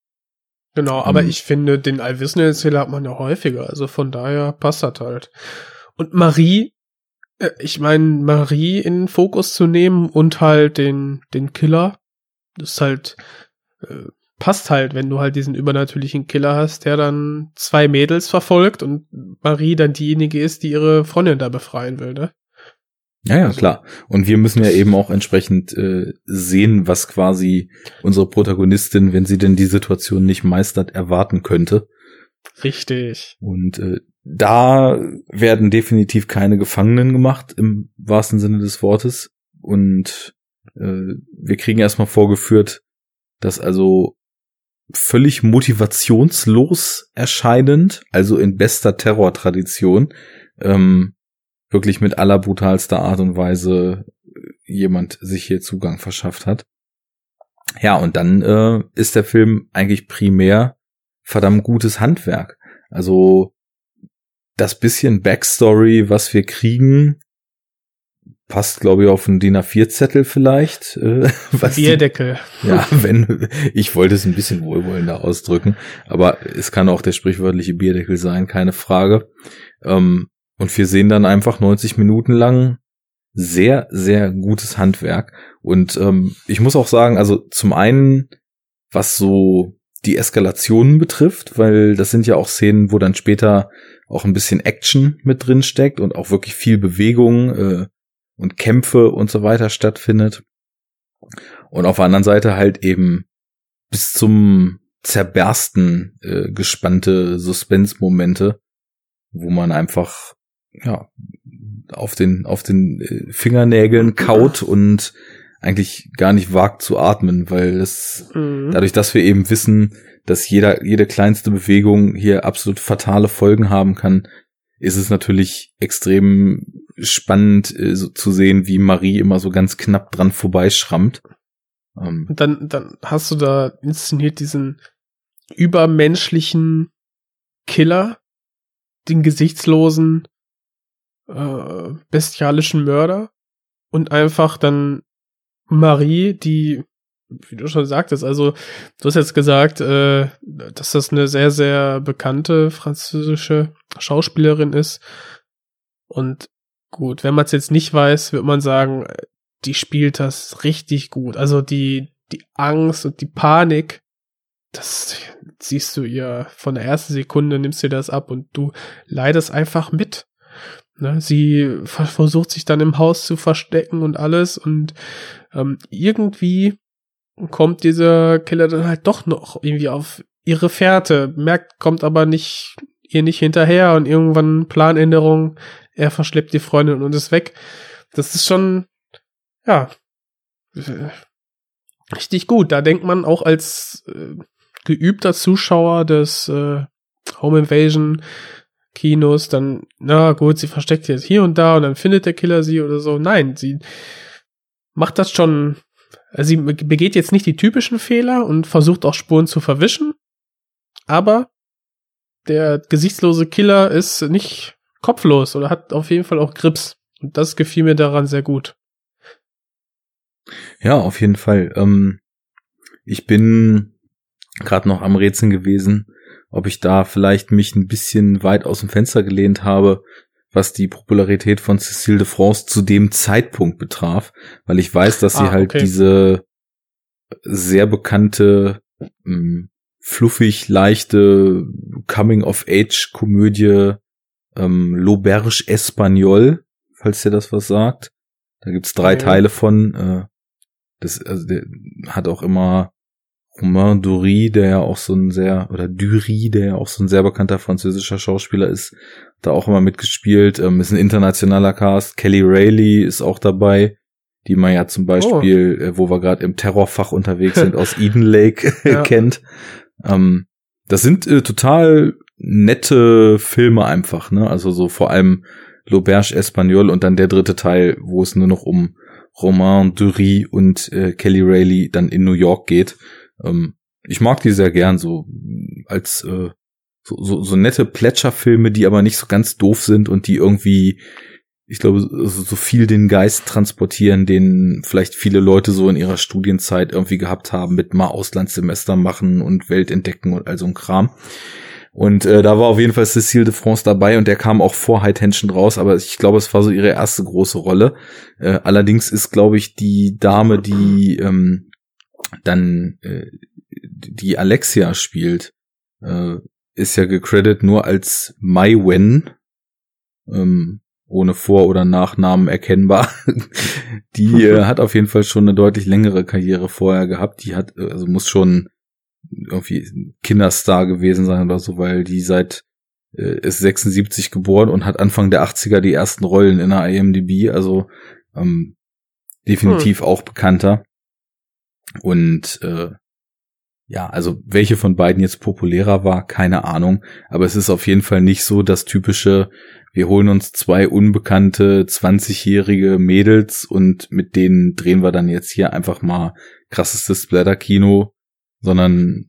Genau, aber um, ich finde, den Allwissenerzähler hat man ja häufiger, also von daher passt das halt. Und Marie, äh, ich meine, Marie in den Fokus zu nehmen und halt den, den Killer, das ist halt, äh, passt halt, wenn du halt diesen übernatürlichen Killer hast, der dann zwei Mädels verfolgt und Marie dann diejenige ist, die ihre Freundin da befreien will, ne? Ja, ja, also, klar. Und wir müssen ja eben auch entsprechend äh, sehen, was quasi unsere Protagonistin, wenn sie denn die Situation nicht meistert, erwarten könnte. Richtig. Und äh, da werden definitiv keine Gefangenen gemacht, im wahrsten Sinne des Wortes. Und äh, wir kriegen erstmal vorgeführt, dass also völlig motivationslos erscheinend, also in bester Terrortradition, ähm, wirklich mit aller brutalster Art und Weise jemand sich hier Zugang verschafft hat. Ja, und dann äh, ist der Film eigentlich primär verdammt gutes Handwerk. Also das bisschen Backstory, was wir kriegen, passt, glaube ich, auf einen DIN A4-Zettel vielleicht. Äh, (laughs) was Bierdeckel. Die, ja, wenn, ich wollte es ein bisschen wohlwollender ausdrücken, aber es kann auch der sprichwörtliche Bierdeckel sein, keine Frage. Ähm, und wir sehen dann einfach 90 Minuten lang sehr, sehr gutes Handwerk. Und ähm, ich muss auch sagen, also zum einen, was so die Eskalationen betrifft, weil das sind ja auch Szenen, wo dann später auch ein bisschen Action mit drin steckt und auch wirklich viel Bewegung, äh, und Kämpfe und so weiter stattfindet. Und auf der anderen Seite halt eben bis zum Zerbersten äh, gespannte Suspense-Momente, wo man einfach ja auf den auf den äh, Fingernägeln kaut und eigentlich gar nicht wagt zu atmen, weil es mhm. dadurch, dass wir eben wissen, dass jeder jede kleinste Bewegung hier absolut fatale Folgen haben kann, ist es natürlich extrem spannend äh, so zu sehen, wie Marie immer so ganz knapp dran vorbeischrammt. Ähm. Dann, dann hast du da inszeniert diesen übermenschlichen Killer, den gesichtslosen, äh, bestialischen Mörder und einfach dann Marie, die wie du schon sagtest, also du hast jetzt gesagt, äh, dass das eine sehr, sehr bekannte französische Schauspielerin ist. Und gut, wenn man es jetzt nicht weiß, wird man sagen, die spielt das richtig gut. Also die, die Angst und die Panik, das siehst du ihr von der ersten Sekunde, nimmst dir das ab und du leidest einfach mit. Ne, sie versucht sich dann im Haus zu verstecken und alles und ähm, irgendwie kommt dieser Killer dann halt doch noch irgendwie auf ihre Fährte, merkt, kommt aber nicht ihr nicht hinterher und irgendwann Planänderung, er verschleppt die Freundin und ist weg. Das ist schon, ja, richtig gut. Da denkt man auch als äh, geübter Zuschauer des äh, Home Invasion Kinos dann, na gut, sie versteckt jetzt hier und da und dann findet der Killer sie oder so. Nein, sie macht das schon also sie begeht jetzt nicht die typischen Fehler und versucht auch Spuren zu verwischen, aber der gesichtslose Killer ist nicht kopflos oder hat auf jeden Fall auch Grips. Und das gefiel mir daran sehr gut. Ja, auf jeden Fall. Ähm, ich bin gerade noch am Rätseln gewesen, ob ich da vielleicht mich ein bisschen weit aus dem Fenster gelehnt habe, was die Popularität von Cécile de France zu dem Zeitpunkt betraf, weil ich weiß, dass sie ah, halt okay. diese sehr bekannte, mh, hm, fluffig leichte Coming-of-Age-Komödie ähm, L'Auberge Espagnol, falls dir das was sagt. Da gibt's drei ja. Teile von. Äh, das also der hat auch immer Romain Dury, der ja auch so ein sehr, oder Dury, der ja auch so ein sehr bekannter französischer Schauspieler ist, da auch immer mitgespielt. Ähm, ist ein internationaler Cast. Kelly Rayleigh ist auch dabei, die man ja zum Beispiel, oh. äh, wo wir gerade im Terrorfach unterwegs (laughs) sind, aus Eden Lake kennt. Ähm, das sind äh, total nette Filme einfach, ne? Also so vor allem L'Auberge Espagnol und dann der dritte Teil, wo es nur noch um Romain Dury und äh, Kelly Rayleigh dann in New York geht. Ähm, ich mag die sehr gern so als äh, so, so, so nette Plätscherfilme, die aber nicht so ganz doof sind und die irgendwie, ich glaube, so, so viel den Geist transportieren, den vielleicht viele Leute so in ihrer Studienzeit irgendwie gehabt haben, mit mal Auslandssemester machen und Welt entdecken und all so ein Kram. Und äh, da war auf jeden Fall Cécile de France dabei und der kam auch vor High Tension raus, aber ich glaube, es war so ihre erste große Rolle. Äh, allerdings ist, glaube ich, die Dame, die ähm, dann äh, die Alexia spielt, äh, ist ja gecredit nur als Mai Wen, ähm, ohne Vor- oder Nachnamen erkennbar. (laughs) die äh, (laughs) hat auf jeden Fall schon eine deutlich längere Karriere vorher gehabt. Die hat, also muss schon irgendwie Kinderstar gewesen sein oder so, weil die seit äh, ist 76 geboren und hat Anfang der 80er die ersten Rollen in der IMDb, also ähm, definitiv hm. auch bekannter. Und äh, ja, also welche von beiden jetzt populärer war, keine Ahnung. Aber es ist auf jeden Fall nicht so das typische, wir holen uns zwei unbekannte 20-jährige Mädels und mit denen drehen wir dann jetzt hier einfach mal krassestes Splatter-Kino, sondern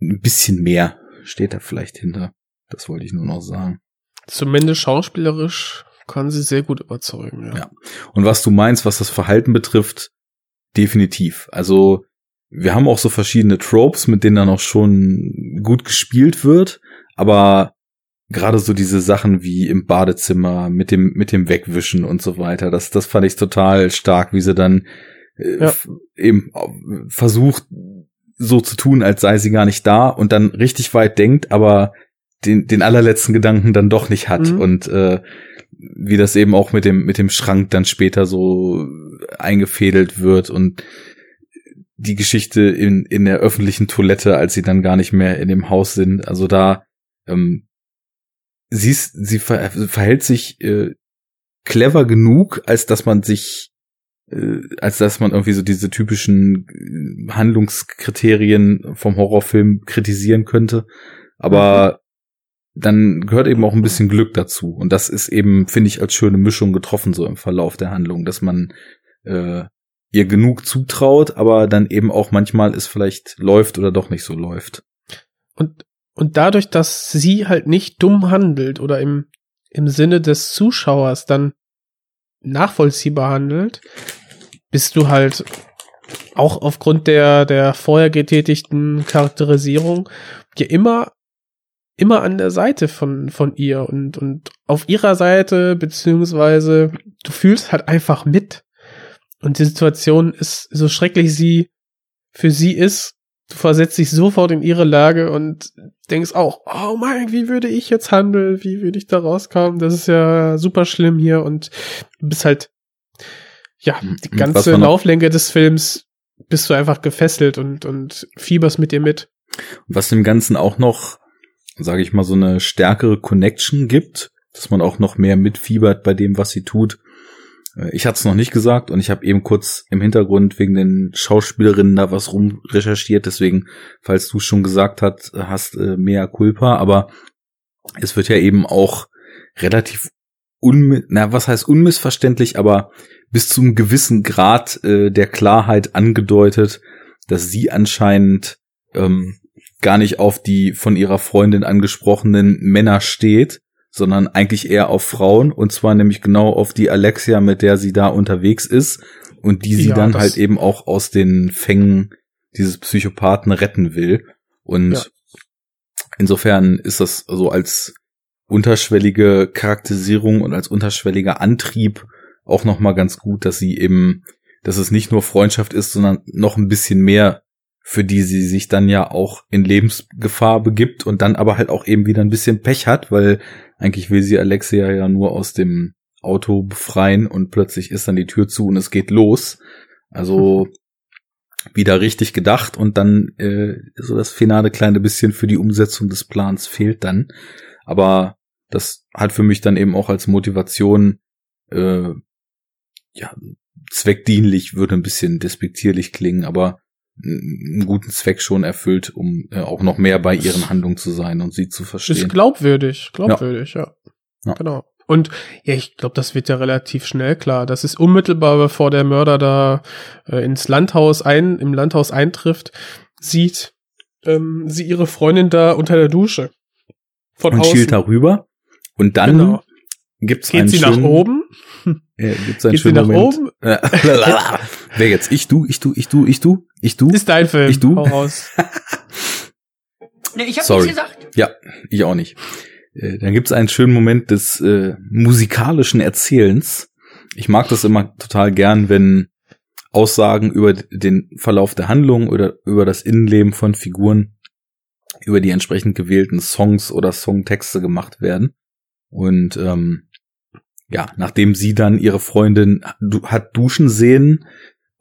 ein bisschen mehr steht da vielleicht hinter. Das wollte ich nur noch sagen. Zumindest schauspielerisch kann sie sehr gut überzeugen, ja. ja. Und was du meinst, was das Verhalten betrifft, definitiv. Also wir haben auch so verschiedene Tropes, mit denen dann auch schon gut gespielt wird, aber gerade so diese Sachen wie im Badezimmer mit dem mit dem Wegwischen und so weiter, das das fand ich total stark, wie sie dann äh, ja. eben versucht so zu tun, als sei sie gar nicht da und dann richtig weit denkt, aber den den allerletzten Gedanken dann doch nicht hat mhm. und äh, wie das eben auch mit dem mit dem Schrank dann später so eingefädelt wird und die Geschichte in, in der öffentlichen Toilette, als sie dann gar nicht mehr in dem Haus sind. Also da, ähm, sie, ist, sie ver verhält sich äh, clever genug, als dass man sich, äh, als dass man irgendwie so diese typischen äh, Handlungskriterien vom Horrorfilm kritisieren könnte. Aber dann gehört eben auch ein bisschen Glück dazu. Und das ist eben, finde ich, als schöne Mischung getroffen so im Verlauf der Handlung, dass man äh, ihr genug zutraut, aber dann eben auch manchmal es vielleicht läuft oder doch nicht so läuft. Und, und dadurch, dass sie halt nicht dumm handelt oder im, im Sinne des Zuschauers dann nachvollziehbar handelt, bist du halt auch aufgrund der, der vorher getätigten Charakterisierung ja immer, immer an der Seite von, von ihr und, und auf ihrer Seite, beziehungsweise du fühlst halt einfach mit. Und die Situation ist, so schrecklich sie für sie ist, du versetzt dich sofort in ihre Lage und denkst auch, oh mein, wie würde ich jetzt handeln? Wie würde ich da rauskommen? Das ist ja super schlimm hier und du bist halt, ja, die ganze Lauflänge des Films bist du einfach gefesselt und, und fieberst mit dir mit. Was dem Ganzen auch noch, sage ich mal, so eine stärkere Connection gibt, dass man auch noch mehr mitfiebert bei dem, was sie tut, ich hatte es noch nicht gesagt und ich habe eben kurz im Hintergrund wegen den Schauspielerinnen da was rumrecherchiert. Deswegen, falls du schon gesagt hast, hast äh, mehr Culpa, aber es wird ja eben auch relativ un, na was heißt unmissverständlich, aber bis zum gewissen Grad äh, der Klarheit angedeutet, dass sie anscheinend ähm, gar nicht auf die von ihrer Freundin angesprochenen Männer steht, sondern eigentlich eher auf Frauen und zwar nämlich genau auf die Alexia, mit der sie da unterwegs ist und die sie ja, dann halt eben auch aus den Fängen dieses Psychopathen retten will. Und ja. insofern ist das so als unterschwellige Charakterisierung und als unterschwelliger Antrieb auch noch mal ganz gut, dass sie eben, dass es nicht nur Freundschaft ist, sondern noch ein bisschen mehr für die sie sich dann ja auch in Lebensgefahr begibt und dann aber halt auch eben wieder ein bisschen Pech hat, weil eigentlich will sie Alexia ja nur aus dem Auto befreien und plötzlich ist dann die Tür zu und es geht los. Also (laughs) wieder richtig gedacht und dann äh, so das finale kleine bisschen für die Umsetzung des Plans fehlt dann. Aber das hat für mich dann eben auch als Motivation äh, ja zweckdienlich würde ein bisschen despektierlich klingen, aber einen guten Zweck schon erfüllt, um äh, auch noch mehr bei ihren Handlungen zu sein und sie zu verstehen. Ist glaubwürdig, glaubwürdig, ja. ja. ja. Genau. Und ja, ich glaube, das wird ja relativ schnell klar. Das ist unmittelbar, bevor der Mörder da äh, ins Landhaus ein, im Landhaus eintrifft, sieht ähm, sie ihre Freundin da unter der Dusche. Von und außen. schielt darüber. Und dann Genau. gibt's Geht einen sie schönen, nach oben? (laughs) Äh, gibt's einen Geht sie schönen nach Moment. oben? (laughs) Wer jetzt? Ich, du, ich, du, ich, du, ich, du, ich, du? Ist dein Film. Ich du? Hau raus. (laughs) Nee, ich hab Sorry. nichts gesagt. Ja, ich auch nicht. Äh, Dann gibt's einen schönen Moment des äh, musikalischen Erzählens. Ich mag das immer total gern, wenn Aussagen über den Verlauf der Handlung oder über das Innenleben von Figuren über die entsprechend gewählten Songs oder Songtexte gemacht werden. Und ähm, ja, nachdem sie dann ihre Freundin du, hat duschen sehen,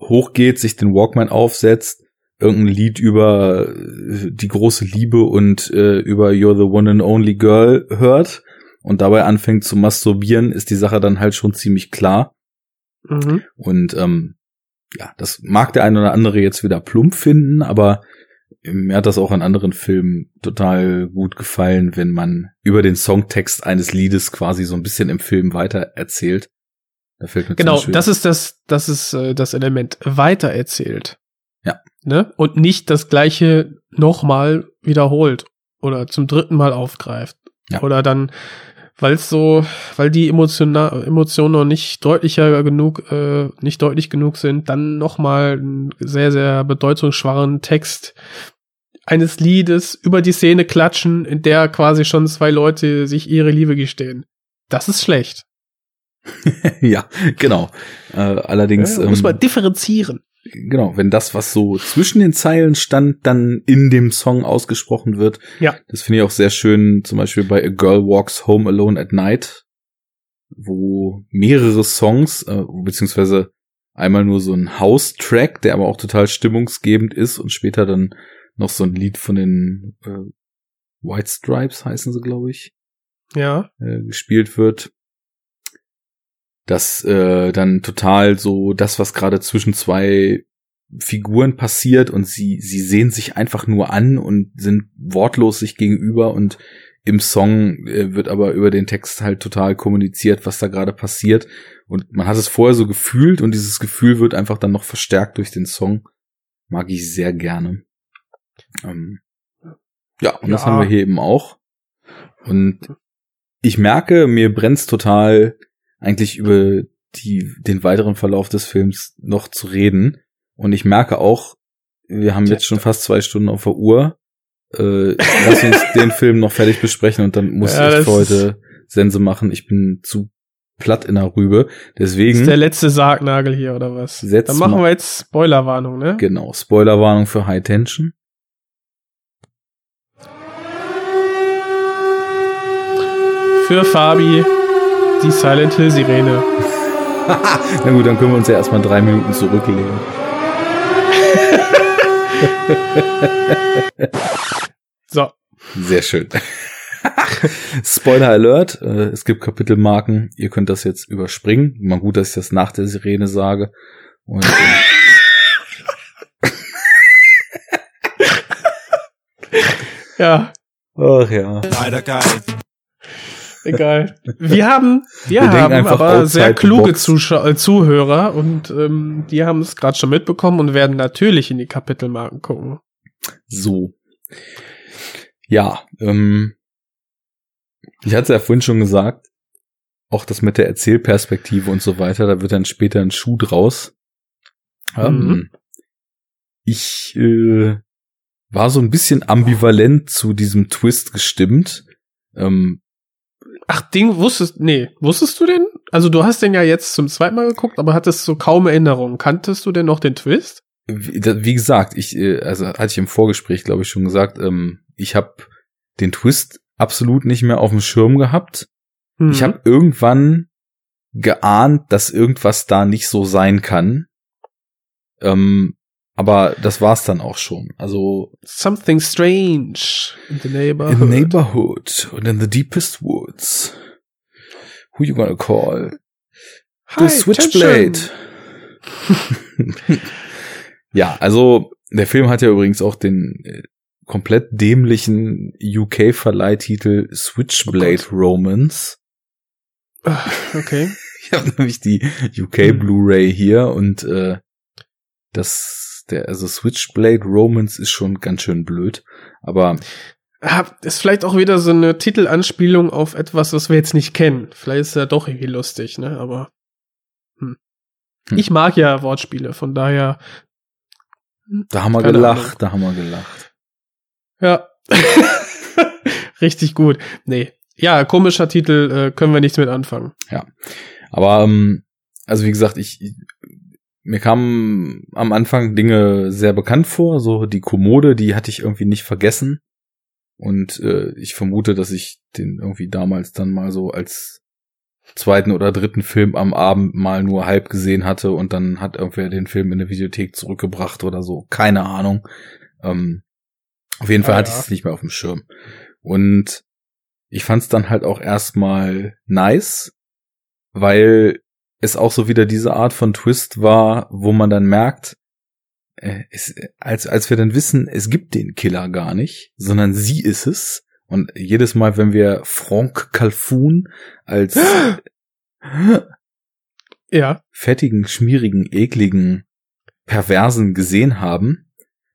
hochgeht, sich den Walkman aufsetzt, irgendein Lied über äh, die große Liebe und äh, über You're the One and Only Girl hört und dabei anfängt zu masturbieren, ist die Sache dann halt schon ziemlich klar. Mhm. Und ähm, ja, das mag der eine oder andere jetzt wieder plump finden, aber mir hat das auch in anderen Filmen total gut gefallen, wenn man über den Songtext eines Liedes quasi so ein bisschen im Film weiter erzählt. Da fällt mir zum Genau, das ist das, das ist äh, das Element. Weitererzählt. Ja. Ne? Und nicht das gleiche nochmal wiederholt oder zum dritten Mal aufgreift. Ja. Oder dann, weil es so, weil die Emotiona Emotionen noch nicht deutlicher genug, äh, nicht deutlich genug sind, dann nochmal einen sehr, sehr bedeutungsschwachen Text eines Liedes über die Szene klatschen, in der quasi schon zwei Leute sich ihre Liebe gestehen. Das ist schlecht. (laughs) ja, genau. Äh, allerdings Ja, muss ähm, man differenzieren. genau, wenn das, was so zwischen den Zeilen stand, dann in dem Song ausgesprochen wird. Ja. Das finde ich auch sehr schön, zum Beispiel bei A Girl Walks Home Alone at Night, wo mehrere Songs, äh, beziehungsweise einmal nur so ein House-Track, der aber auch total stimmungsgebend ist und später dann noch so ein Lied von den äh, White Stripes heißen sie, glaube ich Ja. äh, gespielt wird, dass äh, dann total so das, was gerade zwischen zwei Figuren passiert und sie sie sehen sich einfach nur an und sind wortlos sich gegenüber und im Song äh, wird aber über den Text halt total kommuniziert, was da gerade passiert und man hat es vorher so gefühlt und dieses Gefühl wird einfach dann noch verstärkt durch den Song. Mag ich sehr gerne. Ähm, ja, und das Ja. haben wir hier eben auch. Und ich merke, mir brennt's total, eigentlich über die, den weiteren Verlauf des Films noch zu reden. Und ich merke auch, wir haben jetzt schon fast zwei Stunden auf der Uhr. Äh, lass uns (laughs) den Film noch fertig besprechen und dann muss Ja, ich für heute Sense machen. Ich bin zu platt in der Rübe. Deswegen, Ist der letzte Sargnagel hier oder was? Setz Dann machen wir jetzt Spoilerwarnung, ne? genau, Spoilerwarnung für High Tension. Für Fabi die Silent Hill Sirene. (laughs) Na gut, dann können wir uns ja erstmal drei Minuten zurücklehnen. So, Sehr schön. Spoiler Alert, äh, es gibt Kapitelmarken, ihr könnt das jetzt überspringen. Mal gut, dass ich das nach der Sirene sage. Und, äh, ja, (laughs) ach ja. Egal. Wir haben, wir, Wir haben aber sehr kluge box. Zuschau äh, Zuhörer und ähm, die haben es gerade schon mitbekommen und werden natürlich in die Kapitelmarken gucken. So. Ja, ähm, ich hatte es ja vorhin schon gesagt, auch das mit der Erzählperspektive und so weiter, da wird dann später ein Schuh draus. Ähm, Mhm. ich äh, war so ein bisschen ambivalent zu diesem Twist gestimmt. Ähm, Ach, Ding, wusstest, nee, wusstest du den? Also du hast den ja jetzt zum zweiten Mal geguckt, aber hattest so kaum Erinnerungen. Kanntest du denn noch den Twist? wie, wie gesagt, ich, äh, also hatte ich im Vorgespräch, glaube ich, schon gesagt, ähm, ich habe den Twist absolut nicht mehr auf dem Schirm gehabt. Hm. Ich habe irgendwann geahnt, dass irgendwas da nicht so sein kann. Ähm, aber das war's dann auch schon. Also Something strange in the neighborhood. in the neighborhood and in the deepest woods. Who you gonna call? The Hi, Switchblade. (laughs) (laughs) ja, also der Film hat ja übrigens auch den äh, komplett dämlichen UK-Verleihtitel Switchblade Romance. Ah, Okay. (laughs) Ich habe nämlich die UK Blu-ray hier und äh, das, der, also Switchblade Romance ist schon ganz schön blöd. Aber Ja, ist vielleicht auch wieder so eine Titelanspielung auf etwas, was wir jetzt nicht kennen. Vielleicht ist er doch irgendwie lustig, ne? Aber hm. Hm. ich mag ja Wortspiele, von daher da haben wir gelacht, Ahnung. da haben wir gelacht. ja. (laughs) Richtig gut. Nee. Ja, komischer Titel, äh, können wir nichts mit anfangen. Aber ähm, also wie gesagt, ich- mir kamen am Anfang Dinge sehr bekannt vor, so die Kommode, die hatte ich irgendwie nicht vergessen und äh, ich vermute, dass ich den irgendwie damals dann mal so als zweiten oder dritten Film am Abend mal nur halb gesehen hatte und dann hat irgendwer den Film in der Videothek zurückgebracht oder so, keine Ahnung. Ähm, auf jeden Fall Ah, hatte ich ja. es nicht mehr auf dem Schirm und ich fand es dann halt auch erstmal nice, weil es auch so wieder diese Art von Twist war, wo man dann merkt, äh, es, als, als wir dann wissen, es gibt den Killer gar nicht, sondern sie ist es. Und jedes Mal, wenn wir Franck Calfoun als (gasps) Ja. fettigen, schmierigen, ekligen, perversen gesehen haben,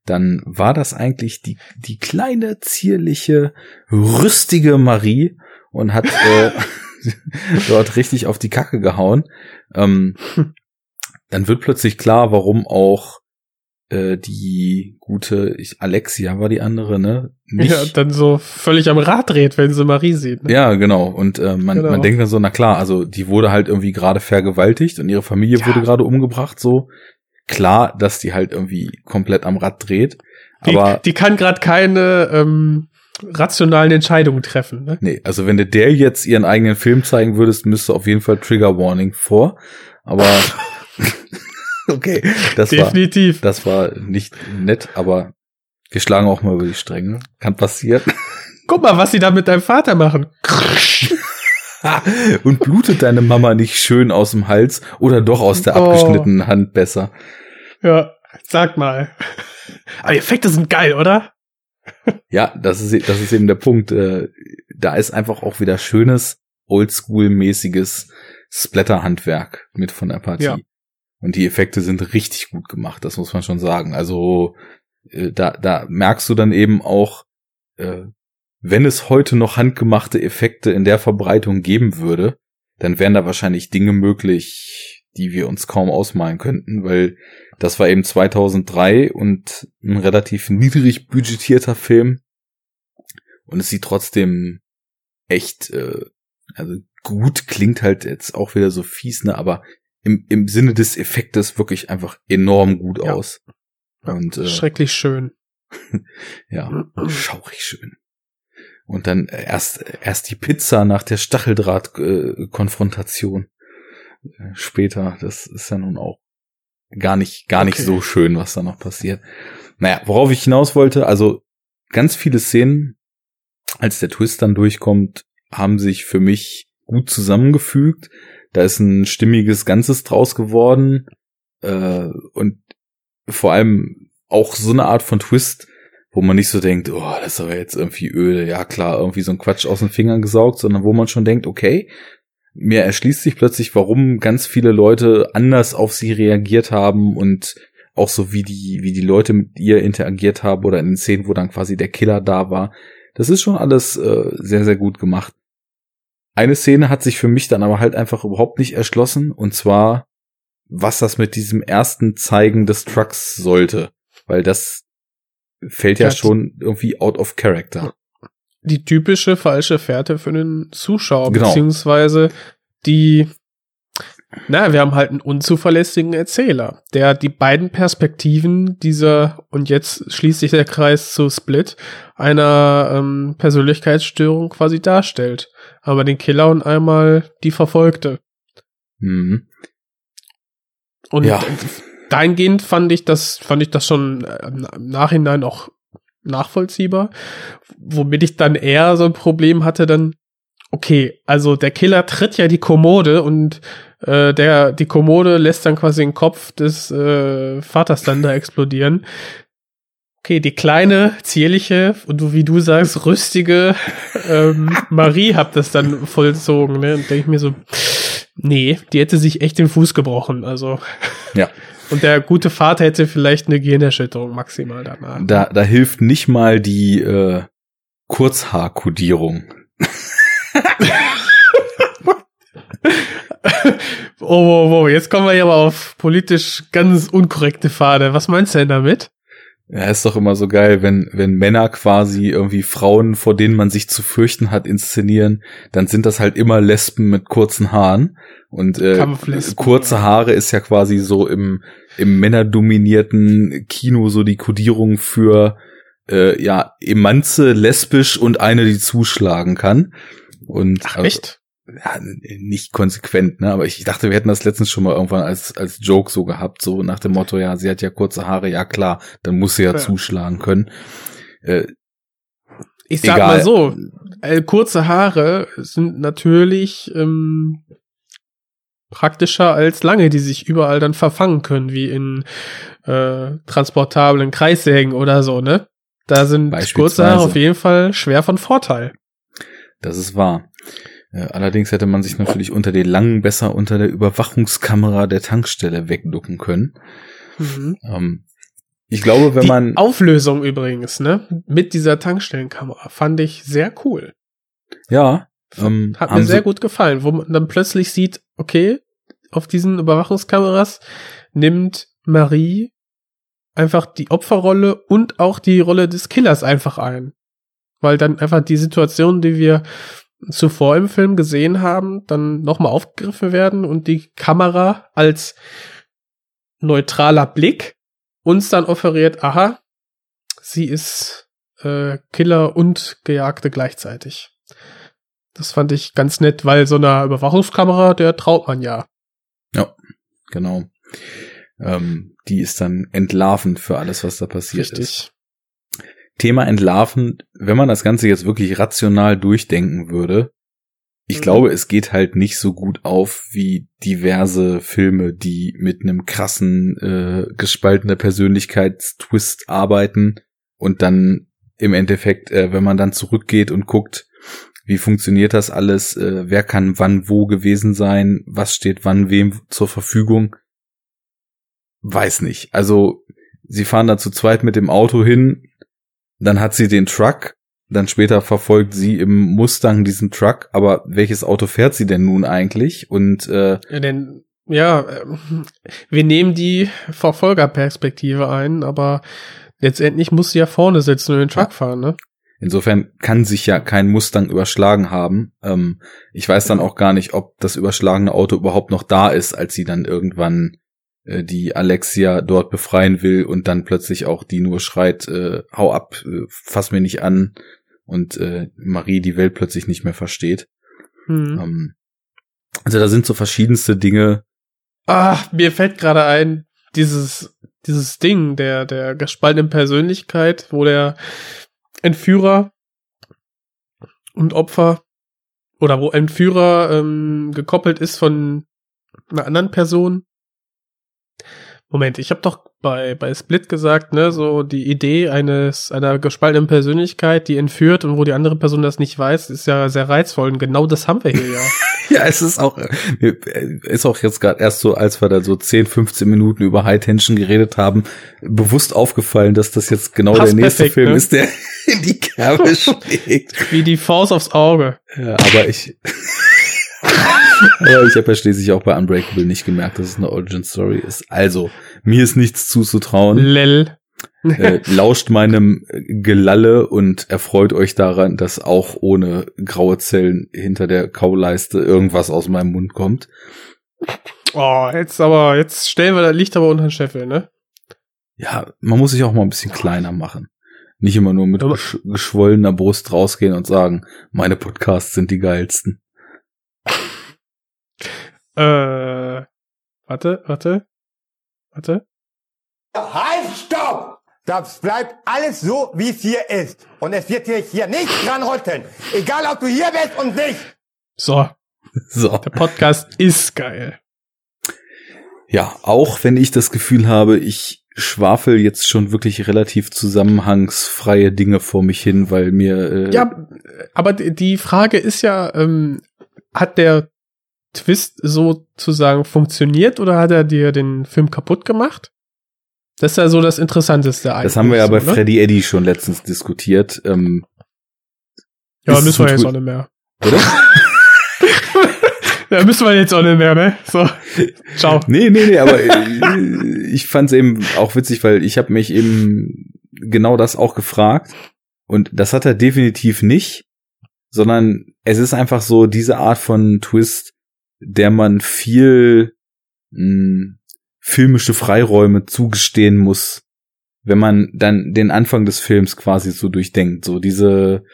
dann war das eigentlich die, die kleine, zierliche, rüstige Marie und hat äh, (laughs) (laughs) dort richtig auf die Kacke gehauen. Ähm, (laughs) dann wird plötzlich klar, warum auch äh, die gute, ich, Alexia war die andere, ne? Nicht, ja, dann so völlig am Rad dreht, wenn sie Marie sieht. Ne? ja, genau. Und äh, man, Genau. man denkt dann so, na klar, also die wurde halt irgendwie gerade vergewaltigt und ihre Familie Ja. wurde gerade umgebracht, so. Klar, dass die halt irgendwie komplett am Rad dreht. Die, Aber die kann gerade keine ähm, rationalen Entscheidungen treffen. Ne? nee, also wenn du der jetzt ihren eigenen Film zeigen würdest, müsste auf jeden Fall Trigger Warning vor. Aber (laughs) okay, das war Definitiv. das war nicht nett, aber wir schlagen auch mal über die Stränge. Kann passieren. (laughs) Guck mal, was sie da mit deinem Vater machen. (laughs) Und blutet deine Mama nicht schön aus dem Hals oder doch aus der Oh. abgeschnittenen Hand besser? Ja, sag mal. Aber die Effekte sind geil, oder? Ja, das ist, das ist eben der Punkt. Äh, Da ist einfach auch wieder schönes, oldschool-mäßiges Splatter-Handwerk mit von der Partie. Ja. Und die Effekte sind richtig gut gemacht, das muss man schon sagen. Also äh, da, da merkst du dann eben auch, äh, wenn es heute noch handgemachte Effekte in der Verbreitung geben würde, dann wären da wahrscheinlich Dinge möglich, die wir uns kaum ausmalen könnten, weil das war eben 2003 und ein relativ niedrig budgetierter Film. Und es sieht trotzdem echt, äh, also gut klingt halt jetzt auch wieder so fies, ne, aber im, im Sinne des Effektes wirklich einfach enorm gut Ja. aus. Und äh, Schrecklich schön. (laughs) ja, schaurig schön. Und dann erst erst die Pizza nach der Stacheldraht-Konfrontation. Äh, Später, das ist ja nun auch gar nicht gar nicht Okay. so schön, was da noch passiert. Naja, worauf ich hinaus wollte, also ganz viele Szenen, als der Twist dann durchkommt, haben sich für mich gut zusammengefügt. Da ist ein stimmiges Ganzes draus geworden äh, und vor allem auch so eine Art von Twist, wo man nicht so denkt, oh, das ist aber jetzt irgendwie öde, ja klar, irgendwie so ein Quatsch aus den Fingern gesaugt, sondern wo man schon denkt, okay, mir erschließt sich plötzlich, warum ganz viele Leute anders auf sie reagiert haben und auch so wie die, wie die Leute mit ihr interagiert haben oder in den Szenen, wo dann quasi der Killer da war. Das ist schon alles äh, sehr, sehr gut gemacht. Eine Szene hat sich für mich dann aber halt einfach überhaupt nicht erschlossen und zwar, was das mit diesem ersten Zeigen des Trucks sollte, weil das fällt ja, Ja, schon irgendwie out of character. Die typische falsche Fährte für den Zuschauer, Genau. beziehungsweise die, na, wir haben halt einen unzuverlässigen Erzähler, der die beiden Perspektiven dieser, und jetzt schließt sich der Kreis zu Split, einer ähm, Persönlichkeitsstörung quasi darstellt. Aber den Killer und einmal die Verfolgte. Mhm. Und Ja. dahingehend fand ich das, fand ich das schon äh, im Nachhinein auch nachvollziehbar. Womit ich dann eher so ein Problem hatte, dann, okay, also der Killer tritt ja die Kommode und äh, der, die Kommode lässt dann quasi den Kopf des äh, Vaters dann da explodieren. Okay, die kleine, zierliche und wie du sagst, rüstige ähm, Marie habt das dann vollzogen, ne? Und denke ich mir so, Nee, die hätte sich echt den Fuß gebrochen, also. Ja. Und der gute Vater hätte vielleicht eine Gehirnerschütterung maximal danach. Da, da hilft nicht mal die äh, Kurzhaarkodierung. (laughs) oh, oh, oh, jetzt kommen wir hier aber auf politisch ganz unkorrekte Pfade. Was meinst du denn damit? Ja, ist doch immer so geil, wenn, wenn Männer quasi irgendwie Frauen, vor denen man sich zu fürchten hat, inszenieren, dann sind das halt immer Lesben mit kurzen Haaren. Und äh, kurze. Haare ist ja quasi so im, im männerdominierten Kino so die Kodierung für äh, ja, Emanze, lesbisch und eine, die zuschlagen kann. Und Ach, also, echt? Ja, nicht konsequent, ne? Aber ich, dachte, wir hätten das letztens schon mal irgendwann als, als Joke so gehabt, so nach dem Motto, ja, sie hat ja kurze Haare, ja klar, dann muss sie ja, Ja. zuschlagen können. Äh, Ich sag Egal. mal so, äh, kurze Haare sind natürlich ähm, praktischer als lange, die sich überall dann verfangen können, wie in äh, transportablen Kreissägen oder so, ne? Da sind kurze Haare auf jeden Fall schwer von Vorteil. das ist wahr. Äh, allerdings hätte man sich natürlich unter den langen besser unter der Überwachungskamera der Tankstelle wegducken können. Ähm, ich glaube, wenn Die man Auflösung übrigens, ne? Mit dieser Tankstellenkamera fand ich sehr cool. ja, ähm, Hat mir sehr gut gefallen, wo man dann plötzlich sieht, okay, auf diesen Überwachungskameras nimmt Marie einfach die Opferrolle und auch die Rolle des Killers einfach ein. Weil dann einfach die Situation, die wir zuvor im Film gesehen haben, dann nochmal aufgegriffen werden und die Kamera als neutraler Blick uns dann offeriert, aha, sie ist äh, Killer und Gejagte gleichzeitig. Das fand ich ganz nett, weil so einer Überwachungskamera, der traut man ja. genau. Ähm, die ist dann entlarvend für alles, was da passiert ist. Thema Entlarven, wenn man das Ganze jetzt wirklich rational durchdenken würde, ich Mhm. glaube, es geht halt nicht so gut auf wie diverse Filme, die mit einem krassen äh, gespaltener Persönlichkeitstwist arbeiten und dann im Endeffekt, äh, wenn man dann zurückgeht und guckt, wie funktioniert das alles, äh, wer kann wann wo gewesen sein, was steht wann wem zur Verfügung, weiß nicht. Also sie fahren da zu zweit mit dem Auto hin, dann hat sie den Truck, dann später verfolgt sie im Mustang diesen Truck, aber welches Auto fährt sie denn nun eigentlich? Und äh, Ja, denn, ja, ähm, wir nehmen die Verfolgerperspektive ein, aber letztendlich muss sie ja vorne sitzen und den Truck fahren, ne? insofern kann sich ja kein Mustang überschlagen haben. Ähm, ich weiß dann auch gar nicht, ob das überschlagene Auto überhaupt noch da ist, als sie dann irgendwann äh, die Alexia dort befreien will und dann plötzlich auch die nur schreit, äh, hau ab, äh, fass mir nicht an und äh, Marie die Welt plötzlich nicht mehr versteht. Hm. Ähm, also da sind so verschiedenste Dinge, Ah, mir fällt gerade ein, dieses, dieses Ding der, der gespaltenen Persönlichkeit, wo der Entführer und Opfer oder wo Entführer ähm, gekoppelt ist von einer anderen Person. Moment, ich habe doch bei, bei Split gesagt, ne, so die Idee eines einer gespaltenen Persönlichkeit, die entführt und wo die andere Person das nicht weiß, ist ja sehr reizvoll und genau das haben wir hier ja. (laughs) Ja, es ist auch, äh, ist auch jetzt gerade erst so, als wir da so 10, 15 Minuten über High Tension geredet haben, bewusst aufgefallen, dass das jetzt genau Passt der nächste perfekt, Film ne? ist, der (laughs) in die Kerbe (laughs) schlägt. Wie die Faust aufs Auge. Ja, aber ich, aber ich habe ja schließlich auch bei Unbreakable nicht gemerkt, dass es eine Origin Story ist. Also, mir ist nichts zuzutrauen. Lel. äh, lauscht meinem Gelalle und erfreut euch daran, dass auch ohne graue Zellen hinter der Kauleiste irgendwas aus meinem Mund kommt. Oh, jetzt aber, jetzt stellen wir das Licht aber unter den Scheffel, ne? Ja, man muss sich auch mal ein bisschen kleiner machen. Nicht immer nur mit gesch geschwollener Brust rausgehen und sagen, meine Podcasts sind die geilsten. Äh, warte, warte, warte. Halt, stopp! Das bleibt alles so, wie es hier ist. Und es wird hier, hier nicht dran rütteln. Egal, ob du hier bist und nicht. So, So. der Podcast ist geil. Ja, auch wenn ich das Gefühl habe, ich schwafel jetzt schon wirklich relativ zusammenhangsfreie Dinge vor mich hin, weil mir äh, Ja, aber die die Frage ist ja, ähm, hat der Twist sozusagen funktioniert oder hat er dir den Film kaputt gemacht? Das ist ja so das Interessanteste eigentlich. Das haben wir ja bei ne? Freddy Eddy schon letztens diskutiert. Ähm, Ja, müssen wir jetzt auch nicht mehr. Oder? (laughs) Ja, müssen wir jetzt auch nicht mehr, ne? So. Ciao. (laughs) Nee, nee, nee, aber äh, ich fand es eben auch witzig, weil ich habe mich eben genau das auch gefragt. Und das hat er definitiv nicht, sondern es ist einfach so diese Art von Twist, der man viel mh, filmische Freiräume zugestehen muss, wenn man dann den Anfang des Films quasi so durchdenkt. So diese,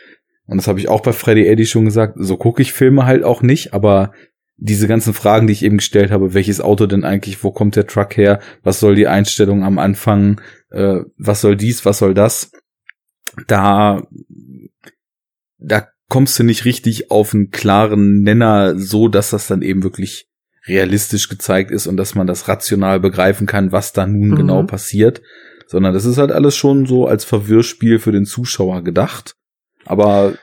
und das habe ich auch bei Freddy Eddy schon gesagt, so gucke ich Filme halt auch nicht, aber diese ganzen Fragen, die ich eben gestellt habe, welches Auto denn eigentlich, wo kommt der Truck her, was soll die Einstellung am Anfang, äh, was soll dies, was soll das, da, da kommst du nicht richtig auf einen klaren Nenner, so dass das dann eben wirklich realistisch gezeigt ist und dass man das rational begreifen kann, was da nun Mhm. genau passiert, sondern das ist halt alles schon so als Verwirrspiel für den Zuschauer gedacht, aber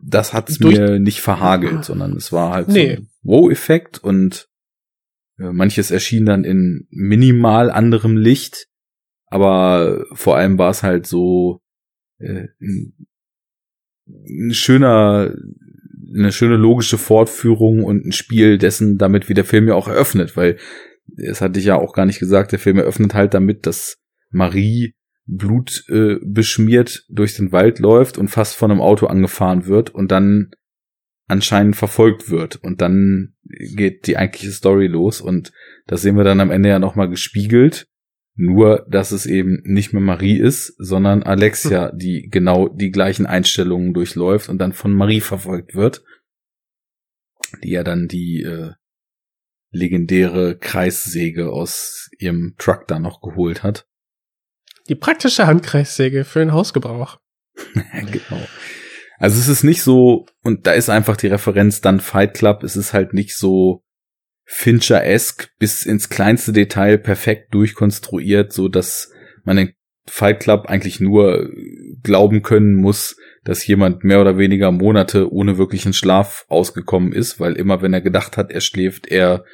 das hat's Durch- mir nicht verhagelt, sondern es war halt Nee. so ein Wow-Effekt und äh, manches erschien dann in minimal anderem Licht, aber vor allem war es halt so äh, ein, ein schöner, eine schöne logische Fortführung und ein Spiel dessen, damit wie der Film ja auch eröffnet, weil es hatte ich ja auch gar nicht gesagt, der Film eröffnet halt damit, dass Marie Blut äh, beschmiert durch den Wald läuft und fast von einem Auto angefahren wird und dann anscheinend verfolgt wird und dann geht die eigentliche Story los und das sehen wir dann am Ende ja nochmal gespiegelt. Nur, dass es eben nicht mehr Marie ist, sondern Alexia, die genau die gleichen Einstellungen durchläuft und dann von Marie verfolgt wird, die ja dann die äh, legendäre Kreissäge aus ihrem Truck da noch geholt hat. Die praktische Handkreissäge für den Hausgebrauch. (laughs) genau. Also es ist nicht so, und da ist einfach die Referenz dann Fight Club, es ist halt nicht so Fincher-esque bis ins kleinste Detail perfekt durchkonstruiert, so dass man den Fight Club eigentlich nur glauben können muss, dass jemand mehr oder weniger Monate ohne wirklichen Schlaf ausgekommen ist, weil immer wenn er gedacht hat, er schläft, er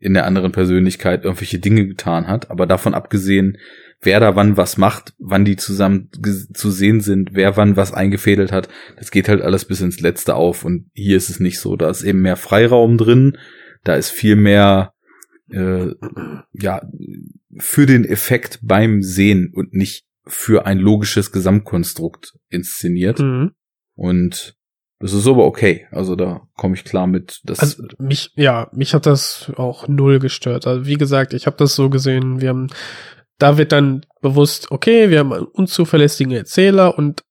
in der anderen Persönlichkeit irgendwelche Dinge getan hat. Aber davon abgesehen, wer da wann was macht, wann die zusammen zu sehen sind, wer wann was eingefädelt hat, das geht halt alles bis ins Letzte auf. Und hier ist es nicht so. Da ist eben mehr Freiraum drin. Da ist viel mehr, äh, ja, für den Effekt beim Sehen und nicht für ein logisches Gesamtkonstrukt inszeniert. Mhm. Und das ist aber okay. Also da komme ich klar mit. Das Also mich, ja, mich hat das auch null gestört. Also wie gesagt, ich habe das so gesehen, wir haben, da wird dann bewusst, okay, wir haben einen unzuverlässigen Erzähler und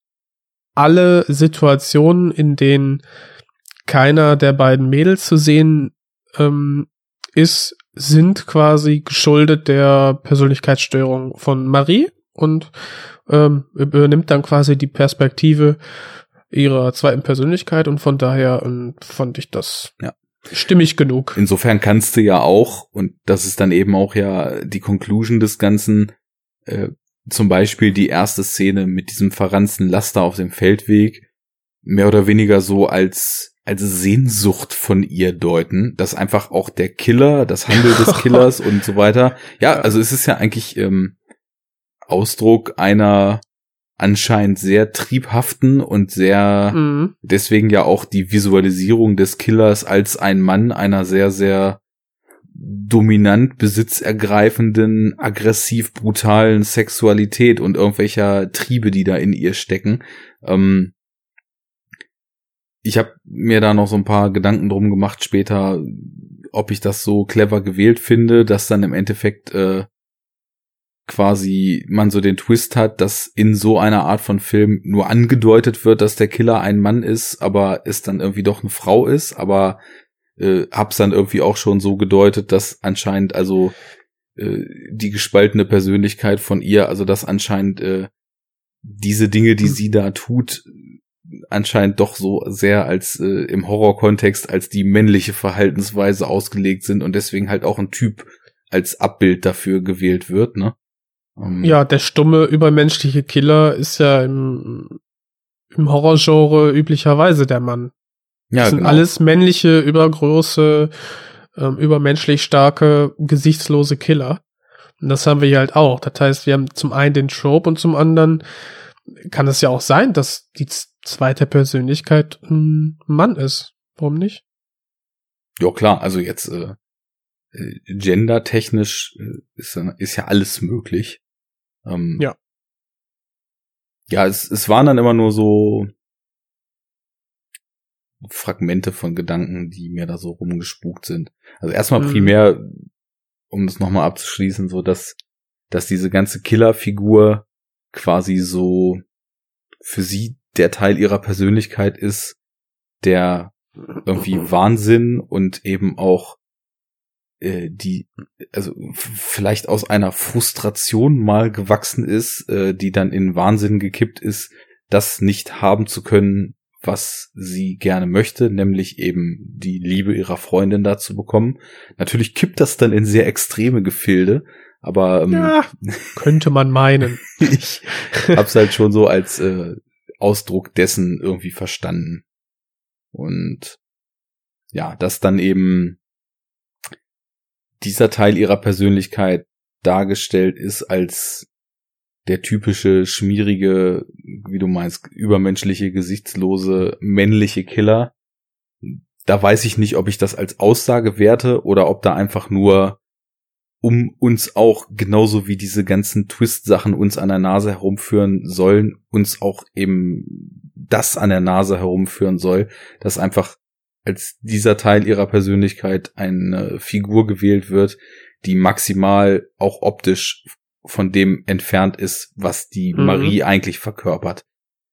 alle Situationen, in denen keiner der beiden Mädels zu sehen ähm, ist, sind quasi geschuldet der Persönlichkeitsstörung von Marie und ähm, übernimmt dann quasi die Perspektive ihrer zweiten Persönlichkeit und von daher ähm, fand ich das Ja. stimmig genug. Insofern kannst du ja auch, und das ist dann eben auch ja die Conclusion des Ganzen, äh, zum Beispiel die erste Szene mit diesem verranzten Laster auf dem Feldweg, mehr oder weniger so als, als Sehnsucht von ihr deuten, dass einfach auch der Killer, das Handel des (laughs) Killers und so weiter, ja, also es ist ja eigentlich ähm, Ausdruck einer anscheinend sehr triebhaften und sehr Mhm. deswegen ja auch die Visualisierung des Killers als ein Mann einer sehr, sehr dominant besitzergreifenden, aggressiv brutalen Sexualität und irgendwelcher Triebe, die da in ihr stecken. Ähm ich habe mir da noch so ein paar Gedanken drum gemacht später, ob ich das so clever gewählt finde, dass dann im Endeffekt äh, quasi man so den Twist hat, dass in so einer Art von Film nur angedeutet wird, dass der Killer ein Mann ist, aber es dann irgendwie doch eine Frau ist, aber äh, hab's dann irgendwie auch schon so gedeutet, dass anscheinend also äh, die gespaltene Persönlichkeit von ihr, also dass anscheinend äh, diese Dinge, die sie da tut, anscheinend doch so sehr als äh, im Horrorkontext als die männliche Verhaltensweise ausgelegt sind und deswegen halt auch ein Typ als Abbild dafür gewählt wird, ne? Ähm, Ja, der stumme, übermenschliche Killer ist ja im, im Horrorgenre üblicherweise der Mann. Ja, das sind genau. alles männliche, übergroße, ähm, übermenschlich starke, gesichtslose Killer. Und das haben wir hier halt auch. Das heißt, wir haben zum einen den Trope und zum anderen kann es ja auch sein, dass die zweite Persönlichkeit ein Mann ist. Warum nicht? Ja, klar, also jetzt äh, äh, gendertechnisch äh, ist, ist ja alles möglich. Ähm, Ja. Ja, es, es waren dann immer nur so Fragmente von Gedanken, die mir da so rumgespukt sind. Also erstmal Mhm. primär, um das nochmal abzuschließen, so dass, dass diese ganze Killerfigur quasi so für sie der Teil ihrer Persönlichkeit ist, der irgendwie Wahnsinn und eben auch äh, die, also vielleicht aus einer Frustration mal gewachsen ist, äh, die dann in Wahnsinn gekippt ist, das nicht haben zu können, was sie gerne möchte, nämlich eben die Liebe ihrer Freundin dazu bekommen. Natürlich kippt das dann in sehr extreme Gefilde, aber ähm, Ja, könnte man meinen. (laughs) ich hab's halt schon so als äh, Ausdruck dessen irgendwie verstanden. Und ja, dass dann eben dieser Teil ihrer Persönlichkeit dargestellt ist als der typische, schmierige, wie du meinst, übermenschliche, gesichtslose, männliche Killer. Da weiß ich nicht, ob ich das als Aussage werte oder ob da einfach nur um uns auch genauso wie diese ganzen Twist-Sachen uns an der Nase herumführen sollen, uns auch eben das an der Nase herumführen soll, dass einfach als dieser Teil ihrer Persönlichkeit eine Figur gewählt wird, die maximal auch optisch von dem entfernt ist, was die Mhm. Marie eigentlich verkörpert.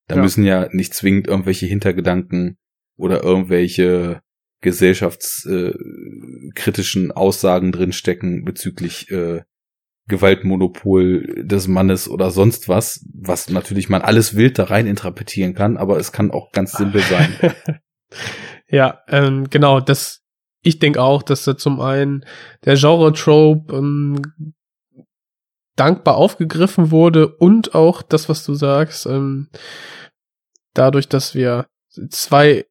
Da Ja. müssen ja nicht zwingend irgendwelche Hintergedanken oder irgendwelche gesellschaftskritischen Aussagen drinstecken bezüglich äh, Gewaltmonopol des Mannes oder sonst was, was natürlich man alles wild da rein interpretieren kann, aber es kann auch ganz simpel sein. (laughs) ja, ähm, genau, das, ich denke auch, dass da zum einen der Genre-Trope ähm, dankbar aufgegriffen wurde und auch das, was du sagst, ähm, dadurch, dass wir zwei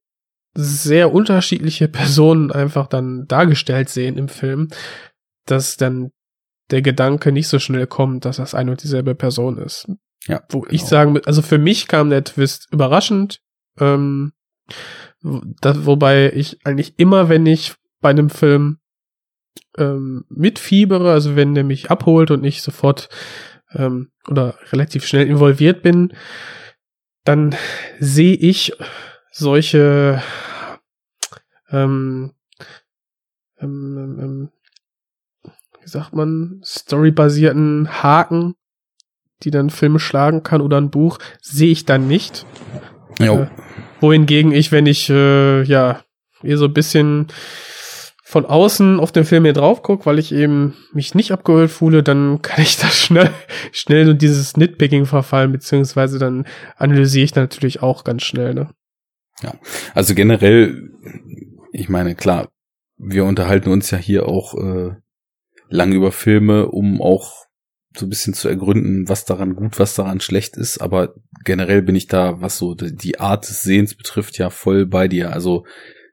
sehr unterschiedliche (laughs) Personen einfach dann dargestellt sehen im Film, dass dann der Gedanke nicht so schnell kommt, dass das eine und dieselbe Person ist. Ja, Wo genau. ich sagen, also für mich kam der Twist überraschend, ähm, das, wobei ich eigentlich immer, wenn ich bei einem Film ähm, mitfiebere, also wenn der mich abholt und ich sofort ähm, oder relativ schnell involviert bin, dann sehe ich solche ähm, ähm, ähm, ähm, wie sagt man, storybasierten Haken, die dann Filme schlagen kann oder ein Buch, sehe ich dann nicht. Jo. Äh, wohingegen ich, wenn ich äh, ja eher so ein bisschen von außen auf den Film hier drauf gucke, weil ich eben mich nicht abgeholt fühle, dann (laughs) kann ich da schnell schnell in dieses Nitpicking verfallen, beziehungsweise dann analysiere ich natürlich auch ganz schnell. Ne? Also generell, ich meine, klar, wir unterhalten uns ja hier auch äh, lange über Filme, um auch so ein bisschen zu ergründen, was daran gut, was daran schlecht ist. Aber generell bin ich da, was so die Art des Sehens betrifft, ja voll bei dir. Also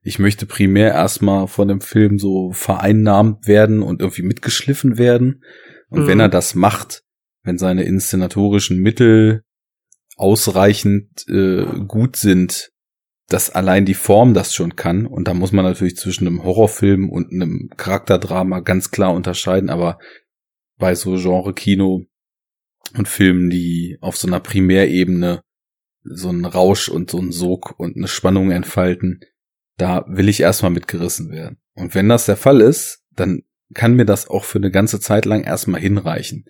ich möchte primär erstmal von dem Film so vereinnahmt werden und irgendwie mitgeschliffen werden. Und Mhm. wenn er das macht, wenn seine inszenatorischen Mittel ausreichend äh, gut sind, dass allein die Form das schon kann. Und da muss man natürlich zwischen einem Horrorfilm und einem Charakterdrama ganz klar unterscheiden. Aber bei so Genre-Kino und Filmen, die auf so einer Primärebene so einen Rausch und so einen Sog und eine Spannung entfalten, da will ich erstmal mitgerissen werden. Und wenn das der Fall ist, dann kann mir das auch für eine ganze Zeit lang erstmal hinreichen.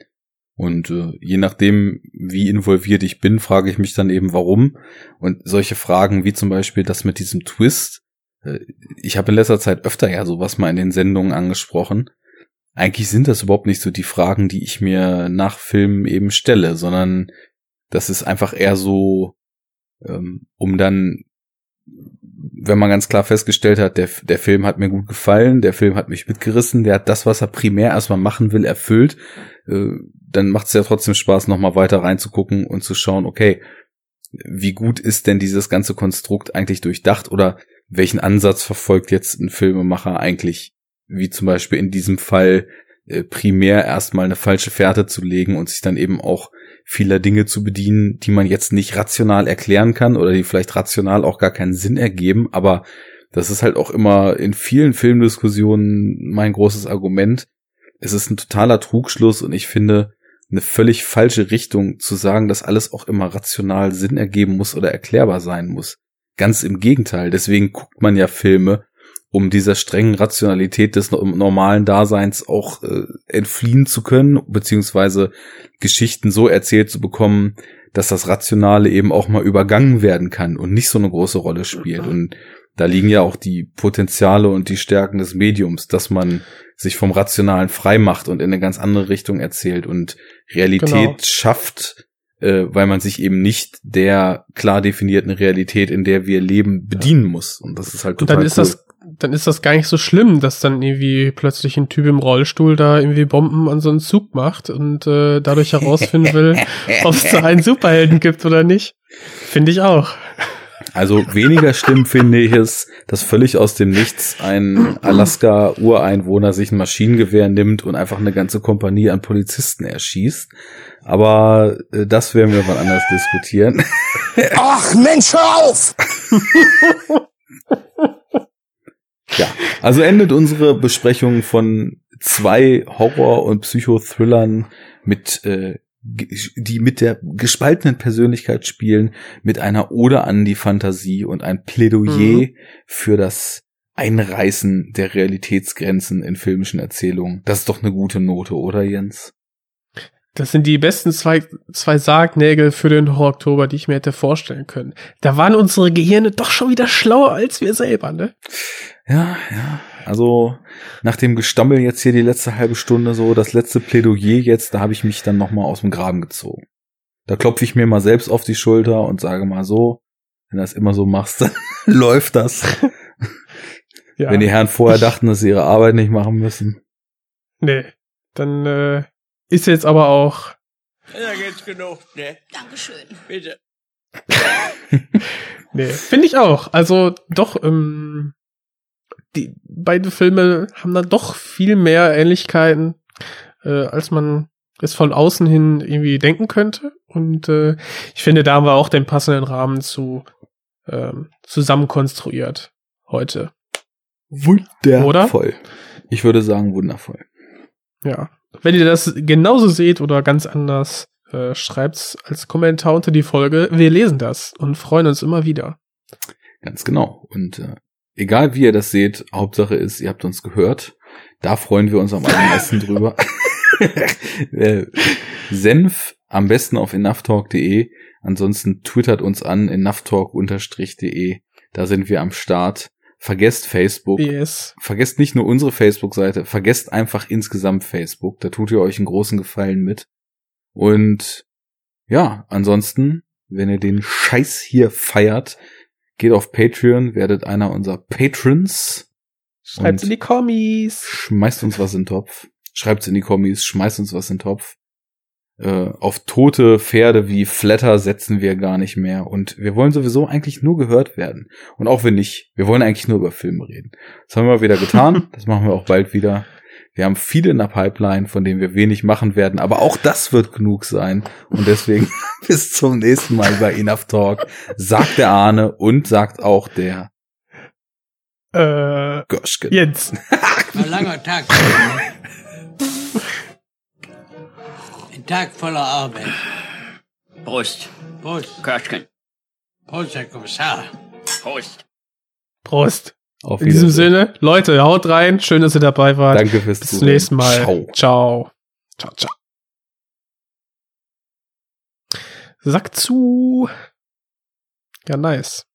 Und äh, je nachdem, wie involviert ich bin, frage ich mich dann eben, warum. Und solche Fragen wie zum Beispiel das mit diesem Twist. Äh, ich habe in letzter Zeit öfter ja sowas mal in den Sendungen angesprochen. Eigentlich sind das überhaupt nicht so die Fragen, die ich mir nach Filmen eben stelle, sondern das ist einfach eher so, ähm, um dann, wenn man ganz klar festgestellt hat, der, der Film hat mir gut gefallen, der Film hat mich mitgerissen, der hat das, was er primär erstmal machen will, erfüllt, äh, dann macht es ja trotzdem Spaß, nochmal weiter reinzugucken und zu schauen, okay, wie gut ist denn dieses ganze Konstrukt eigentlich durchdacht oder welchen Ansatz verfolgt jetzt ein Filmemacher eigentlich, wie zum Beispiel in diesem Fall äh, primär erstmal eine falsche Fährte zu legen und sich dann eben auch vieler Dinge zu bedienen, die man jetzt nicht rational erklären kann oder die vielleicht rational auch gar keinen Sinn ergeben, aber das ist halt auch immer in vielen Filmdiskussionen mein großes Argument. Es ist ein totaler Trugschluss und ich finde eine völlig falsche Richtung zu sagen, dass alles auch immer rational Sinn ergeben muss oder erklärbar sein muss. Ganz im Gegenteil. Deswegen guckt man ja Filme, um dieser strengen Rationalität des normalen Daseins auch äh, entfliehen zu können, beziehungsweise Geschichten so erzählt zu bekommen, dass das Rationale eben auch mal übergangen werden kann und nicht so eine große Rolle spielt. Und da liegen ja auch die Potenziale und die Stärken des Mediums, dass man sich vom Rationalen frei macht und in eine ganz andere Richtung erzählt und Realität genau. schafft, äh, weil man sich eben nicht der klar definierten Realität, in der wir leben, bedienen muss. Und das ist halt total und dann ist cool. das dann ist das gar nicht so schlimm, dass dann irgendwie plötzlich ein Typ im Rollstuhl da irgendwie Bomben an so einen Zug macht und äh, dadurch herausfinden will, (laughs) ob es da einen Superhelden gibt oder nicht. Finde ich auch. Also weniger schlimm finde ich es, dass völlig aus dem Nichts ein Alaska-Ureinwohner sich ein Maschinengewehr nimmt und einfach eine ganze Kompanie an Polizisten erschießt. Aber äh, das werden wir mal anders diskutieren. (laughs) Ach Mensch, hör auf! (laughs) ja, also endet unsere Besprechung von zwei Horror- und Psychothrillern mit äh, die mit der gespaltenen Persönlichkeit spielen, mit einer Ode an die Fantasie und ein Plädoyer mhm. für das Einreißen der Realitätsgrenzen in filmischen Erzählungen. Das ist doch eine gute Note, oder Jens? Das sind die besten zwei, zwei Sargnägel für den Horror-Oktober, die ich mir hätte vorstellen können. Da waren unsere Gehirne doch schon wieder schlauer als wir selber, ne? Ja, ja. Also nach dem Gestammel jetzt hier die letzte halbe Stunde so, das letzte Plädoyer jetzt, da habe ich mich dann noch mal aus dem Graben gezogen. Da klopfe ich mir mal selbst auf die Schulter und sage mal so, wenn du das immer so machst, dann (laughs) läuft das. (laughs) ja. Wenn die Herren vorher dachten, dass sie ihre Arbeit nicht machen müssen. Nee, dann äh, ist jetzt aber auch. Ja, geht's genug, ne? Dankeschön. Bitte. (laughs) nee, finde ich auch. Also doch, ähm, die beide Filme haben dann doch viel mehr Ähnlichkeiten, äh, als man es von außen hin irgendwie denken könnte. Und äh, ich finde, da haben wir auch den passenden Rahmen zu ähm, zusammenkonstruiert heute. Wundervoll. Oder? Ich würde sagen, wundervoll. Ja. Wenn ihr das genauso seht oder ganz anders, äh, schreibt's als Kommentar unter die Folge. Wir lesen das und freuen uns immer wieder. Ganz genau. Und äh, egal wie ihr das seht, Hauptsache ist, ihr habt uns gehört. Da freuen wir uns am allermeisten (laughs) drüber. (laughs) Äh, Senf am besten auf enoughtalk.de. Ansonsten twittert uns an enoughtalk-de. Da sind wir am Start. Vergesst Facebook. Yes. Vergesst nicht nur unsere Facebook-Seite, vergesst einfach insgesamt Facebook. Da tut ihr euch einen großen Gefallen mit. Und ja, ansonsten, wenn ihr den Scheiß hier feiert, Geht auf Patreon, werdet einer unserer Patrons. Schreibt in die Kommis. Schmeißt uns was in den Topf. Schreibt in die Kommis, schmeißt uns was in den Topf. Äh, auf tote Pferde wie Flatter setzen wir gar nicht mehr. Und wir wollen sowieso eigentlich nur gehört werden. Und auch wenn nicht, wir wollen eigentlich nur über Filme reden. Das haben wir wieder getan. (laughs) das machen wir auch bald wieder. Wir haben viele in der Pipeline, von denen wir wenig machen werden, aber auch das wird genug sein. Und deswegen (laughs) bis zum nächsten Mal bei Enough Talk. Sagt der Arne und sagt auch der äh, Goschke. Jens. (laughs) Ein langer Tag. Ein Tag voller Arbeit. Prost. Prost. Köschken. Prost, Herr Kommissar. Prost. Prost. Auf In diesem Sinne, Leute, haut rein. Schön, dass ihr dabei wart. Danke fürs Bis zum nächsten Mal. Ciao. Ciao. Ciao, ciao. Sack zu. Ja, nice.